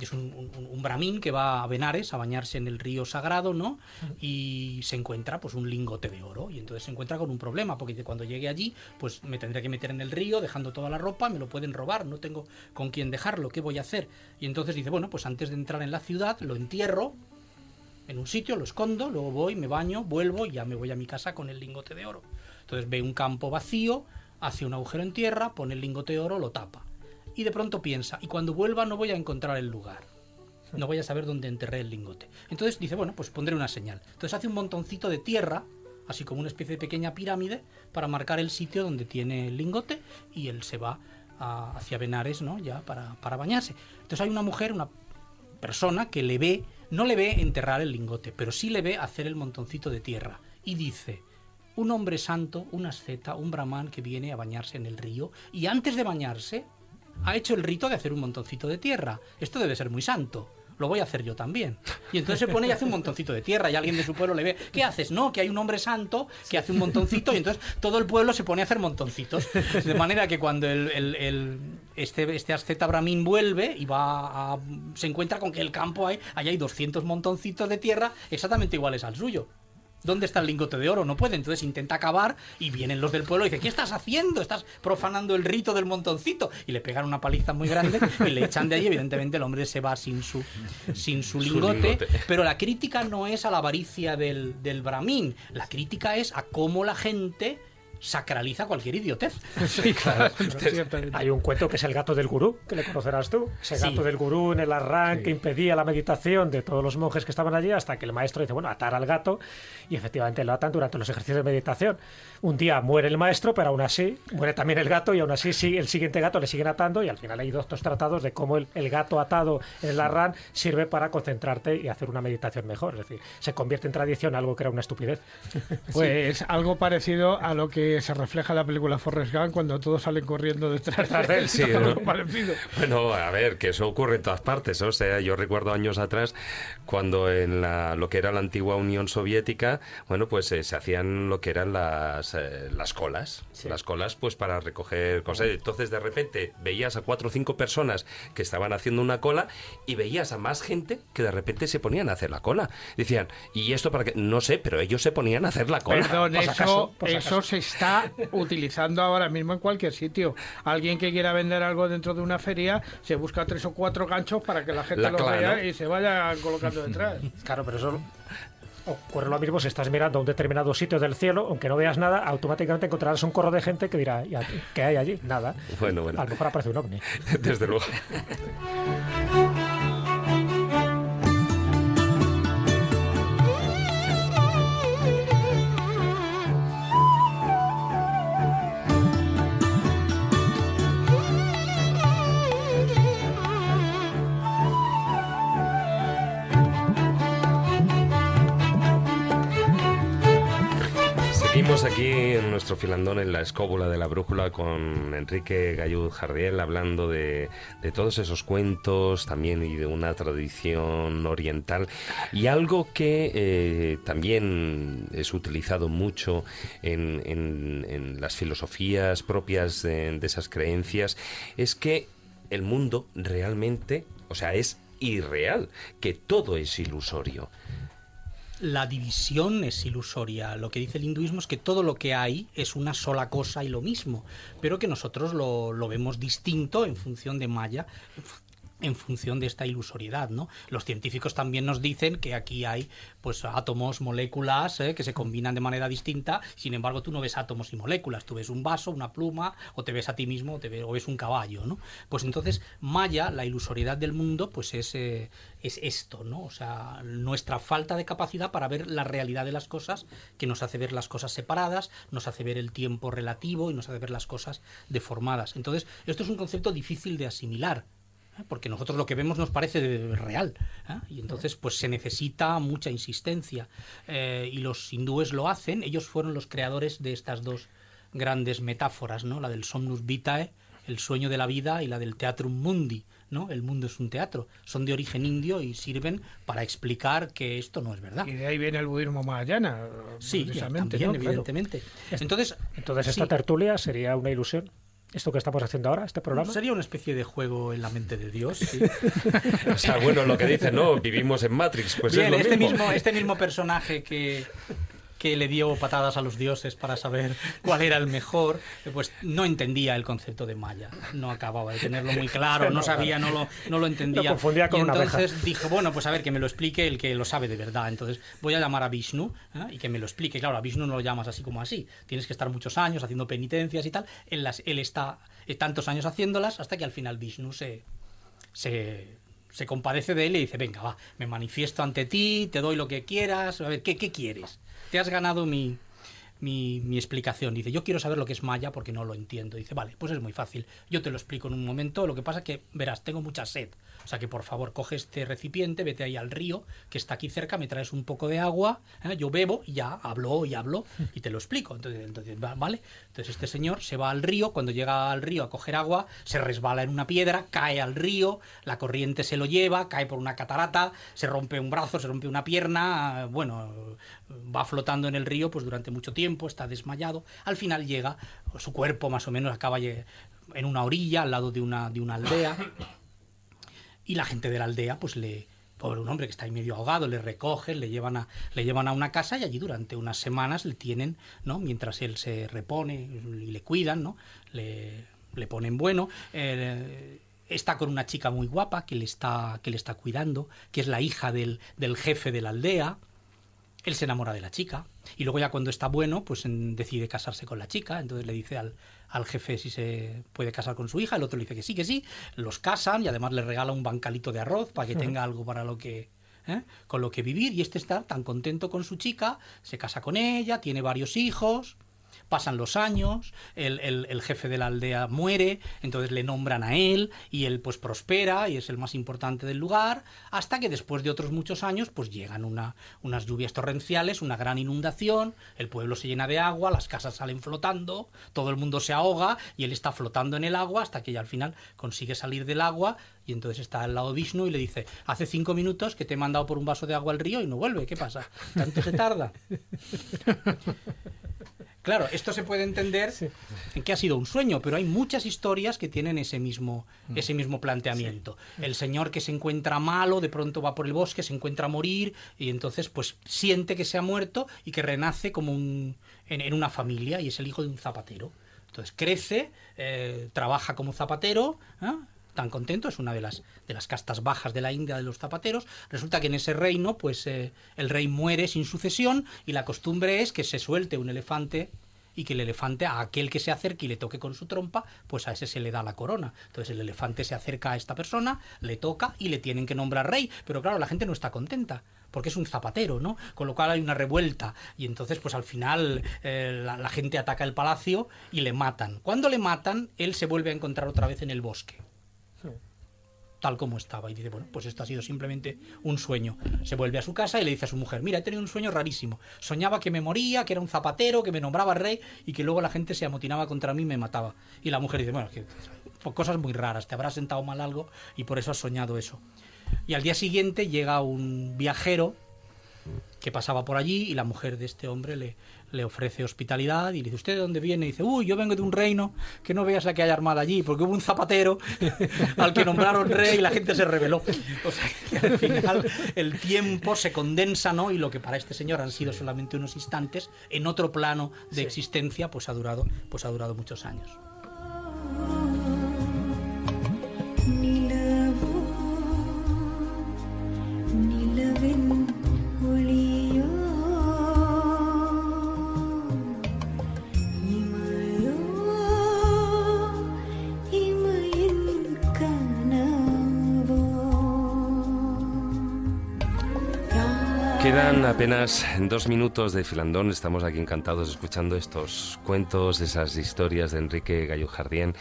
Es un, un- un brahmin que va a Benares a bañarse en el río sagrado, ¿no? Y se encuentra pues un lingote de oro. Y entonces se encuentra con un problema, porque cuando llegue allí, pues me tendré que meter en el río, dejando toda la ropa, me lo pueden robar, no tengo con quién dejarlo, ¿qué voy a hacer? Y entonces dice, bueno, pues antes de entrar en la ciudad, lo entierro en un sitio, lo escondo, luego voy, me baño, vuelvo y ya me voy a mi casa con el lingote de oro. Entonces ve un campo vacío, hace un agujero en tierra, pone el lingote de oro, lo tapa. Y de pronto piensa, y cuando vuelva no voy a encontrar el lugar. No voy a saber dónde enterré el lingote. Entonces dice, bueno, pues pondré una señal. Entonces hace un montoncito de tierra, así como una especie de pequeña pirámide, para marcar el sitio donde tiene el lingote y él se va a- hacia Benares, ¿no? Ya para, para bañarse. Entonces hay una mujer, una persona que le ve, no le ve enterrar el lingote, pero sí le ve hacer el montoncito de tierra. Y dice, un hombre santo, un asceta, un brahman que viene a bañarse en el río y antes de bañarse ha hecho el rito de hacer un montoncito de tierra. Esto debe ser muy santo. Lo voy a hacer yo también. Y entonces se pone y hace un montoncito de tierra y alguien de su pueblo le ve, ¿qué haces? No, que hay un hombre santo que hace un montoncito y entonces todo el pueblo se pone a hacer montoncitos. De manera que cuando el, este, este asceta brahmin vuelve y va a, se encuentra con que el campo hay, ahí hay 200 montoncitos de tierra exactamente iguales al suyo. ¿Dónde está el lingote de oro? No puede. Entonces intenta acabar y vienen los del pueblo y dicen, ¿qué estás haciendo? Estás profanando el rito del montoncito. Y le pegan una paliza muy grande y le echan de allí. Evidentemente el hombre se va sin su, sin su Su lingote. lingote. Pero la crítica no es a la avaricia del, del brahmin. La crítica es a cómo la gente sacraliza cualquier idiotez. Sí, claro. Hay un cuento que es el gato del gurú, que le conocerás tú. Ese Sí. gato del gurú en el arranque impedía la meditación de todos los monjes que estaban allí hasta que el maestro dice, bueno, atar al gato y efectivamente lo atan durante los ejercicios de meditación. Un día muere el maestro, pero aún así muere también el gato y aún así sí, el siguiente gato le siguen atando y al final hay dos tratados de cómo el, el gato atado en el arran sirve para concentrarte y hacer una meditación mejor. Es decir, se convierte en tradición algo que era una estupidez. Pues algo parecido a lo que se refleja en la película Forrest Gump cuando todos salen corriendo detrás de él. Sí. Bueno, a ver, que eso ocurre en todas partes. ¿no? O sea, yo recuerdo años atrás cuando en la, lo que era la antigua Unión Soviética, bueno, pues eh, se hacían lo que eran las, eh, las colas. Las colas, pues para recoger cosas. Entonces, de repente, veías a cuatro o cinco personas que estaban haciendo una cola y veías a más gente que de repente se ponían a hacer la cola. Decían, ¿y esto para qué? No sé, pero ellos se ponían a hacer la cola. Perdón, eso, acaso, eso se está utilizando ahora mismo en cualquier sitio. Alguien que quiera vender algo dentro de una feria se busca tres o cuatro ganchos para que la gente La lo cla, vea ¿no? y se vaya colocando detrás. Claro, pero eso ocurre lo mismo si estás mirando a un determinado sitio del cielo, aunque no veas nada, automáticamente encontrarás un corro de gente que dirá, "¿Y a- ¿qué hay allí? Nada. Bueno, bueno. A lo mejor aparece un ovni. Desde luego. Seguimos aquí en nuestro filandón en la escóbula de la brújula con Enrique Gallud Jardiel hablando de, todos esos cuentos también y de una tradición oriental. Y algo que eh, también es utilizado mucho en, en, en las filosofías propias de, de esas creencias es que el mundo realmente, o sea, es irreal, que todo es ilusorio la división es ilusoria. Lo que dice el hinduismo es que todo lo que hay es una sola cosa y lo mismo, pero que nosotros lo, lo vemos distinto en función de Maya, en función de esta ilusoriedad, ¿no? Los científicos también nos dicen que aquí hay pues átomos, moléculas ¿eh? que se combinan de manera distinta, sin embargo tú no ves átomos y moléculas, tú ves un vaso, una pluma, o te ves a ti mismo, o, te ves, o ves un caballo, ¿no? Pues entonces Maya, la ilusoriedad del mundo, pues es, eh, es esto, ¿no? O sea, nuestra falta de capacidad para ver la realidad de las cosas, que nos hace ver las cosas separadas, nos hace ver el tiempo relativo y nos hace ver las cosas deformadas. Entonces, esto es un concepto difícil de asimilar. Porque nosotros lo que vemos nos parece real ¿eh? y entonces pues se necesita mucha insistencia eh, y los hindúes lo hacen ellos fueron los creadores de estas dos grandes metáforas no la del somnus vitae el sueño de la vida y la del teatrum mundi ¿no? El mundo es un teatro. Son de origen indio y sirven para explicar que esto no es verdad. Y de ahí viene el budismo mahayana. Sí, también, evidentemente. Entonces, Entonces esta tertulia sería una ilusión esto que estamos haciendo ahora, este programa. Sería una especie de juego en la mente de Dios. Sí. o sea, bueno, lo que dicen, ¿no? Vivimos en Matrix. Pues es lo este mismo. mismo. Este mismo personaje que, que le dio patadas a los dioses para saber cuál era el mejor, pues no entendía el concepto de Maya, no acababa de tenerlo muy claro, no sabía, no lo, no lo entendía. Lo confundía con y una entonces dijo, bueno, pues a ver, que me lo explique el que lo sabe de verdad. Entonces voy a llamar a Vishnu ¿eh? y que me lo explique. Claro, a Vishnu no lo llamas así como así, tienes que estar muchos años haciendo penitencias y tal. Él, las, él está eh, tantos años haciéndolas hasta que al final Vishnu se, se, se compadece de él y dice, venga, va, me manifiesto ante ti, te doy lo que quieras, a ver, ¿qué, qué quieres? Te has ganado mi, mi, explicación. Dice, yo quiero saber lo que es Maya porque no lo entiendo. Dice, vale, pues es muy fácil. Yo te lo explico en un momento. Lo que pasa que, verás, tengo mucha sed. O sea que por favor coge este recipiente, vete ahí al río que está aquí cerca, me traes un poco de agua, ¿eh? yo bebo y ya hablo y hablo y te lo explico. Entonces, entonces, vale. Entonces este señor se va al río, cuando llega al río a coger agua, se resbala en una piedra, cae al río, la corriente se lo lleva, cae por una catarata, se rompe un brazo, se rompe una pierna, bueno, va flotando en el río pues durante mucho tiempo, está desmayado. Al final llega, su cuerpo más o menos acaba en una orilla, al lado de una, de una aldea y la gente de la aldea pues le pobre un hombre que está ahí medio ahogado le recogen le llevan a le llevan a una casa y allí durante unas semanas le tienen no mientras él se repone y le cuidan no le, le ponen bueno eh, está con una chica muy guapa que le está que le está cuidando que es la hija del, del jefe de la aldea él se enamora de la chica y luego ya cuando está bueno pues decide casarse con la chica. Entonces le dice al, al jefe si se puede casar con su hija, el otro le dice que sí, que sí, los casan y además le regala un bancalito de arroz para que tenga algo para lo que... ¿eh? con lo que vivir. Y este está tan contento con su chica, se casa con ella, tiene varios hijos, pasan los años, el, el, jefe de la aldea muere, entonces le nombran a él y él pues prospera y es el más importante del lugar, hasta que después de otros muchos años pues llegan una, unas lluvias torrenciales, una gran inundación, el pueblo se llena de agua, las casas salen flotando, todo el mundo se ahoga y él está flotando en el agua hasta que ya al final consigue salir del agua y entonces está al lado de Vishnu y le dice, hace cinco minutos que te he mandado por un vaso de agua al río y no vuelve, ¿qué pasa? ¿Tanto se tarda? Claro, esto se puede entender en que ha sido un sueño, pero hay muchas historias que tienen ese mismo, mm. ese mismo planteamiento. El señor que se encuentra malo, de pronto va por el bosque, se encuentra a morir y entonces pues siente que se ha muerto y que renace como un, en, una familia y es el hijo de un zapatero. Entonces crece, eh, trabaja como zapatero, ¿eh? tan contento, es una de las, de las castas bajas de la India de los zapateros. Resulta que en ese reino, pues eh, el rey muere sin sucesión y la costumbre es que se suelte un elefante y que el elefante a aquel que se acerque y le toque con su trompa, pues a ese se le da la corona. Entonces el elefante se acerca a esta persona, le toca y le tienen que nombrar rey, pero claro, la gente no está contenta porque es un zapatero, ¿no? Con lo cual hay una revuelta y entonces pues al final eh, la, la gente ataca el palacio y le matan. Cuando le matan, él se vuelve a encontrar otra vez en el bosque tal como estaba. Y dice, bueno, pues esto ha sido simplemente un sueño. Se vuelve a su casa y le dice a su mujer, mira, he tenido un sueño rarísimo. Soñaba que me moría, que era un zapatero, que me nombraba rey y que luego la gente se amotinaba contra mí y me mataba. Y la mujer dice, bueno, que, cosas muy raras, te habrá sentado mal algo y por eso has soñado eso. Y al día siguiente llega un viajero que pasaba por allí y la mujer de este hombre le, le ofrece hospitalidad y le dice, ¿usted de dónde viene? Y dice, uy, yo vengo de un reino que no veas la que hay armada allí, porque hubo un zapatero al que nombraron rey y la gente se rebeló. O sea, que al final el tiempo se condensa, ¿no? Y lo que para este señor han sido solamente unos instantes, en otro plano de existencia, pues ha durado, pues ha durado muchos años. Quedan apenas dos minutos de filandón. Estamos aquí encantados escuchando estos cuentos, esas historias de Enrique Gallo Jardín.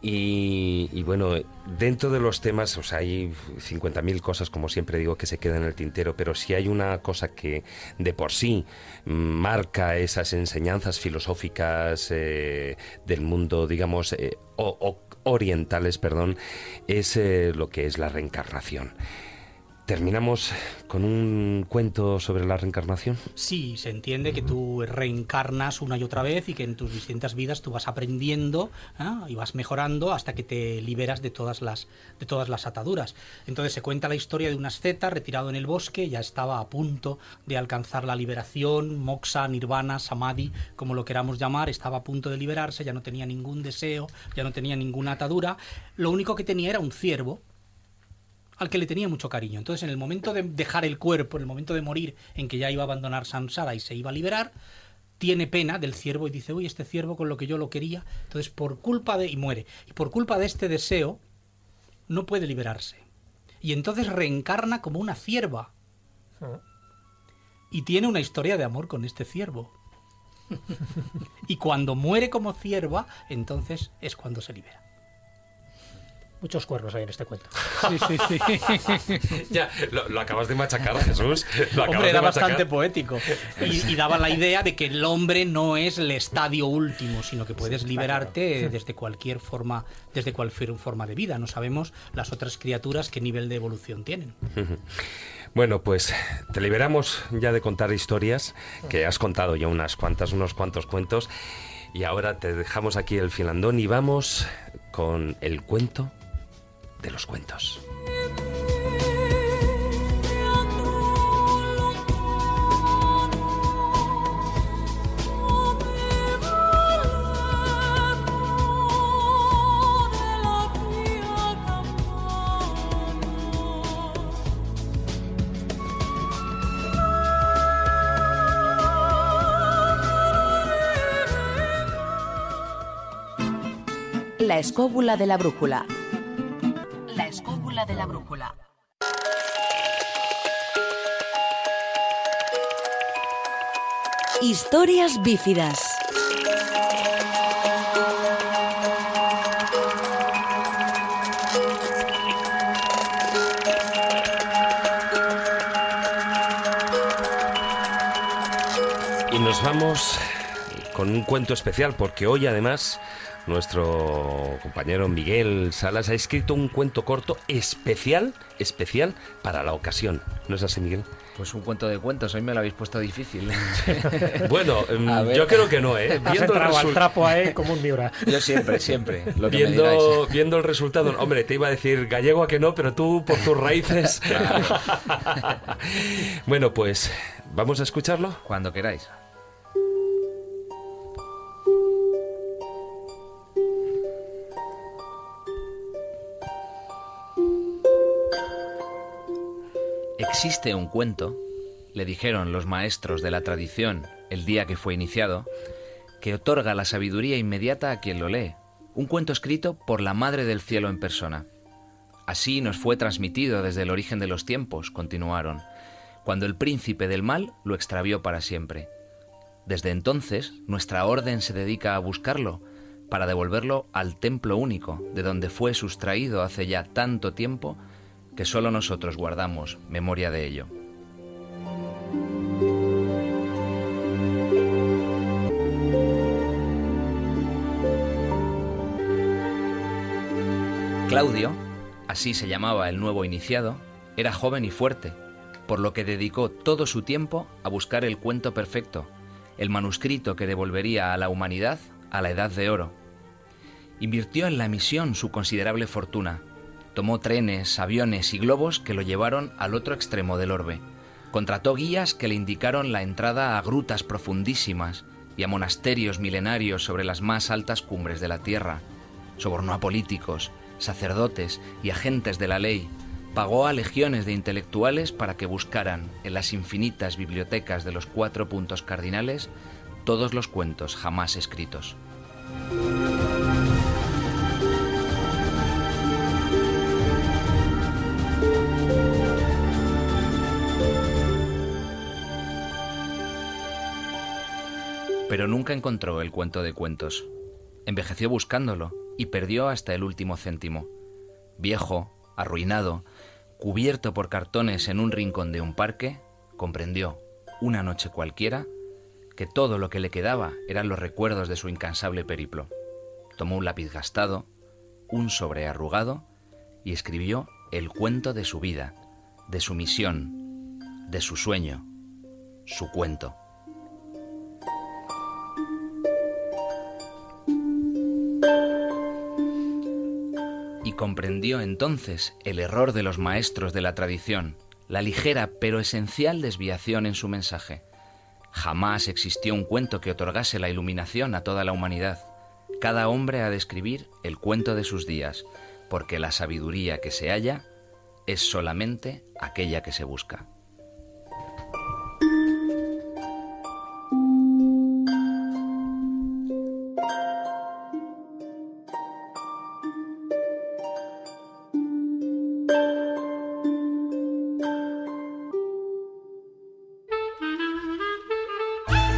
Y, bueno, dentro de los temas, o sea, hay 50.000 cosas, como siempre digo, que se quedan en el tintero, pero si hay una cosa que de por sí marca esas enseñanzas filosóficas eh, del mundo, digamos, eh, orientales, perdón, es eh, lo que es la reencarnación. ¿Terminamos con un cuento sobre la reencarnación? Sí, se entiende que tú reencarnas una y otra vez y que en tus distintas vidas tú vas aprendiendo ¿ah? y vas mejorando hasta que te liberas de todas las de todas las ataduras. Entonces se cuenta la historia de un asceta retirado en el bosque, ya estaba a punto de alcanzar la liberación, moksha, nirvana, samadhi, como lo queramos llamar, estaba a punto de liberarse, ya no tenía ningún deseo, ya no tenía ninguna atadura. Lo único que tenía era un ciervo al que le tenía mucho cariño. Entonces, en el momento de dejar el cuerpo, en el momento de morir, en que ya iba a abandonar Sansara y se iba a liberar, tiene pena del ciervo y dice, uy, este ciervo con lo que yo lo quería. Entonces, por culpa de... y muere. Y por culpa de este deseo, no puede liberarse. Y entonces reencarna como una cierva. Y tiene una historia de amor con este ciervo. y cuando muere como cierva, entonces es cuando se libera. Muchos cuernos hay en este cuento. Sí, sí, sí. ya, lo, acabas de machacar, Jesús. hombre, era bastante poético. Y, daba la idea de que el hombre no es el estadio último, sino que puedes liberarte desde cualquier forma, desde cualquier forma de vida. No sabemos las otras criaturas qué nivel de evolución tienen. Bueno, pues te liberamos ya de contar historias, que has contado ya unas cuantas, unos cuantos cuentos. Y ahora te dejamos aquí el filandón y vamos con el cuento de los cuentos. La escóbula de la brújula de la brújula. Historias bífidas. Y nos vamos con un cuento especial porque hoy además nuestro compañero Miguel Salas ha escrito un cuento corto especial, especial para la ocasión. ¿No es así, Miguel? Pues un cuento de cuentos, hoy me lo habéis puesto difícil. bueno, em, yo creo que no, ¿eh? Viendo el al trapo ahí como un vibra. Yo siempre, siempre. viendo, viendo el resultado, hombre, te iba a decir gallego a que no, pero tú por tus raíces. bueno, pues, ¿vamos a escucharlo? Cuando queráis. Existe un cuento, le dijeron los maestros de la tradición el día que fue iniciado, que otorga la sabiduría inmediata a quien lo lee, un cuento escrito por la Madre del Cielo en persona. Así nos fue transmitido desde el origen de los tiempos, continuaron, cuando el príncipe del mal lo extravió para siempre. Desde entonces, nuestra orden se dedica a buscarlo, para devolverlo al templo único, de donde fue sustraído hace ya tanto tiempo que solo nosotros guardamos memoria de ello. Claudio, así se llamaba el nuevo iniciado, era joven y fuerte, por lo que dedicó todo su tiempo a buscar el cuento perfecto, el manuscrito que devolvería a la humanidad a la edad de oro. Invirtió en la misión su considerable fortuna, tomó trenes, aviones y globos que lo llevaron al otro extremo del orbe, contrató guías que le indicaron la entrada a grutas profundísimas y a monasterios milenarios sobre las más altas cumbres de la Tierra, sobornó a políticos, sacerdotes y agentes de la ley, pagó a legiones de intelectuales para que buscaran en las infinitas bibliotecas de los cuatro puntos cardinales todos los cuentos jamás escritos. Pero nunca encontró el cuento de cuentos. Envejeció buscándolo y perdió hasta el último céntimo. Viejo, arruinado, cubierto por cartones en un rincón de un parque, comprendió, una noche cualquiera, que todo lo que le quedaba eran los recuerdos de su incansable periplo. Tomó un lápiz gastado, un sobre arrugado, y escribió el cuento de su vida, de su misión, de su sueño, su cuento. Comprendió entonces el error de los maestros de la tradición, la ligera pero esencial desviación en su mensaje. Jamás existió un cuento que otorgase la iluminación a toda la humanidad. Cada hombre ha de escribir el cuento de sus días, porque la sabiduría que se halla es solamente aquella que se busca.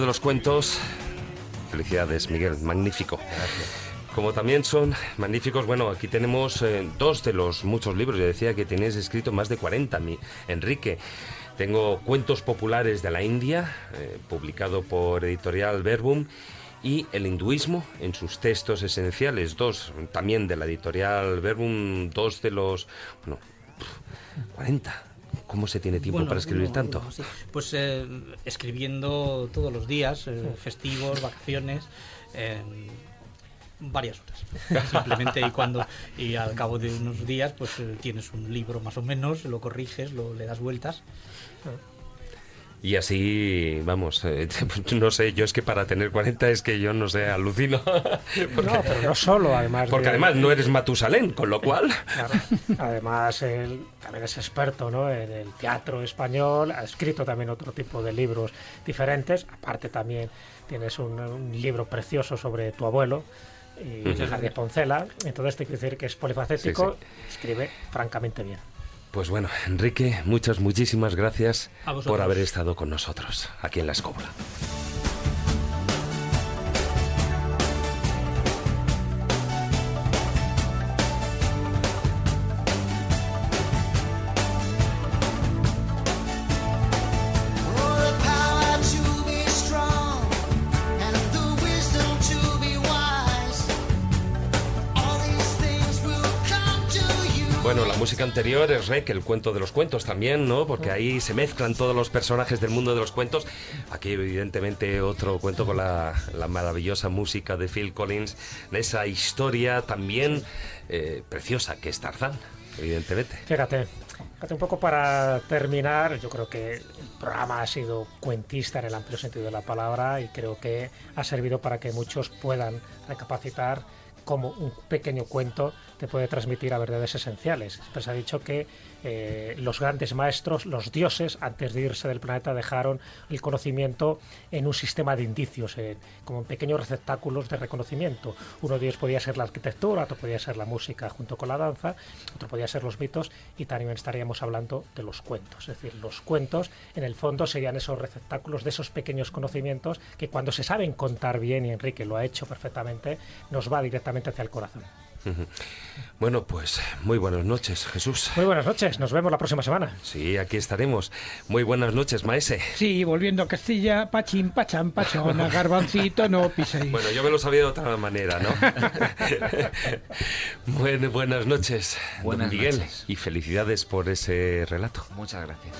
De los cuentos. Felicidades, Miguel, magnífico. Como también son magníficos, bueno, aquí tenemos eh, dos de los muchos libros. Yo decía que tenías escrito más de 40, mi Enrique. Tengo Cuentos Populares de la India, eh, publicado por Editorial Verbum, y El hinduismo en sus textos esenciales, dos también de la Editorial Verbum, dos de los, bueno, 40. ¿Cómo se tiene tiempo Bueno, para escribir uno- tanto? uno, sí. Pues eh, escribiendo todos los días, eh, festivos, vacaciones, eh, varias horas. Simplemente y cuando y al cabo de unos días, pues eh, tienes un libro más o menos, lo corriges, lo le das vueltas. Y así, vamos, eh, no sé, yo es que para tener 40 es que yo no sé, alucino. Porque, No, pero no solo, además. porque de- además no eres Matusalén, con lo cual... Claro. Además, él también es experto ¿no? en el teatro español, ha escrito también otro tipo de libros diferentes. Aparte, también tienes un, un libro precioso sobre tu abuelo, y Ujú. Javier Poncela. Entonces, te quiero decir que es polifacético, escribe francamente bien. Pues bueno, Enrique, muchas, muchísimas gracias por haber estado con nosotros aquí en La Escobla. Música anterior es Rec, el cuento de los cuentos también, ¿no? Porque ahí se mezclan todos los personajes del mundo de los cuentos. Aquí, evidentemente, otro cuento con la, la maravillosa música de Phil Collins, esa historia también eh, preciosa que es Tarzán, evidentemente. Fíjate, un poco para terminar, yo creo que el programa ha sido cuentista en el amplio sentido de la palabra y creo que ha servido para que muchos puedan recapacitar cómo un pequeño cuento te puede transmitir a verdades esenciales. Se ha dicho que eh, los grandes maestros, los dioses, antes de irse del planeta, dejaron el conocimiento en un sistema de indicios, como en pequeños receptáculos de reconocimiento. Uno de ellos podía ser la arquitectura, otro podía ser la música junto con la danza, otro podía ser los mitos y también estaríamos hablando de los cuentos. Es decir, los cuentos en el fondo serían esos receptáculos de esos pequeños conocimientos que cuando se saben contar bien, y Enrique lo ha hecho perfectamente, nos va directamente hacia el corazón. Bueno, pues muy buenas noches, Jesús. Muy buenas noches, nos vemos la próxima semana. Sí, aquí estaremos. Muy buenas noches, maese. Sí, volviendo a Castilla, pachín, pachán, pachona, garbancito, no piséis. Bueno, yo me lo sabía de otra manera, ¿no? bueno, buenas noches, buenas Miguel, y felicidades por ese relato. Muchas gracias.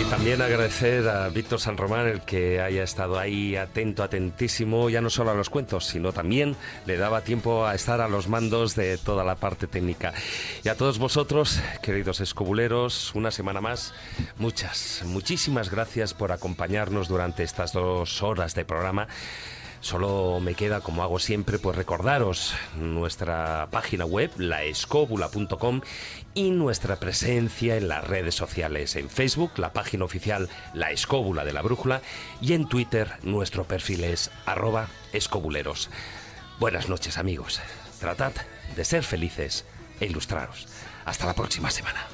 Y también agradecer a Víctor San Román el que haya estado ahí atento, atentísimo, ya no solo a los cuentos, sino también le daba tiempo a estar a los mandos de toda la parte técnica. Y a todos vosotros, queridos escobuleros, una semana más, muchas, muchísimas gracias por acompañarnos durante estas dos horas de programa. Solo me queda, como hago siempre, pues recordaros nuestra página web, laescóbula.com y nuestra presencia en las redes sociales, en Facebook, la página oficial La Escóbula de la Brújula y en Twitter nuestro perfil es arroba escobuleros. Buenas noches amigos, tratad de ser felices e ilustraros. Hasta la próxima semana.